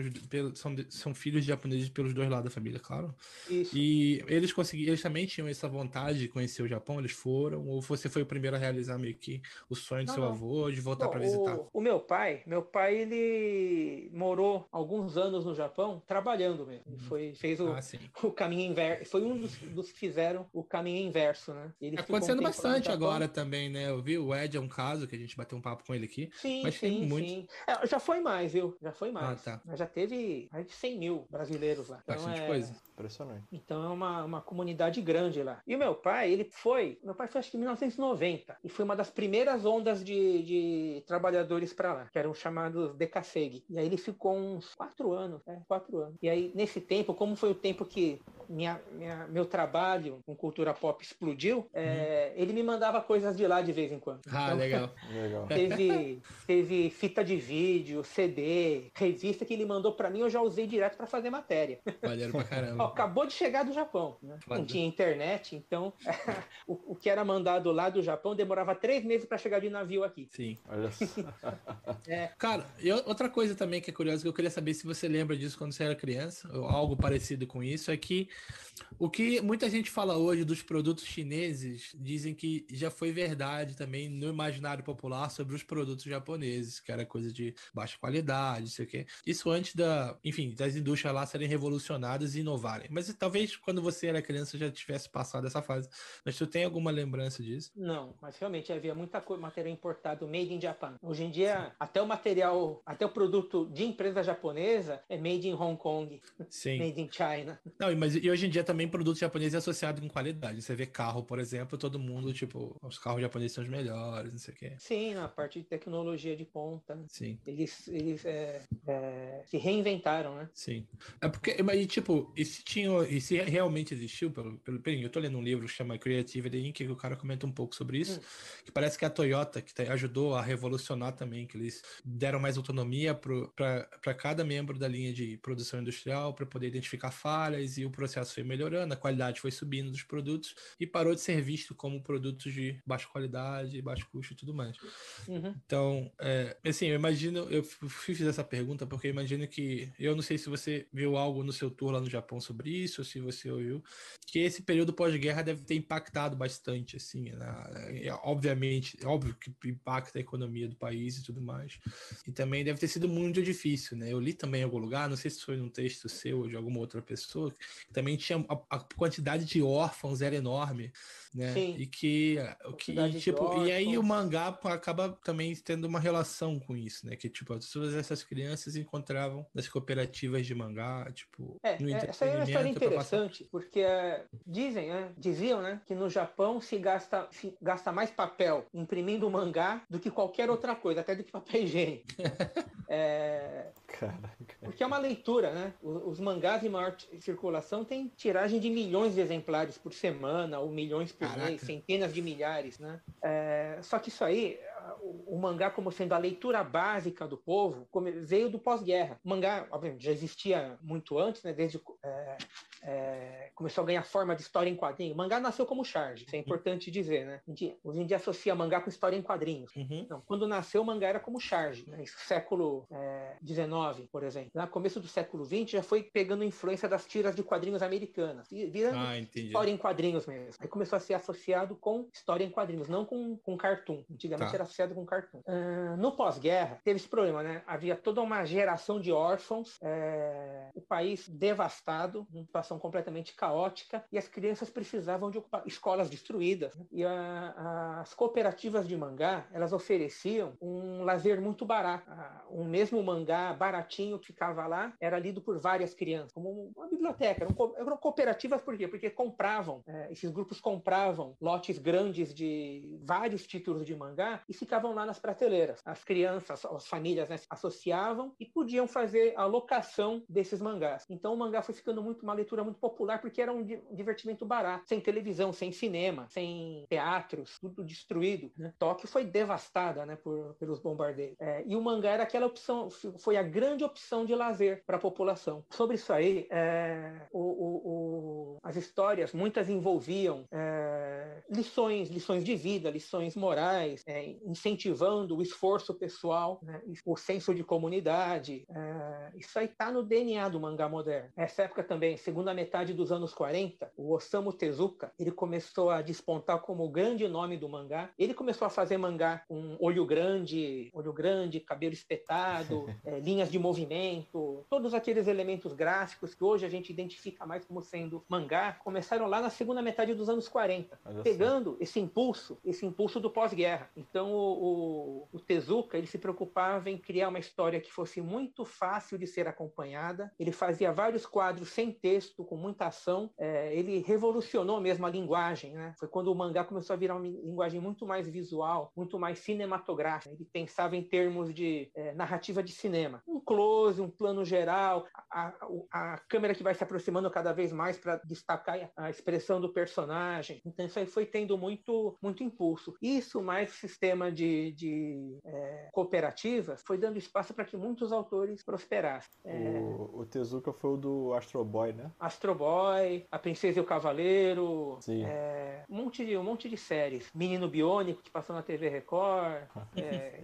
são, são filhos de japoneses pelos dois lados da família, claro. Isso. E eles conseguiram, eles também tinham essa vontade de conhecer o Japão, eles foram, ou você foi o primeiro a realizar meio que o sonho do Não, seu não. avô de voltar para visitar? o, o meu pai, meu pai, ele morou alguns anos no Japão trabalhando mesmo. Ele foi, fez o, Ah, o caminho inverso. Foi um dos, dos que fizeram o caminho inverso, né? Ele Tá ficou no bastante Japão. agora também, né? Eu vi o Ed é um caso que a gente bateu um papo com ele aqui. Sim, Mas tem sim, muitos. sim. É, já foi mais, viu? Já foi mais. Ah, tá. Mas já teve mais de 100 mil brasileiros lá. Então, Bastante é- coisa. Impressionante. Então é uma, uma comunidade grande lá. E o meu pai, ele foi, meu pai foi acho que em 1990, e foi uma das primeiras ondas de, de trabalhadores para lá, que eram chamados Decaseg. E aí ele ficou uns quatro anos, né? Quatro anos. E aí, nesse tempo, como foi o tempo que minha, minha- meu trabalho com cultura pop explodiu, é, ele me mandava coisas de lá de vez em quando. Ah, Então, legal. (laughs) Legal. Teve, teve fita de vídeo, CD, revista que ele mandou para mim, eu já usei direto para fazer matéria. (laughs) Maneiro pra Ó, caramba. acabou de chegar do Japão, né? Não tinha internet, então (laughs) o, o que era mandado lá do Japão demorava três meses para chegar de navio aqui. Sim. Olha só. Cara, e outra coisa também que é curiosa, que eu queria saber se você lembra disso quando você era criança, ou algo parecido com isso, é que o que muita gente fala hoje dos produtos chineses, dizem que já foi verdade também no imaginário popular sobre os produtos japoneses, que era coisa de baixa qualidade, sei o quê. Isso antes da, enfim, das indústrias lá serem revolucionadas e inovarem. Mas talvez quando você era criança já tivesse passado essa fase. Mas tu tem alguma lembrança disso? Não, mas realmente havia muita coisa, material importado made in Japan. Hoje em dia, até o material, até o produto de empresa japonesa é made in Hong Kong, Sim. made in China. Não, mas e hoje em dia também produto japonês é associado com qualidade. Você vê carro, por exemplo, todo mundo, tipo, os carros japoneses são os melhores, não sei o quê. Sim, na parte de tecnologia de ponta. Sim, Eles, eles é, é, se reinventaram, né? sim. É porque, mas, tipo, e se tinha, e se realmente existiu, pelo, pelo, bem, eu tô lendo um livro que chama Creativity Inc., que o cara comenta um pouco sobre isso, que parece que a Toyota, que tá- ajudou a revolucionar também, que eles deram mais autonomia para cada membro da linha de produção industrial para poder identificar falhas e o, pro- processo foi melhorando, a qualidade foi subindo dos produtos e parou de ser visto como produtos de baixa qualidade, baixo custo e tudo mais. Uhum. Então, é, assim, eu imagino, eu fiz essa pergunta porque eu imagino que, eu não sei se você viu algo no seu tour lá no Japão sobre isso, ou se você ouviu, que esse período pós-guerra deve ter impactado bastante, assim, né? obviamente, óbvio que impacta a economia do país e tudo mais, e também deve ter sido muito difícil, né? Eu li também em algum lugar, não sei se foi num texto seu ou de alguma outra pessoa, que também tinha a, a quantidade de órfãos era enorme, né? Sim. E que, o que tipo, e aí o mangá acaba também tendo uma relação com isso, né? Que tipo, todas essas crianças encontravam nas cooperativas de mangá, tipo, é, no é, essa é uma história interessante, porque uh, dizem, né? Diziam, né, que no Japão se gasta se gasta mais papel imprimindo mangá do que qualquer outra coisa, até do que papel higiênico. (laughs) é, Caraca. Porque é uma leitura, né? Os, os mangás em maior circulação têm tiragem de milhões de exemplares por semana, ou milhões por Caraca. mês, centenas de milhares, né? É, só que isso aí, o, mangá como sendo a leitura básica do povo, veio do pós-guerra. O mangá, obviamente, já existia muito antes, né? Desde é, é, começou a ganhar forma de história em quadrinho. O mangá nasceu como charge, isso é uhum. importante dizer, né? Hoje em dia associa mangá com história em quadrinhos. Uhum. Não, quando nasceu, o mangá era como charge, né? Isso, século XIX, é, por exemplo. No começo do século XX já foi pegando influência das tiras de quadrinhos americanas, virando ah, história em quadrinhos mesmo. Aí começou a ser associado com história em quadrinhos, não com, com cartoon. Antigamente tá. era associado com cartoon. Uh, no pós-guerra, teve esse problema, né? Havia toda uma geração de órfãos, é, o país devastado, uma situação completamente caótica, e as crianças precisavam de ocupar escolas destruídas. Né? E a, as cooperativas de mangá, elas ofereciam um lazer muito barato. Um mesmo mangá baratinho que ficava lá era lido por várias crianças, como uma biblioteca. Eram, eram cooperativas por quê? Porque compravam, é, esses grupos compravam lotes grandes de vários títulos de mangá e ficavam lá nas prateleiras. As crianças, as famílias né, associavam e podiam fazer a locação desses mangás. Então o mangá foi ficando muito uma leitura muito popular porque era um divertimento barato, sem televisão, sem cinema, sem teatros, tudo destruído. Né? Tóquio foi devastada né, por, pelos bombardeios. É, e o mangá era aquela opção, foi a grande opção de lazer para a população. Sobre isso aí, é, o, o, o, as histórias, muitas envolviam é, lições, lições de vida, lições morais, é, incentivando o esforço pessoal, né, o senso de comunidade. É, isso aí está no DNA do mangá moderno. Essa época também, segunda metade dos anos 40, o Osamu Tezuka, ele começou a despontar como o grande nome do mangá. Ele começou a fazer mangá com olho grande, olho grande, cabelo espetado, é, (laughs) linhas de movimento, todos aqueles elementos gráficos que hoje a gente identifica mais como sendo mangá, começaram lá na segunda metade dos anos 40, pegando esse impulso, esse impulso do pós-guerra. Então o, o, o Tezuka ele se preocupava em criar uma história que fosse muito fácil de ser acompanhada. Ele fazia vários quadros sem texto, com muita ação. É, ele revolucionou mesmo a linguagem. Né? Foi quando o mangá começou a virar uma linguagem muito mais visual, muito mais cinematográfica. Ele pensava em termos de é, narrativa de cinema. Um close, um plano geral, a, a, a câmera que vai se aproximando cada vez mais para destacar a expressão do personagem. Então isso aí foi tendo muito, muito impulso. Isso mais o sistema de, de é, cooperativas foi dando espaço para que muitos autores prosperassem. É... O, o Tezuka foi o do Astro Boy, né? Astro Boy, A Princesa e o Cavaleiro, é, um, monte de, um monte de séries. Menino Biônico, que passou na TV Record. (laughs) é,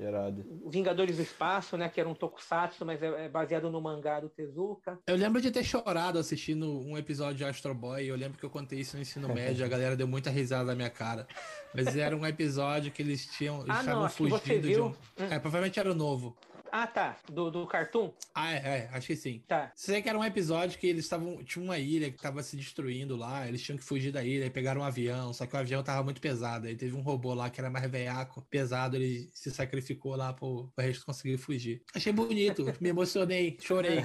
Vingadores do Espaço, né? Que era um tokusatsu, mas é, é, baseado no mangá do Tezuka. Eu lembro de ter chorado assistindo um episódio de Astro Boy. Eu lembro que eu contei isso no ensino (laughs) médio, a galera deu muita risada na minha cara. Mas era um episódio que eles tinham. Eles ah, estavam fugindo de um. Hum. É, provavelmente era o novo. Ah, tá. Do, do Cartoon? Ah, é, é, acho que sim. Tá. Sei que era um episódio que eles estavam. Tinha uma ilha que tava se destruindo lá, eles tinham que fugir da ilha e pegaram um avião, só que o avião tava muito pesado. Aí teve um robô lá que era mais veiaco, pesado, ele se sacrificou lá pro, pro resto conseguir fugir. Achei bonito, (laughs) me emocionei, chorei.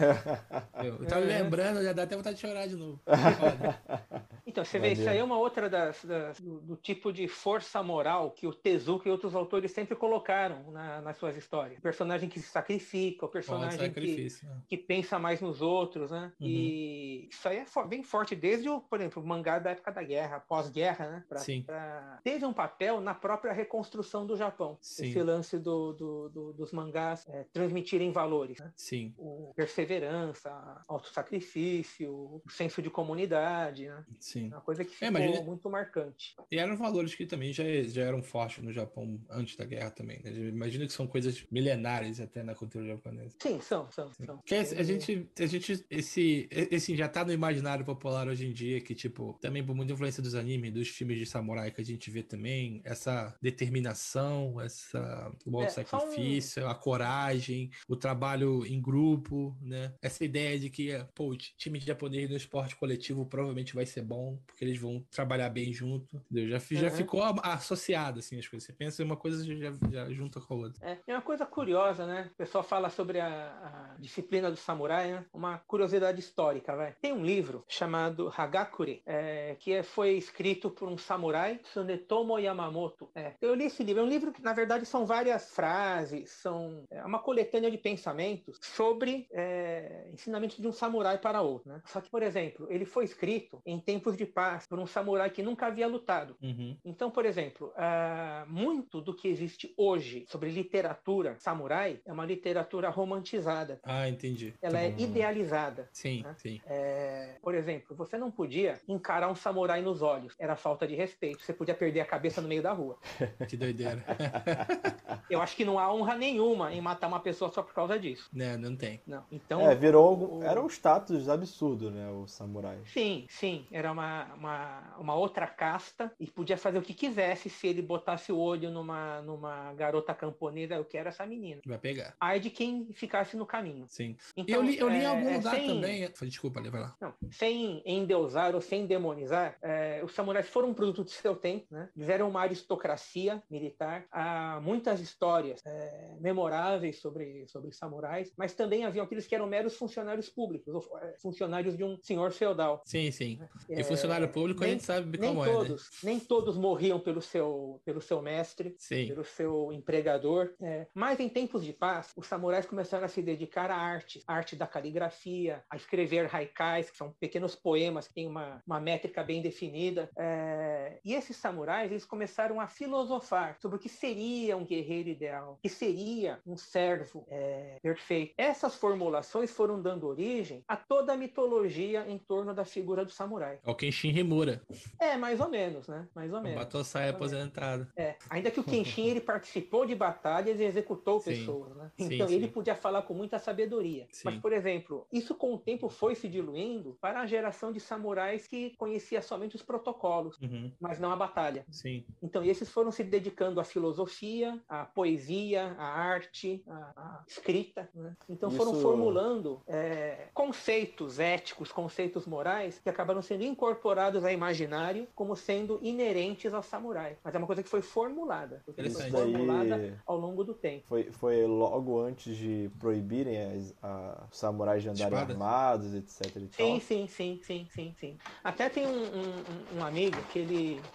Eu, (laughs) eu tava é. lembrando, já dá até vontade de chorar de novo. (laughs) Então, você vê, isso aí é uma outra das, das do, do, tipo de força moral que o Tezuka e outros autores sempre colocaram na, nas suas histórias. Personagem que sacrifica, o personagem que, né? que pensa mais nos outros, né? Uhum. E isso aí é fo- bem forte desde o, por exemplo, o mangá da época da guerra, pós-guerra, né? Pra- Sim. pra- Teve um papel na própria reconstrução do Japão. Sim. Esse lance do, do- do- dos mangás é, transmitirem valores. né? Sim, O perseverança, autossacrifício, o senso de comunidade, né? sim. Uma coisa que É, ficou imagina- muito marcante. E eram valores que também já, já eram fortes no Japão antes da guerra também, né? Imagino que são coisas milenares até na cultura japonesa. Sim, são, são, são. Que é- a gente, a gente esse, esse já tá no imaginário popular hoje em dia, que, tipo, também por muita influência dos animes, dos filmes de samurai que a gente vê também, essa determinação, essa, o É, só um- a coragem, o trabalho em grupo, né? Essa ideia de que, pô, o time japonês no esporte coletivo provavelmente vai ser bom, porque eles vão trabalhar bem junto, entendeu? Já, já Uhum. ficou associado, assim, as coisas. Você pensa em uma coisa já, já junta com a outra. É, é uma coisa curiosa, né? O pessoal fala sobre a, a disciplina do samurai, né? Uma curiosidade histórica, vai. Tem um livro chamado Hagakure, é, que é- foi escrito por um samurai, Tsunetomo Yamamoto. É, eu li esse livro. É um livro que, na verdade, são várias frases, são é uma coletânea de pensamentos sobre é, ensinamentos de um samurai para outro, né? Só que, por exemplo, ele foi escrito em tempos de paz por um samurai que nunca havia lutado. Uhum. Então, por exemplo, ah, muito do que existe hoje sobre literatura samurai é uma literatura romantizada. Ah, entendi. Ela é Hum. idealizada. Sim, né? sim. É, por exemplo, você não podia encarar um samurai nos olhos. Era falta de respeito. Você podia perder a cabeça no meio da rua. (laughs) Que doideira. (laughs) Eu acho que não há honra nenhuma em matar uma pessoa só por causa disso. né, não tem. Não. Então. É, virou. o- Era um status absurdo, né? O samurai. Sim, sim. Era uma, uma, uma outra casta e podia fazer o que quisesse se ele botasse o olho numa, numa garota camponesa. Eu quero essa menina. Vai pegar. Ai de quem ficasse no caminho. Sim. Então, eu li, eu li em é, algum é, lugar sem- também. Desculpa, vai lá. Não, sem endeusar ou sem demonizar, é, os samurais foram um produto de seu tempo, né? Eles eram uma aristocracia militar. Há muitas histórias é, memoráveis sobre, sobre samurais, mas também haviam aqueles que eram meros funcionários públicos, ou é, funcionários de um senhor feudal. Sim, sim. E funcionário público a nem- gente sabe Nem como é, né? todos, nem todos morriam pelo seu, pelo seu mestre, Sim. pelo seu empregador. Mas em tempos de paz, os samurais começaram a se dedicar à arte, à arte da caligrafia, a escrever haikais, que são pequenos poemas que têm uma, uma métrica bem definida. é. E esses samurais, eles começaram a filosofar sobre o que seria um guerreiro ideal, o que seria um servo é, perfeito. Essas formulações foram dando origem a toda a mitologia em torno da figura do samurai. É o Kenshin Himura. É, mais ou menos, né? Mais ou menos. Batosai aposentado. É, ainda que o Kenshin ele (laughs) participou de batalhas e executou Sim. pessoas, né? Sim, Então sim. ele podia falar com muita sabedoria. Sim. Mas, por exemplo, isso com o tempo foi se diluindo para a geração de samurais que conhecia somente os protocolos, Uhum. mas não a batalha. Sim. Então esses foram se dedicando à filosofia, à poesia, à arte, à, à escrita. né? Então foram Isso- formulando é, conceitos éticos, conceitos morais que acabaram sendo incorporados ao imaginário como sendo inerentes ao samurai. Mas é uma coisa que foi formulada, foi formulada ao longo do tempo. Foi, foi logo antes de proibirem as, a, os samurais de andarem Espada. armados, etc. E Sim, sim, sim, sim, sim, sim. Até tem um, um- um amigo que ele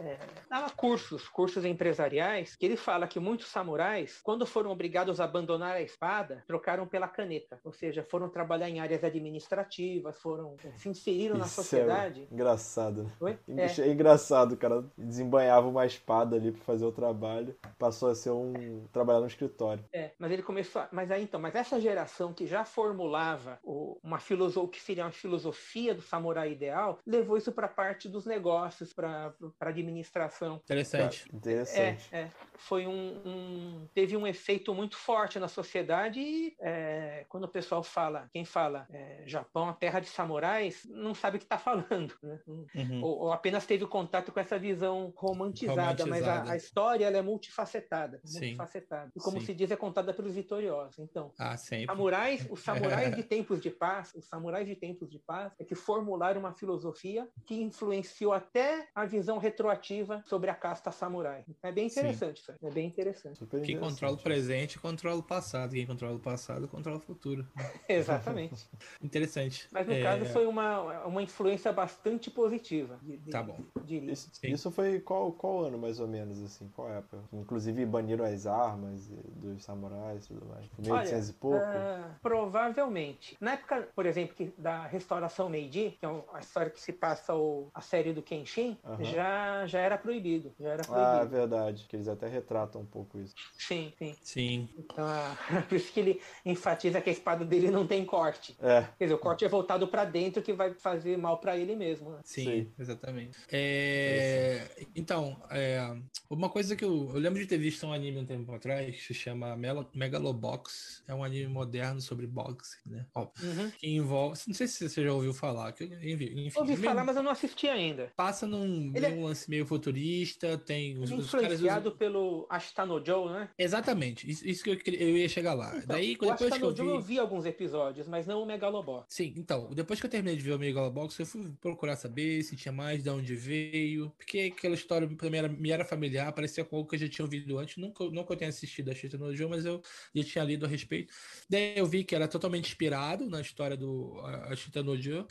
é, dava cursos, cursos empresariais, que ele fala que muitos samurais, quando foram obrigados a abandonar a espada, trocaram pela caneta. Ou seja, foram trabalhar em áreas administrativas, foram é, se inseriram na Isso sociedade. É engraçado, né? Oi? É. Achei engraçado, cara desembanhava uma espada ali pra fazer o trabalho, passou a ser um. trabalhar no escritório. É, mas ele começou. a- Mas aí então, mas essa geração que já formulava o- uma filosofia, o que seria uma filosofia do samurai ideal, levou isso para a parte dos negócios, para a administração. Interessante. É, Interessante. é. Foi um, um- Teve um efeito muito forte na sociedade e é, quando o pessoal fala, quem fala é, Japão, a terra de samurais, não sabe o que está falando. Né? Uhum. Ou, ou apenas teve contato com essa visão romantizada, mas a, Romantizada. a história ela é multifacetada. Sim. multifacetada. E como Sim. se diz, é contada pelos vitoriosos. Então, Ah, sempre. samurais, os samurais de (laughs) tempos de paz, os samurais de tempos de paz, é que formularam uma filosofia que influenciou até a visão retroativa narrativa sobre a casta samurai. É bem interessante, isso. É bem interessante. Super Quem controla o presente controla o passado. Quem controla o passado controla o futuro. (laughs) Exatamente. interessante. Mas no é... caso foi uma, uma influência bastante positiva. De, de, tá bom. Isso, isso, foi qual, qual ano mais ou menos, assim? Qual época? Inclusive baniram as armas dos samurais e tudo mais. 1800 e pouco? Uh, provavelmente. Na época, por exemplo, que, da restauração Meiji, que é a história que se passa o, a série do Kenshin, uhum. já, já era proibido. Já era proibido. Ah, é verdade. Que eles até retratam um pouco isso. Sim, sim. Sim. Então, (laughs) por isso que ele enfatiza que a espada dele não tem corte. É. Quer dizer, o corte é voltado para dentro que vai fazer mal para ele mesmo. Né? Sim, sim, exatamente. É... Então, é... uma coisa que eu, eu lembro de ter visto um anime um tempo atrás que se chama Megalobox. É um anime moderno sobre boxe, né? Uhum. Que envolve. Não sei se você já ouviu falar. Que, enfim, Ouvi falar, mas eu não assisti ainda. Passa num, Ele num é... lance meio futurista, tem os, influenciado os caras pelo Ashtano Joe, né? Exatamente, isso, isso que eu, eu, ia chegar lá. Então, Daí, depois que eu vi... eu vi alguns episódios, mas não o Megalobox. Sim, então, depois que eu terminei de ver o Megalobox, eu fui procurar saber se tinha mais, de onde veio, porque aquela história pra mim era, me era familiar, parecia com algo que eu já tinha ouvido antes, nunca, nunca eu tinha assistido a Ashtano Joe, mas eu já tinha lido a respeito. Daí eu vi que era totalmente inspirado na história do Ashtano Joe,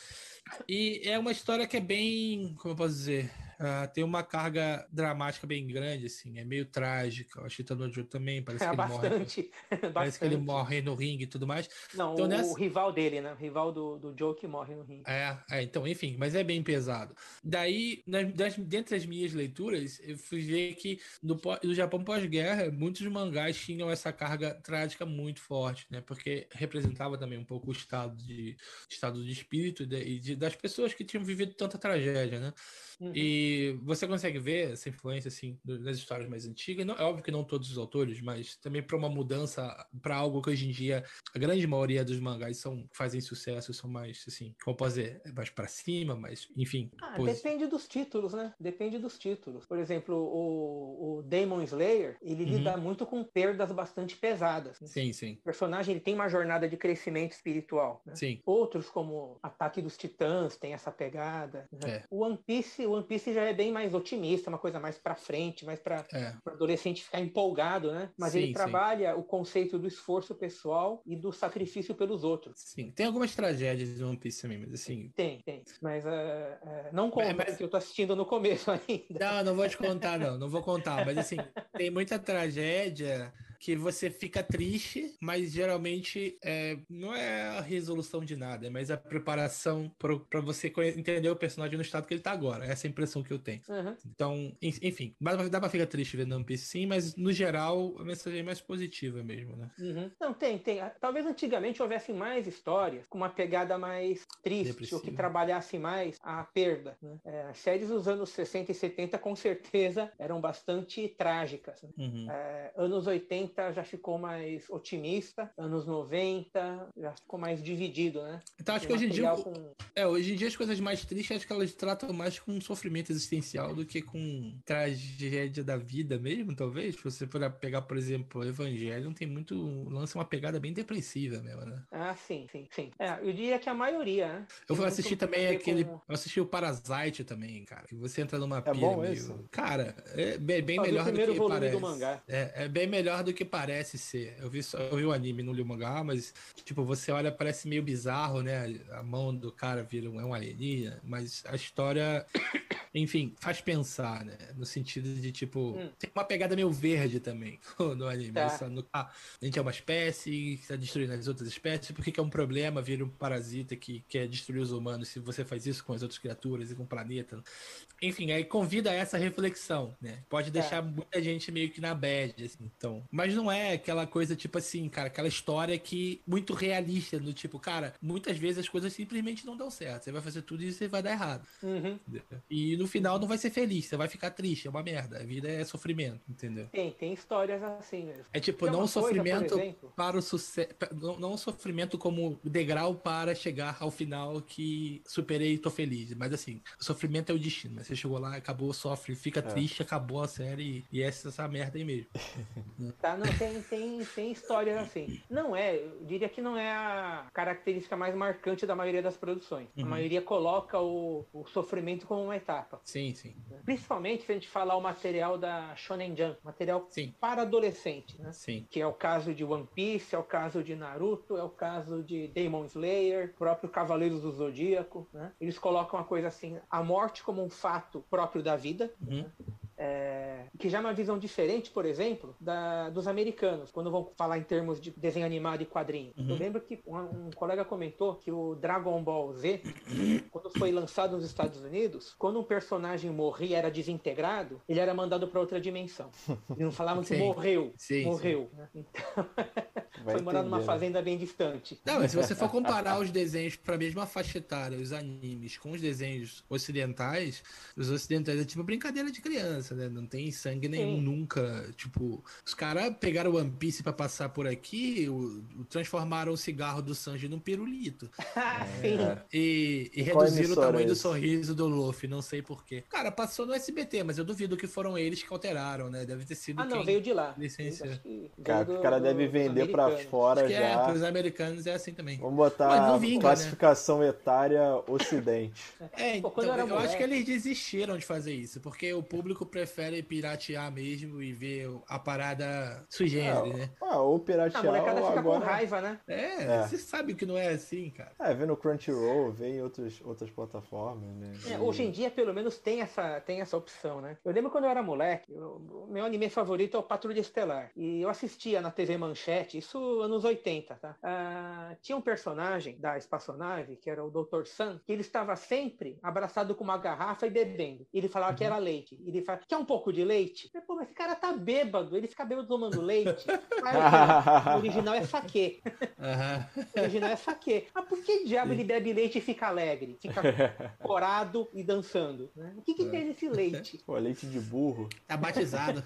e é uma história que é bem, como eu posso dizer, Uh, tem uma carga dramática bem grande, assim, é meio trágica. O Chita no também, (laughs) parece é, que bastante, ele morre. (laughs) Parece bastante. que ele morre no ringue e tudo mais. Não, então, o, nessa... o, rival dele, né? O rival do, do Joe que morre no ringue. É, é, então, enfim, mas é bem pesado. Daí, nas, das, dentre as minhas leituras, eu fui ver que no, no Japão pós-guerra, muitos mangás tinham essa carga trágica muito forte, né? Porque representava também um pouco o estado de, estado de espírito e de, de, das pessoas que tinham vivido tanta tragédia, né? Uhum. E você consegue ver essa influência assim nas histórias mais antigas. Não, é óbvio que não todos os autores, mas também para uma mudança para algo que hoje em dia a grande maioria dos mangás são fazem sucesso, são mais assim, como posso dizer, é mais para cima, mas enfim. Ah, depende dos títulos, né? Depende dos títulos. Por exemplo, o, o Demon Slayer, ele uhum. lida muito com perdas bastante pesadas. Né? Sim, sim. O personagem ele tem uma jornada de crescimento espiritual. Né? Sim. Outros como Ataque dos Titãs tem essa pegada. Né? É. O One Piece One Piece já é bem mais otimista, uma coisa mais para frente, mais para é. o adolescente ficar empolgado, né? Mas sim, ele trabalha sim. o conceito do esforço pessoal e do sacrifício pelos outros. Sim, tem algumas tragédias no One Piece também, mas assim. Tem, tem. Mas uh, uh, não conta, mas... porque eu tô assistindo no começo (laughs) ainda. Não, não vou te contar, não, não vou contar. Mas assim, tem muita tragédia que você fica triste, mas geralmente é, não é a resolução de nada, é mais a preparação para você entender o personagem no estado que ele tá agora. Essa é a impressão que eu tenho. Uhum. Então, enfim, dá pra ficar triste vendo One Piece sim, mas no geral a mensagem é mais positiva mesmo, né? Uhum. Não, tem, tem. Talvez antigamente houvesse mais histórias com uma pegada mais triste, Depressivo. ou que trabalhasse mais a perda. Né? É, as séries dos anos 60 e 70 com certeza eram bastante trágicas. Né? Uhum. É, anos 80 80 já ficou mais otimista, anos 90 já ficou mais dividido, né? Então acho que hoje em dia. Com... É, hoje em dia as coisas mais tristes acho que elas tratam mais com sofrimento existencial do que com tragédia da vida mesmo, talvez. Se você for pegar, por exemplo, o Evangelho, tem muito. lança uma pegada bem depressiva mesmo, né? Ah, sim, sim, sim. É, eu diria que a maioria, né? Eu vou assistir também aquele. Com... Eu assisti o Parasite também, cara. Que você entra numa é bom meio. Isso? Cara, é bem, bem melhor do que parece. Do mangá. É, é bem melhor do que parece ser. Eu vi, eu vi o anime, não li o mangá, mas, tipo, você olha, parece meio bizarro, né? A mão do cara vira um, é um alienígena, mas a história, enfim, faz pensar, né? No sentido de, tipo, hum. tem uma pegada meio verde também (laughs) no anime. Tá. no, ah, a gente é uma espécie que está destruindo as outras espécies, por que, é um problema vir um parasita que quer destruir os humanos se você faz isso com as outras criaturas e com o planeta? Enfim, aí convida a essa reflexão, né? Pode deixar é. muita gente meio que na bad, assim, então. Mas não é aquela coisa, tipo assim, cara, aquela história que muito realista, do tipo, cara, muitas vezes as coisas simplesmente não dão certo. Você vai fazer tudo e você vai dar errado. Uhum. E no final não vai ser feliz, você vai ficar triste, é uma merda. A vida é sofrimento, entendeu? Tem, tem histórias assim mesmo. É tipo, não sofrimento coisa, para o sucesso. Não, não sofrimento como degrau para chegar ao final que superei e tô feliz. Mas assim, sofrimento é o destino. Mas você chegou lá, acabou, sofre, fica é. triste, acabou a série e essa, essa merda aí mesmo. (laughs) tá, não, tem, tem, tem histórias assim. Não é, eu diria que não é a característica mais marcante da maioria das produções. Uhum. A maioria coloca o, o sofrimento como uma etapa. Sim, sim. Principalmente se a gente falar o material da Shonen Jump, material sim. para adolescente, né? Sim. Que é o caso de One Piece, é o caso de Naruto, é o caso de Demon Slayer, próprio Cavaleiros do Zodíaco, né? Eles colocam uma coisa assim, a morte como um fato próprio da vida, uhum. né? É, que já é uma visão diferente, por exemplo, da, dos americanos, quando vão falar em termos de desenho animado e quadrinho. Uhum. Eu lembro que um, um, colega comentou que o Dragon Ball Z, (coughs) quando foi lançado nos Estados Unidos, quando um personagem morria era desintegrado, ele era mandado para outra dimensão. (laughs) Eles não falavam que morreu. Sim, morreu. Sim. Né? (laughs) Então, foi morar numa fazenda bem distante. Não, mas se você for comparar os desenhos para a mesma faixa etária, os animes, com os desenhos ocidentais, os ocidentais é tipo brincadeira de criança, né? Não tem sangue nenhum Sim. nunca. Tipo, os caras pegaram o One Piece pra passar por aqui, o, o transformaram o cigarro do Sanji num pirulito. (laughs) é, e, e reduziram o tamanho do sorriso do Luffy, não sei porquê. Cara, passou no SBT, mas eu duvido que foram eles que alteraram, né? Deve ter sido. Ah, não, veio de lá. Licença. Cara, do, o cara deve vender fora Acho já. É, pros americanos é assim também. Vamos botar vinga, classificação né? etária Ocidente. (laughs) É, então, Pô, eu, eu acho que eles desistiram de fazer isso, porque o público prefere piratear mesmo e ver a parada sui generis, é, né? Ah, ou piratear a molecada fica agora... com raiva, né? É, é, você sabe que não é assim, cara. É, vê no Crunchyroll, vê em outros, outras plataformas, né? É, e... Hoje em dia, pelo menos, tem essa, tem essa opção, né? Eu lembro quando eu era moleque, o meu anime favorito é o Patrulha Estelar. E eu assistia na TV Manchete, isso anos 80, tá? Ah, tinha um personagem da espaçonave, que era o Dr. Sun, que ele estava sempre abraçado com uma garrafa e bebendo. Ele falava uhum. que era leite. Ele falava, quer um pouco de leite? Pô, mas esse cara tá bêbado, ele fica bêbado tomando leite. (laughs) o original é saque. Uhum. (laughs) O original é saque. Mas por que diabo ele bebe leite e fica alegre? Fica (laughs) corado e dançando? Né? O que, que é. tem nesse leite? Pô, leite de burro. Tá batizado.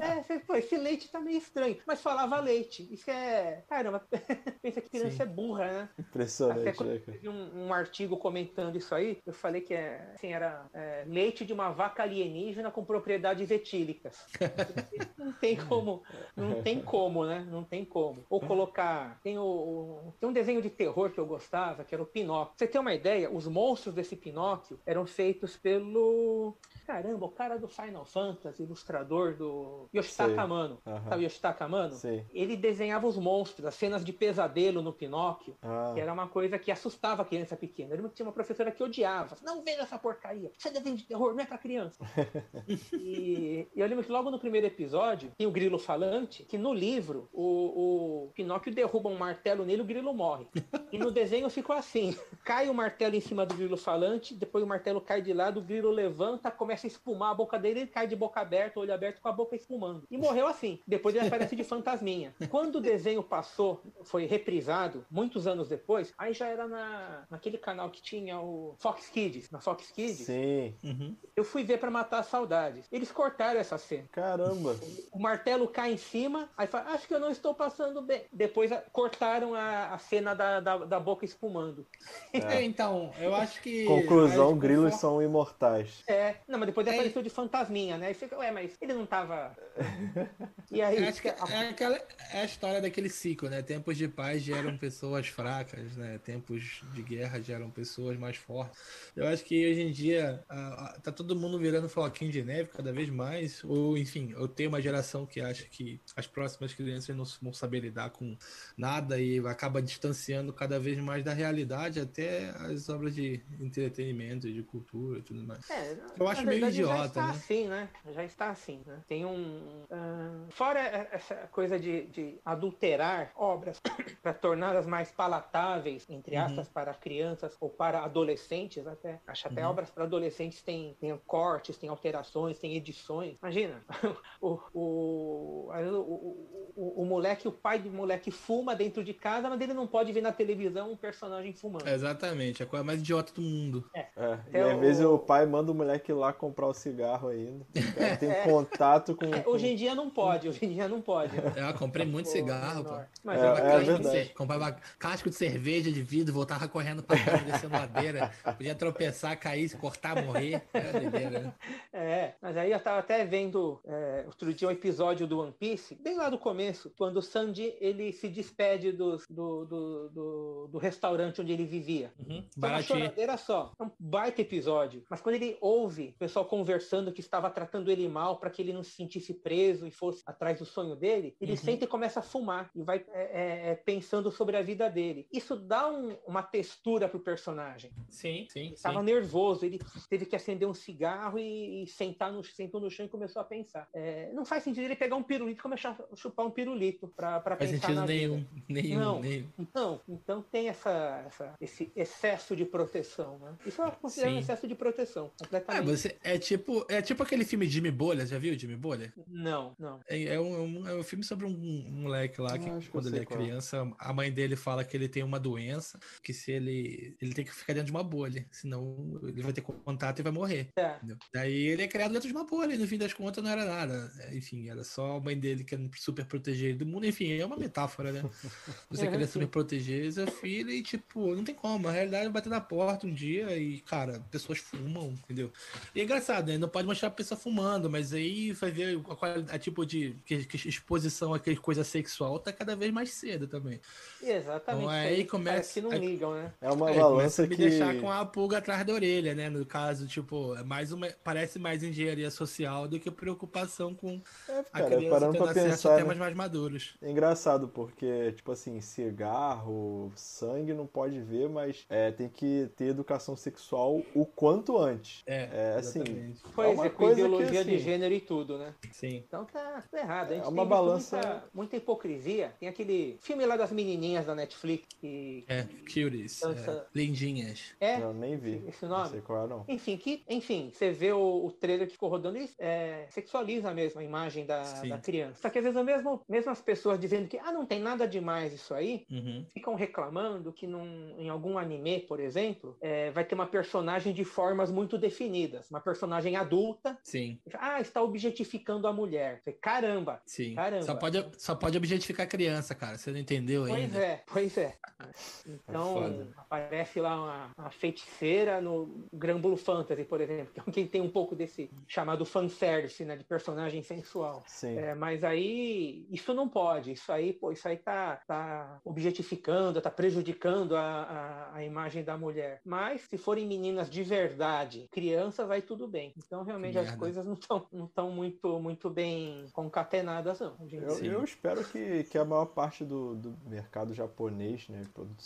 é, pô, esse leite tá meio estranho. Mas falava leite. Isso é. Caramba, (laughs) pensa que criança Sim. é burra, né? Impressionante. Até quando né, eu vi um, um, artigo comentando isso aí, eu falei que é, assim, era é, leite de uma vaca alienígena com propriedades etílicas. (laughs) não tem como, não tem como, né? Não tem como. Ou colocar. Tem, o, o, tem um desenho de terror que eu gostava, que era o Pinóquio. Pra você ter uma ideia, os monstros desse Pinóquio eram feitos pelo. Caramba, o cara do Final Fantasy, ilustrador do Yoshitaka Amano. Uhum. Sabe Yoshitaka Amano? Sim. Ele desenhava os monstros, as cenas de pesadelo no Pinóquio, ah. que era uma coisa que assustava a criança pequena. Ele tinha uma professora que odiava. Não veja essa porcaria. Isso é desenho de terror, não é pra criança. (laughs) e, e, eu lembro que logo no primeiro episódio tem o grilo falante, que no livro o, o Pinóquio derruba um martelo nele e o grilo morre. E no desenho ficou assim: cai o martelo em cima do grilo falante, depois o martelo cai de lado, o grilo levanta, começa a espumar a boca dele, ele cai de boca aberta, olho aberto com a boca espumando. E morreu assim. Depois ele aparece de fantasminha. Quando o desenho passou, foi reprisado, muitos anos depois, aí já era na, naquele canal que tinha o Fox Kids, na Fox Kids. Sim. Uhum. Eu fui ver para matar a saudade. Eles cortaram essa cena. Caramba. O martelo cai em cima, aí fala, acho que eu não estou passando bem. Depois a, cortaram a, a, cena da, da, da, boca espumando. É. então, eu acho que. Conclusão, grilos são imortais. É, não, mas depois é. apareceu de fantasminha, né? Aí fica, ué, mas ele não tava. (laughs) E aí. Acho que é, aquela, é a história daquele ciclo, né? Tempos de paz geram pessoas fracas, né? Tempos de guerra geram pessoas mais fortes. Eu acho que hoje em dia tá todo mundo virando floquinho de neve cada vez mais. Ou, enfim, eu tenho uma geração que acha que as próximas crianças não vão saber lidar com nada e acaba distanciando cada vez mais da realidade até as obras de entretenimento, de cultura e tudo mais. É, eu acho meio idiota. Já está né? assim, né? Já está assim, né? Tem um. Uh, fora essa coisa de, de adulterar obras (coughs) para torná-las mais palatáveis, entre uhum. aspas, uhum. para crianças ou para adolescentes até. Acho até uhum. obras para adolescentes tem, tem cortes, tem alterações, tem edições. Imagina, (laughs) o, o, o, o, o moleque, o pai do moleque fuma dentro de casa, mas ele não pode ver na televisão um personagem fumando. Exatamente, a coisa mais idiota do mundo. É. é. E às vezes o pai manda o moleque lá comprar o cigarro ainda. (laughs) Tem é. contato com, é, Hoje em dia não pode, hoje em dia não pode. Né? (laughs) Eu comprei muito pô, cigarro, pô. Mas é, é, verdade. comprava casco de cerveja de vidro, voltava correndo pra casa, descendo ladeira. Podia tropeçar, cair, cortar, morrer. Era doideira, né? É, mas aí eu tava até vendo é, outro dia um episódio do One Piece, bem lá do começo, quando o Sanji ele se despede do, do, do, do, do restaurante onde ele vivia. Uhum. Uma choradeira só. É um baita episódio. Mas quando ele ouve o pessoal conversando que estava tratando ele mal para que ele não se sentisse preso e fosse atrás do sonho dele, ele uhum. senta e começa a fumar e vai é, é, é pensando sobre a vida dele. Isso dá um, uma textura pro personagem. Sim, sim. Ele estava nervoso, ele teve que acender um cigarro e, e sentar no, sentou no chão e começou a pensar. É, não faz sentido ele pegar um pirulito e começar a chupar um pirulito para pensar sentido na nenhum, vida. (laughs) Nenhum, não, nenhum. Não, então tem essa, essa, esse excesso de proteção. Né? Isso é considerado um excesso de proteção. Completamente. É, você, é, tipo, é tipo aquele filme Jimmy Bolha, já viu Jimmy Bolha? Não, não. É, é, um, é um filme sobre um, um moleque lá que, quando ele é criança, a mãe dele fala que ele tem uma doença, que se ele. ele tem que ficar dentro de uma bolha, senão ele vai ter contato e vai morrer. É. Daí ele é criado dentro de uma bolha, e no fim das contas não era nada. Enfim, era só a mãe dele querendo super proteger ele do mundo. Enfim, é uma metáfora, né? (laughs) Você querer super proteger seu filho e, tipo, não tem como. A realidade é bater na porta um dia e, cara, pessoas fumam, entendeu? E é engraçado, né? Não pode mostrar a pessoa fumando, mas aí vai ver a, a tipo de que, que exposição àquela coisa sexual tá cada vez mais cedo também. Exatamente. Então, aí começa. que não ligam, né? É uma é, balança que. me deixar com a pulga atrás da orelha, né? No caso, tipo, é mais uma. Parece mais engenharia social do que preocupação com é, cara, a criança parando pra pensar, temas né? mais maduros. É engraçado, porque, tipo assim, cigarro, sangue não pode ver, mas é, tem que ter educação sexual o quanto antes. É, é assim. Pois é, uma é com ideologia que, assim, de gênero e tudo, né? Sim. Então tá, tá errado. A gente é uma balança. Muita, muita, hipocrisia. Tem aquele filme lá das menininhas da Netflix. Que... É, Cuties. Dança... É, lindinhas. É. Não, nem vi. Esse nome? Não sei qual é, não. Enfim, que, enfim, você vê o, o trailer que ficou rodando e é, sexualiza mesmo a imagem da, da criança. Só que às vezes mesmo, mesmo as pessoas dizendo que ah, não tem nada demais isso aí, uhum. ficam reclamando que num, em algum anime, por exemplo, é, vai ter uma personagem de formas muito definidas. Uma personagem adulta. Sim. Ah, está objetificando a mulher. Caramba. Sim. Caramba. Só pode, só pode objetificar a criança, cara. Você não entendeu pois ainda. Pois é, pois é. Então, é aparece lá uma, uma, feiticeira no Granbulo Fantasy, por exemplo, que é tem um pouco desse chamado fanservice, né? De personagem sensual. Sim. É, mas aí, isso não pode. Isso aí, pô, isso aí tá, tá objetificando, tá prejudicando a, a, a imagem da mulher. Mas, se forem meninas de verdade, criança, vai tudo bem. Então, realmente, as coisas não estão não tão muito, muito bem concatenadas, não. Eu, eu, espero que, que a maior parte do, do mercado japonês, né,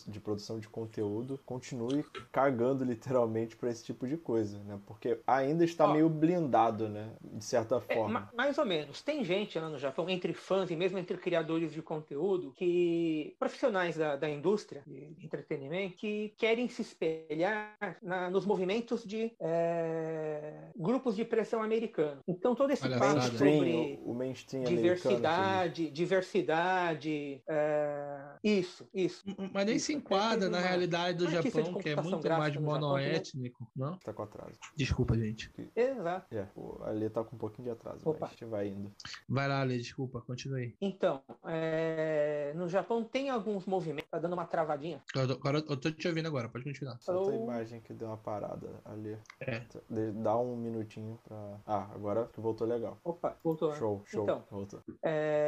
de produção de conteúdo, continue cagando literalmente para esse tipo de coisa, né? Porque ainda está Ó, meio blindado, né? De certa é, forma. É, mais ou menos. Tem gente lá no Japão, entre fãs e mesmo entre criadores de conteúdo, que profissionais da, da indústria de entretenimento que querem se espelhar na, nos movimentos de é, grupos de pressão americano. Então todo esse Olha papo sobre o, o diversidade, diversidade, é, isso, isso. Mas nem isso. se enquadra na uma... realidade do Japão, que é muito mais monoétnico, não? Tá com atraso. Desculpa, gente. Exato. É, o Ali tá com um pouquinho de atraso, Opa. mas a gente vai indo. Vai lá, Ali, desculpa, continue. Então, é... no Japão tem alguns movimentos, tá dando uma travadinha. Agora eu tô te ouvindo agora, pode continuar. Só a imagem que deu uma parada ali. É. Dá um minutinho pra. Ah, agora voltou legal. Opa, voltou. Né? Show, show. Então, voltou. É...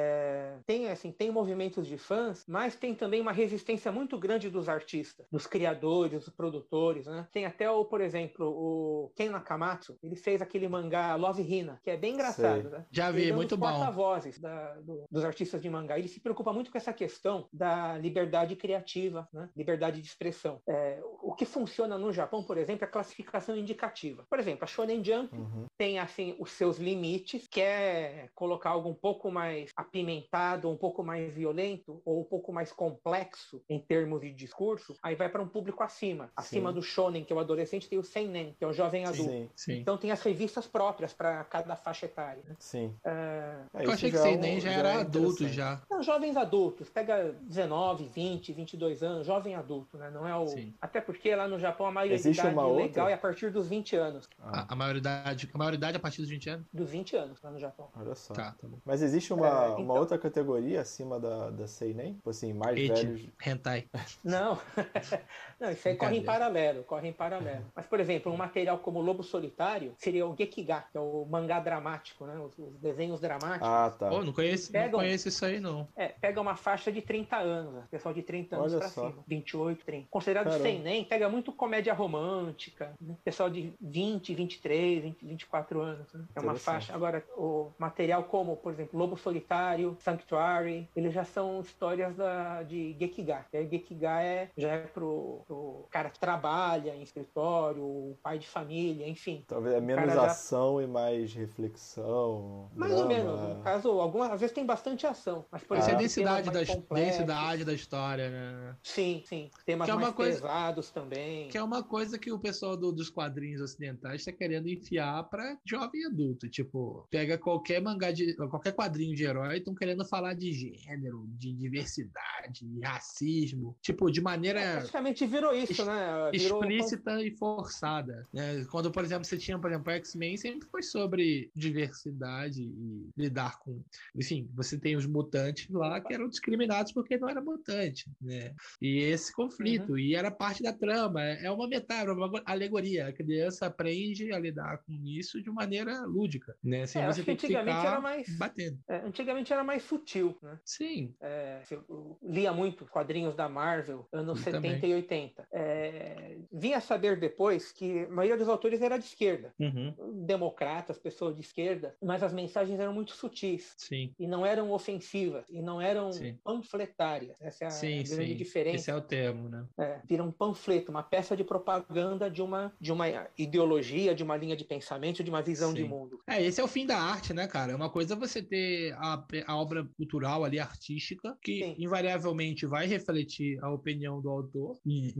Tem, assim, tem movimentos de fãs, mas tem também uma resistência muito grande dos artistas, dos criadores, dos produtores, né? Tem até o, por exemplo, o Ken Nakamatsu, ele fez aquele mangá Love Hina, que é bem engraçado, Sei. né? Já vi, ele é muito bom. porta-vozes do, dos artistas de mangá. Ele se preocupa muito com essa questão da liberdade criativa, né? liberdade de expressão. É, o que funciona no Japão, por exemplo, é a classificação indicativa. Por exemplo, a Shonen Jump uhum. tem assim os seus limites, quer colocar algo um pouco mais apimentado, um pouco mais violento ou um pouco mais complexo em termos de discurso, aí vai para um público acima. Acima Sim. do shonen, que é o adolescente, tem o seinen, que é o jovem adulto. Sim. Sim. Então tem as revistas próprias para cada faixa etária. Né? Sim. É, eu achei que seinen é já, já era é adulto já. Não, jovens adultos, pega 19, 20, 22 anos, jovem adulto, né? Não é o Até porque lá no Japão a maioridade legal outra? é a partir dos 20 anos. Ah. A, a, maioridade, a maioridade a partir dos 20 anos? Dos 20 anos lá no Japão. Olha só. Tá, tá bom. Mas existe uma, é, então... uma outra categoria acima da, da seinen? Tipo assim, mais Age, velhos. Hentai. Não. (laughs) Não, isso aí corre em paralelo, corre em paralelo. Mas, por exemplo, um material como Lobo Solitário seria o Gekiga, que é o mangá dramático, né? Os, os desenhos dramáticos. Ah, tá. Oh, não, conheço, pegam, não conheço isso aí, não. É, pega uma faixa de 30 anos, pessoal de 30 anos Olha pra só. cima. 28, 30. Considerado Caramba. seinen, pega muito comédia romântica, né? pessoal de 20, 23, 20, 24 anos. Né? É uma faixa. Agora, o material como, por exemplo, Lobo Solitário, Sanctuary, eles já são histórias da, de Gekiga. E Gekiga é, já é pro, pro cara que trabalha em escritório, pai de família, enfim. Talvez é menos ação já... e mais reflexão. Mais drama. ou menos. No caso, algumas às vezes tem bastante ação. Mas, por ah. exemplo, a densidade da, densidade da história, né? Sim, sim. Temas que é mais coisa, pesados também. Que é uma coisa que o pessoal do, dos quadrinhos ocidentais está querendo enfiar para jovem adulto. Tipo, pega qualquer mangá de. qualquer quadrinho de herói, estão querendo falar de gênero, de diversidade, de racismo. Tipo, de maneira. É, praticamente virou isso, né? Virou explícita um... e forçada. Né? Quando, por exemplo, você tinha, por exemplo, X-Men, sempre foi sobre diversidade e lidar com. Enfim, você tem os mutantes lá que eram discriminados porque não era mutante, né? E esse conflito, uhum. e era parte da trama, é uma metáfora, uma alegoria. A criança aprende a lidar com isso de maneira lúdica, né? Sem é, você ter que ficar era mais, batendo. É, antigamente era mais sutil, né? Sim. É, eu lia muito quadrinhos da Marvel, anos eu 70 também. e 80. É, vinha saber depois que a maioria dos autores era de esquerda. Uhum. Democratas, pessoas de esquerda, mas as mensagens eram muito sutis. Sim. E não eram ofensivas, e não eram sim. panfletárias. Essa é a sim, grande sim. diferença. Esse é o termo, né? É, vira um panfleto, uma peça de propaganda de uma, de uma ideologia, de uma linha de pensamento, de uma visão de mundo. É, esse é o fim da arte, né, cara? É uma coisa você ter a, a obra cultural ali, artística, que invariavelmente vai refletir a opinião do autor, e,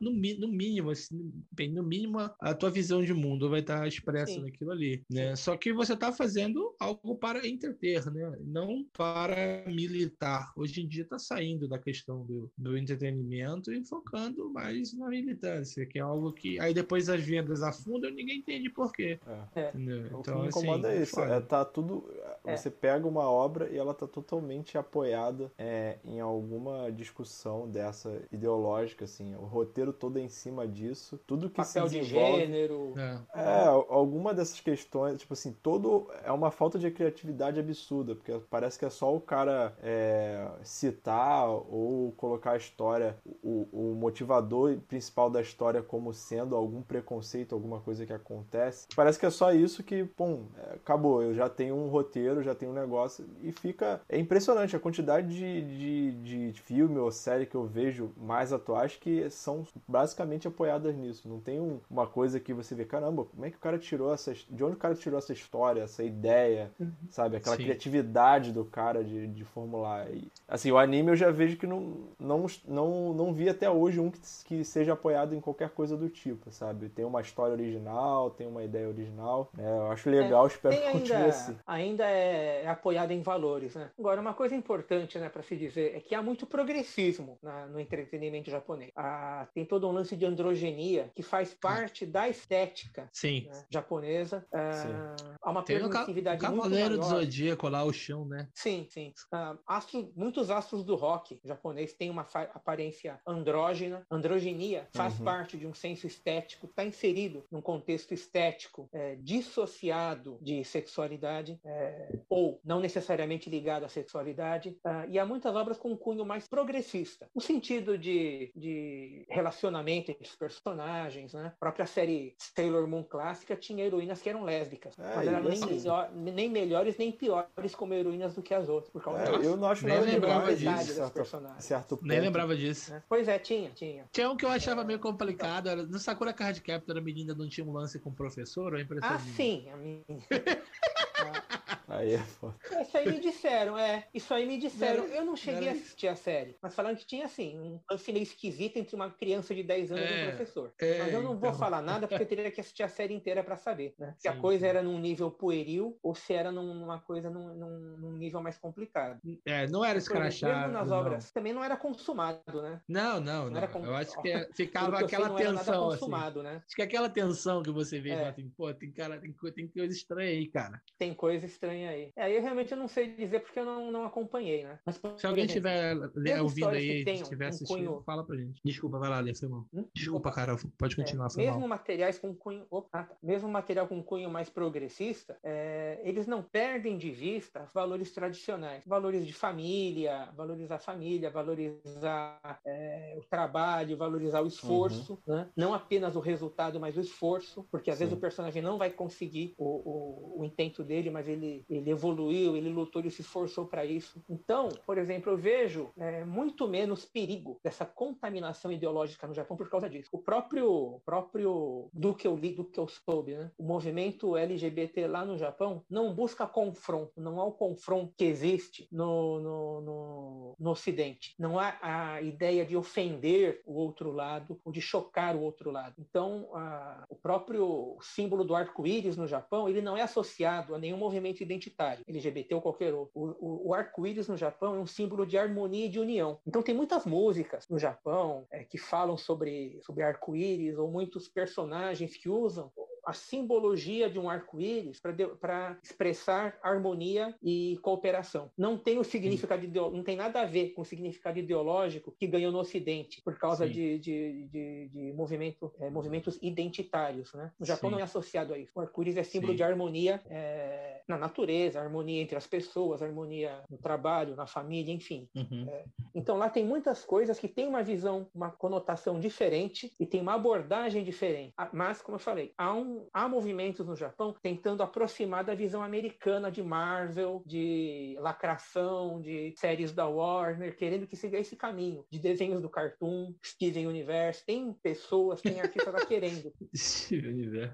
no, no mínimo, assim, bem, no mínimo, a tua visão de mundo vai estar expressa Sim. naquilo ali, né? Só que você está fazendo algo para entreter, né? Não para militar. Hoje em dia está saindo da questão do, do entretenimento e focando mais na militância, que é algo que aí depois as vendas afundam e ninguém entende por quê. É. é. Então, o que me incomoda assim, é isso. É, tá tudo. É. Você pega uma obra e ela tá totalmente apoiada é, em alguma discussão dessa ideológica, assim. O roteiro todo é em cima disso. Tudo que Papel se desenvolve, de gênero. É. é, alguma dessas questões, tipo assim, todo. É uma falta de criatividade absurda, porque parece que é só o cara é, citar ou colocar a história, o, o motivador principal da história como sendo algum preconceito, alguma coisa que acontece. Parece que é só isso que, pum, é, acabou. Eu já tenho um roteiro, já tenho um negócio e fica. É impressionante a quantidade de, de, de filme ou série que eu vejo mais atuais que são basicamente apoiadas nisso. Não tem um, uma coisa que você vê, caramba, como é que o cara tirou essa. De onde o cara tirou essa história, essa ideia, uhum. sabe? Aquela Sim. criatividade do cara de, de formular. E, assim, o anime eu já vejo que não, não, não, não vi até hoje um que, que seja apoiado em qualquer coisa do tipo, sabe? Tem uma história original, tem uma ideia original. Né? Eu acho legal, é, espero que continue ainda, assim. Ainda é, é apoiado em valores, né? Agora, uma coisa importante, né, para se dizer, é que há muito progressismo na, no entretenimento japonês. Ah, tem todo um lance de androgenia que faz parte da estética né, japonesa. Ah, há uma tem permissividade o, Cavaleiro do Zodíaco lá, o chão, né? Sim, sim. Ah, astros, muitos astros do rock japonês têm uma aparência andrógena. Androgenia faz uhum. parte de um senso estético, está inserido num contexto estético é, dissociado de sexualidade é, ou não necessariamente ligado à sexualidade. Uh, e há muitas obras com um cunho mais progressista, no sentido de, de relacionamento entre os personagens. Né? A própria série Sailor Moon clássica tinha heroínas que eram lésbicas, é, mas eram nem, melhor, nem melhores nem piores como heroínas do que as outras. Por causa é, eu não acho nem nada lembrava disso. Certo, certo nem lembrava disso. É. Pois é, tinha, tinha. Tinha um que eu achava meio complicado. Era, no Sakura Card Captor, a menina não tinha um lance com o professor? Ou a impressão ah, sim. A minha... (laughs) Aí é foda. Isso aí me disseram, é. Isso aí me disseram. eu não cheguei a assistir a série, mas falaram que tinha, assim, um lance meio esquisito entre uma criança de 10 anos é, e um professor. É, mas eu não então... vou falar nada porque eu teria que assistir a série inteira para saber, né? Se sim, a coisa sim. era num nível pueril ou se era numa coisa num, num, num nível mais complicado. É, não era escrachado. Mesmo nas obras, também não era consumado, né? Não, não, não. não. Era Eu acho que é, (laughs) ficava aquela sei, tensão. Assim. consumado, assim. né? Acho que aquela tensão que você vê, é. assim, pô, tem cara, tem, tem coisa estranha aí, cara. Tem coisa estranha vem aí. É, eu realmente não sei dizer porque eu não, não acompanhei, né? Mas, Se alguém tiver ouvindo aí, estiver um assistindo, cunho... fala pra gente. Desculpa, vai lá, Lê, foi mal. Hum? Desculpa, Opa. cara, pode continuar. É, mesmo mal. materiais com cunho. Opa, mesmo material com cunho mais progressista, é, eles não perdem de vista valores tradicionais, valores de família, valorizar a família, valorizar é, o trabalho, valorizar o esforço, uhum. né? não apenas o resultado, mas o esforço, porque às Sim. vezes o personagem não vai conseguir o, o, o, intento dele, mas ele, ele evoluiu, ele lutou, ele se esforçou para isso. Então, por exemplo, eu vejo é, muito menos perigo dessa contaminação ideológica no Japão por causa disso. O próprio, próprio do que eu li, do que eu soube, né? o movimento LGBT lá no Japão não busca confronto, não há o confronto que existe no, no, no, no Ocidente. Não há a ideia de ofender o outro lado ou de chocar o outro lado. Então, a, o próprio símbolo do arco-íris no Japão, ele não é associado a nenhum movimento identitário, LGBT ou qualquer outro. O, o, o arco-íris no Japão é um símbolo de harmonia e de união. Então, tem muitas músicas no Japão é, que falam sobre, sobre arco-íris ou muitos personagens que usam a simbologia de um arco-íris para expressar harmonia e cooperação. Não tem o significado não tem nada a ver com o significado ideológico que ganhou no Ocidente por causa de, de, de, de movimento, é, movimentos identitários. Né? O Japão Sim. não é associado a isso. O arco-íris é símbolo Sim. de harmonia é, na natureza, harmonia entre as pessoas, harmonia no trabalho, na família, enfim. Uhum. É, então lá tem muitas coisas que têm uma visão, uma conotação diferente e tem uma abordagem diferente. Ah, mas, como eu falei, há um há movimentos no Japão tentando aproximar da visão americana de Marvel, de lacração, de séries da Warner, querendo que siga esse caminho de desenhos do Cartoon, Steven Universe. Tem pessoas, tem artistas lá (laughs) querendo.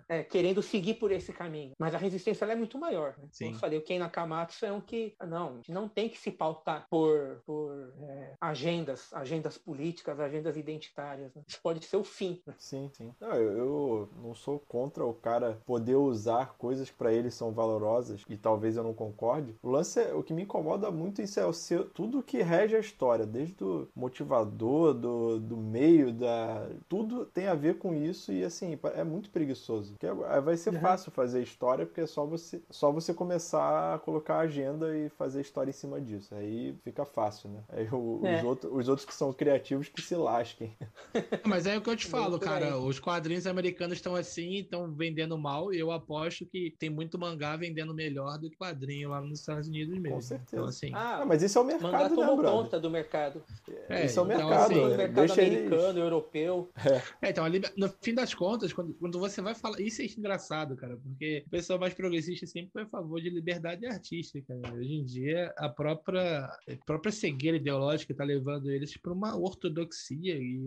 é, querendo seguir por esse caminho. Mas a resistência é muito maior. Né? Sim. Como eu falei, o Ken Nakamatsu é um que, não, a gente não tem que se pautar por, por é, agendas, agendas políticas, agendas identitárias. Né? Isso pode ser o fim. Né? Sim, sim. Não, eu, eu não sou contra o cara poder usar coisas que para ele são valorosas e talvez eu não concorde. O lance é, o que me incomoda muito isso é o seu, tudo que rege a história, desde o motivador, do, do meio, da tudo tem a ver com isso e assim, é muito preguiçoso. Porque vai ser uhum. fácil fazer história porque é só você só você começar a colocar a agenda e fazer história em cima disso. Aí fica fácil, né? Aí o, é. os, outros, os outros que são criativos que se lasquem. (laughs) Mas é o que eu te falo, cara. Os quadrinhos americanos estão assim, estão vendendo mal, e eu aposto que tem muito mangá vendendo melhor do que quadrinho lá nos Estados Unidos mesmo. Com certeza. Então, assim... Ah, mas isso é o mercado, mangá tomou né, conta do mercado. É, isso é o então, mercado. Assim, o mercado Deixa americano, europeu. É. é. então, no fim das contas, quando, quando você vai falar... Isso é engraçado, cara, porque o pessoal mais progressista sempre foi a favor de liberdade artística. Hoje em dia, a própria, a própria cegueira ideológica está levando eles para uma ortodoxia e,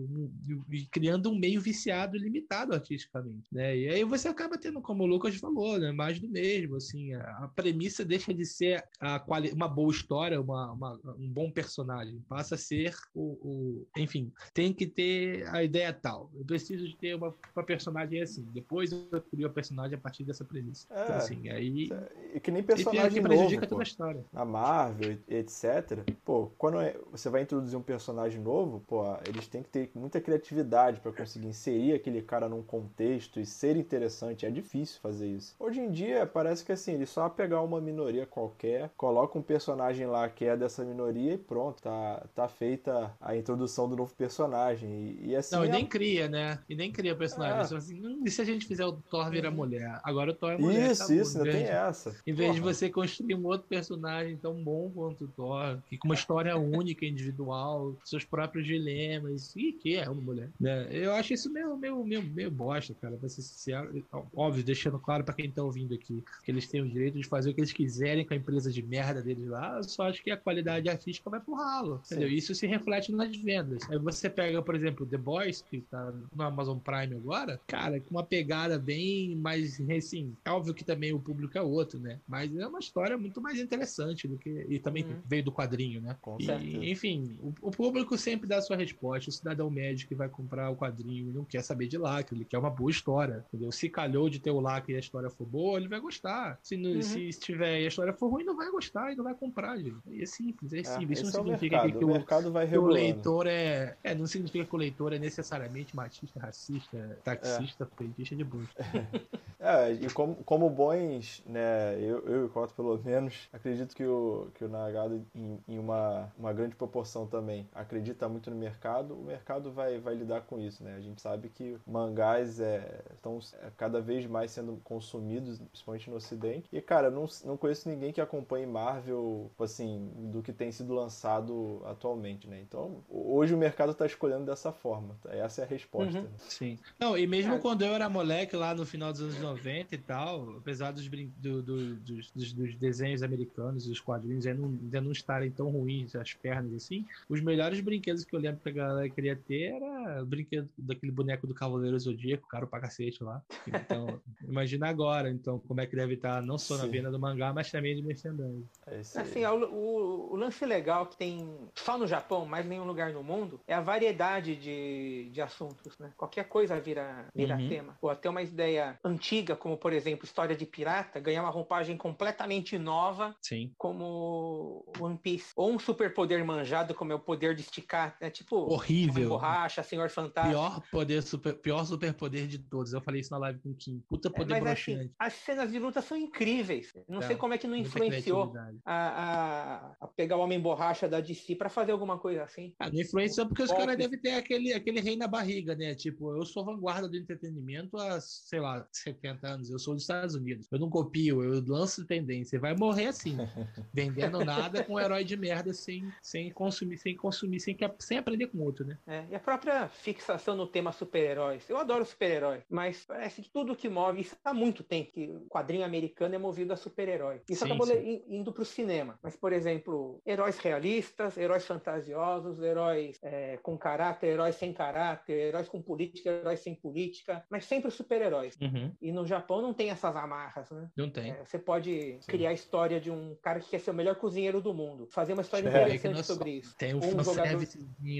e, e, criando um meio viciado limitado artisticamente. Né? E aí você acaba tendo, como o Lucas falou, né, mais do mesmo. Assim, a, a premissa deixa de ser a uma boa história, uma, uma, um bom personagem, passa a ser o, o, Enfim, tem que ter a ideia tal. Eu preciso de ter uma, uma personagem assim. Depois eu crio a personagem a partir dessa premissa. É, então, assim, aí. É, que nem personagem que prejudica novo, toda a história. Na Marvel, etc. Pô, quando é, você vai introduzir um personagem novo, pô, eles têm que ter muita criatividade para conseguir inserir aquele cara num contexto e ser interessante. É difícil fazer isso. Hoje em dia, parece que assim, ele só pegar uma minoria qualquer, coloca um personagem lá que é dessa minoria e pronto, tá, tá feita a introdução do novo personagem. E, e assim. Não, e nem cria, né? E nem cria personagem. É. Assim, hum, e se a gente fizer o Thor virar uhum. mulher? Agora o Thor é mulher. Isso, tá isso, ainda tem essa. Em vez Porra. de você construir um outro personagem tão bom quanto o Thor, que com uma história única, individual, seus próprios dilemas, e que é uma mulher. Né? Eu acho isso meio, meio, meio, meio bosta, cara, pra ser sincero. Óbvio, deixando claro para quem tá ouvindo aqui que eles têm o direito de fazer o que eles quiserem com a empresa de merda deles lá, eu só acho que a qualidade artística vai pro ralo, entendeu? Isso se reflete nas vendas. Aí você pega, por exemplo, The Boys, que tá no Amazon Prime agora, cara, com uma pegada bem mais, assim, é óbvio que também o público é outro, né? Mas é uma história muito mais interessante do que, e também uhum. veio do quadrinho, né? Com e, enfim, o, o, público sempre dá a sua resposta, o cidadão médio que vai comprar o quadrinho e não quer saber de lacre, ele quer uma boa história, entendeu? Se calhou de ter o lacre e a história for boa, ele vai gostar. Se, no, uhum. se estiver e a história for ruim, não vai gostar e não vai comprar, gente. É simples, é, é simples. Isso não é significa que, o, mercado vai que o leitor é, é. Não significa que o leitor é necessariamente machista, racista, taxista, é. de busto. (laughs) É, e como, como bons, né, eu, eu e o Coto pelo menos, acredito que o, que o Nagado, em, em, uma, uma grande proporção também, acredita muito no mercado, o mercado vai, vai lidar com isso, né? A gente sabe que mangás é, estão é, cada vez mais sendo consumidos, principalmente no ocidente. E, cara, não, não conheço ninguém que acompanhe Marvel, tipo assim, do que tem sido lançado atualmente, né? Então, hoje o mercado está escolhendo dessa forma. Essa é a resposta. Uhum. Né? Sim. Não, e mesmo é. quando eu era moleque lá no final dos anos 90 e tal, apesar dos, do, do, dos, dos, dos, desenhos americanos, os quadrinhos ainda não, ainda não estarem tão ruins, as pernas assim, os melhores brinquedos que eu lembro que a galera queria ter era o brinquedo daquele boneco do Cavaleiro Zodíaco, caro pra cacete lá. Então, (laughs) imagina agora, então, como é que deve estar não só na venda do mangá, mas também de merchandising. É assim, o, o, o, lance legal que tem só no Japão, mais nenhum lugar no mundo, é a variedade de, de assuntos, né? Qualquer coisa vira, vira uhum. tema. Ou até uma ideia antiga, como por exemplo, história de pirata, ganhar uma roupagem completamente nova, Sim. como One Piece. Ou um superpoder manjado, como é o poder de esticar, é tipo horrível. Borracha, Senhor Fantástico. Pior poder, super, pior superpoder de todos. Eu falei isso na live com o Kim. Puta é, poder é, mas, assim, As cenas de luta são incríveis. Não é, sei como é que não influenciou a, a, a, pegar o Homem Borracha da DC para fazer alguma coisa assim. Ah, não influenciou porque os caras devem ter aquele, aquele rei na barriga, né? Tipo, eu sou vanguarda do entretenimento há, sei lá, 70 anos. Eu sou dos Estados Unidos. Eu não copio, eu lanço tendência. Vai morrer assim, (laughs) vendendo nada com um herói de merda sem, sem consumir, sem consumir, sem, sem aprender com outro, né? É, e a própria fixação no tema super-heróis. Eu adoro super-herói, mas parece que tudo que move, isso há muito tempo, que o quadrinho americano é movido a super-herói. Isso sim, acabou sim. indo para o cinema. Mas, por exemplo, heróis realistas, heróis fantasiosos, heróis é, com caráter, heróis sem caráter, heróis com política, heróis sem política, mas sempre super-heróis. Uhum. E no Japão não tem essas amarras, né? Não tem. É, você pode sim. criar a história de um cara que quer ser o melhor cozinheiro do mundo, fazer uma história é, interessante sobre isso. Tem um, um jogador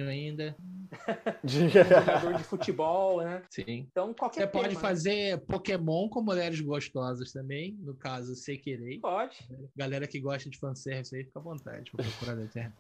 ainda. (laughs) um jogador de futebol, né? Sim. Então, qualquer Você tema, pode né? fazer Pokémon com mulheres gostosas também, no caso, Sekirei. Pode. Galera que gosta de fanservice aí, fica à vontade pra procurar na internet.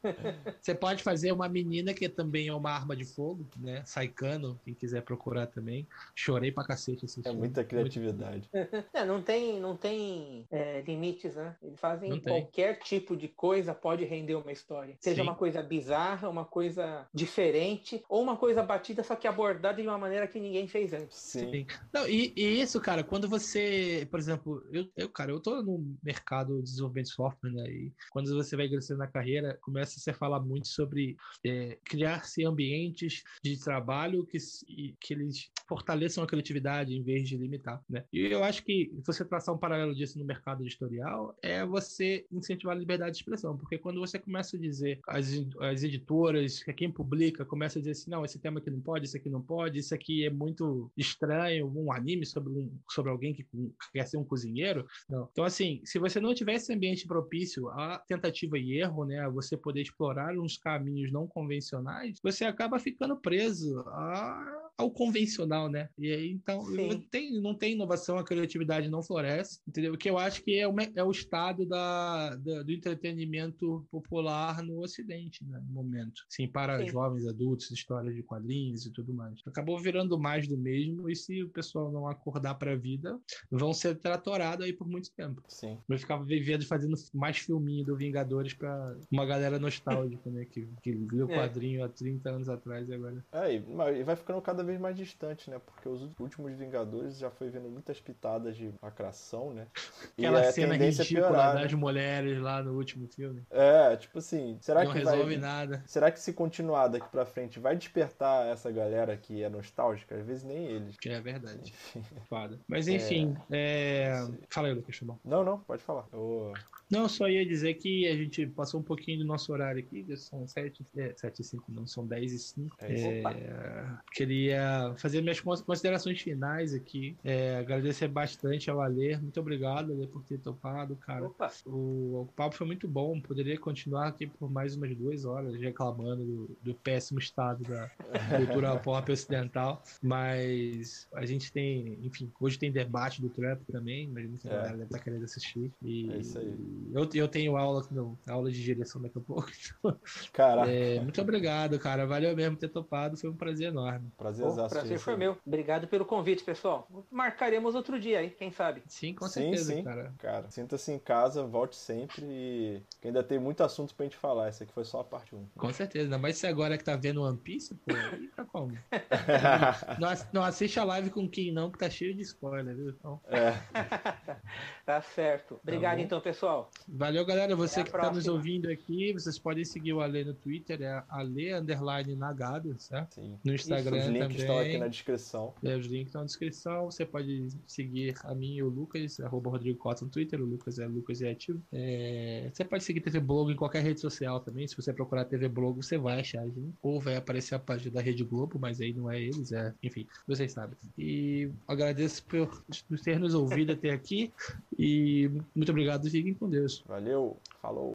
(laughs) Você pode fazer uma menina que também é uma arma de fogo, né? Saikano, quem quiser procurar também. Chorei pra cacete assistindo. É muita criatividade. (laughs) é, não tem, não tem é, limites, né? Eles fazem qualquer tipo de coisa pode render uma história. Seja Sim. uma coisa bizarra, uma coisa diferente, ou uma coisa batida, só que abordada de uma maneira que ninguém fez antes. Sim. Sim. Não, e, e, isso, cara, quando você, por exemplo, eu, eu, cara, eu tô no mercado de desenvolvimento de software, né? E quando você vai crescendo na carreira, começa a se falar muito sobre é, criar-se ambientes de trabalho que, que eles fortaleçam a criatividade em vez de limitar, né? E eu acho que você traçar um paralelo disso no mercado editorial é você incentivar a liberdade de expressão, porque quando você começa a dizer as, as editoras, quem publica, começa a dizer assim, não, esse tema aqui não pode, isso aqui não pode, isso aqui é muito estranho, um anime sobre, um, sobre alguém que quer ser um cozinheiro. Não. Então, assim, se você não tiver esse ambiente propício à tentativa e erro, né, a você poder explorar uns caminhos não convencionais, você acaba ficando preso a ao convencional, né? E aí, então, tem, não tem inovação, a criatividade não floresce, entendeu? O que eu acho que é o, é o estado da, da, do entretenimento popular no Ocidente, né? No momento. Sim, para Sim. jovens, adultos, histórias de quadrinhos e tudo mais. Acabou virando mais do mesmo, e se o pessoal não acordar para a vida, vão ser tratorados aí por muito tempo. Sim. Vai ficar vivendo fazendo mais filminho do Vingadores para uma galera nostálgica, né? Que, que viu o (laughs) é. quadrinho há 30 anos atrás e agora. É, e vai ficando cada vez vez mais distante, né? Porque os últimos Vingadores já foi vendo muitas pitadas de lacração, né? (laughs) Aquela e cena ridícula piorar, das né? mulheres lá no último filme. É, tipo assim, será Não que resolve vai... nada. Será que se continuar daqui pra frente vai despertar essa galera que é nostálgica? Às vezes nem eles. Que é verdade. (laughs) Foda. Mas enfim, é... É... fala aí, Lucas, tá Não, não, pode falar. Eu... Não, só ia dizer que a gente passou um pouquinho do nosso horário aqui, são 7, é, 7 e 5, não, são 10 e 5. É, é, queria fazer minhas considerações finais aqui. É, agradecer bastante ao Alê. Muito obrigado, Alê, por ter topado, cara. O, o, papo foi muito bom. Poderia continuar aqui por mais umas duas horas reclamando do, do péssimo estado da (laughs) cultura pop ocidental. Mas a gente tem, enfim, hoje tem debate do Trump também, mas muita é. galera deve estar querendo assistir. E, é isso aí. Eu, eu tenho aula, não, aula de direção daqui a pouco. (laughs) Caraca. É, muito obrigado, cara. Valeu mesmo ter topado. Foi um prazer enorme. Prazer Prazerzaço prazer foi meu. Obrigado pelo convite, pessoal. Marcaremos outro dia aí, quem sabe. Sim, com Sim, certeza, sim, cara. cara. Sinta-se em casa, volte sempre e que ainda tem muito assunto pra gente falar. Essa aqui foi só a parte 1. Com certeza. Ainda mais se agora que tá vendo One Piece, pô, aí tá como? (laughs) não, não assiste a live com quem não, que tá cheio de spoiler, viu? Então, É, (laughs) Tá certo. Obrigado bom. então, pessoal. valeu, galera. Você Até que tá nos ouvindo aqui, vocês podem seguir o Ale no Twitter, é Ale underline Nagado, certo? sim. No Os Instagram links também. estão aqui na descrição. É, os links estão na descrição. Você pode seguir a mim e o Lucas, arroba Rodrigo Costa no Twitter. O Lucas é Lucas é ativo. É, você pode seguir TV Blog em qualquer rede social também. Se você procurar TV Blog, você vai achar a gente. Ou vai aparecer a página da Rede Globo, mas aí não é eles. É, enfim, vocês sabem. E agradeço por ter nos ouvido até aqui. E muito obrigado. Fiquem com Deus. Valeu, falou.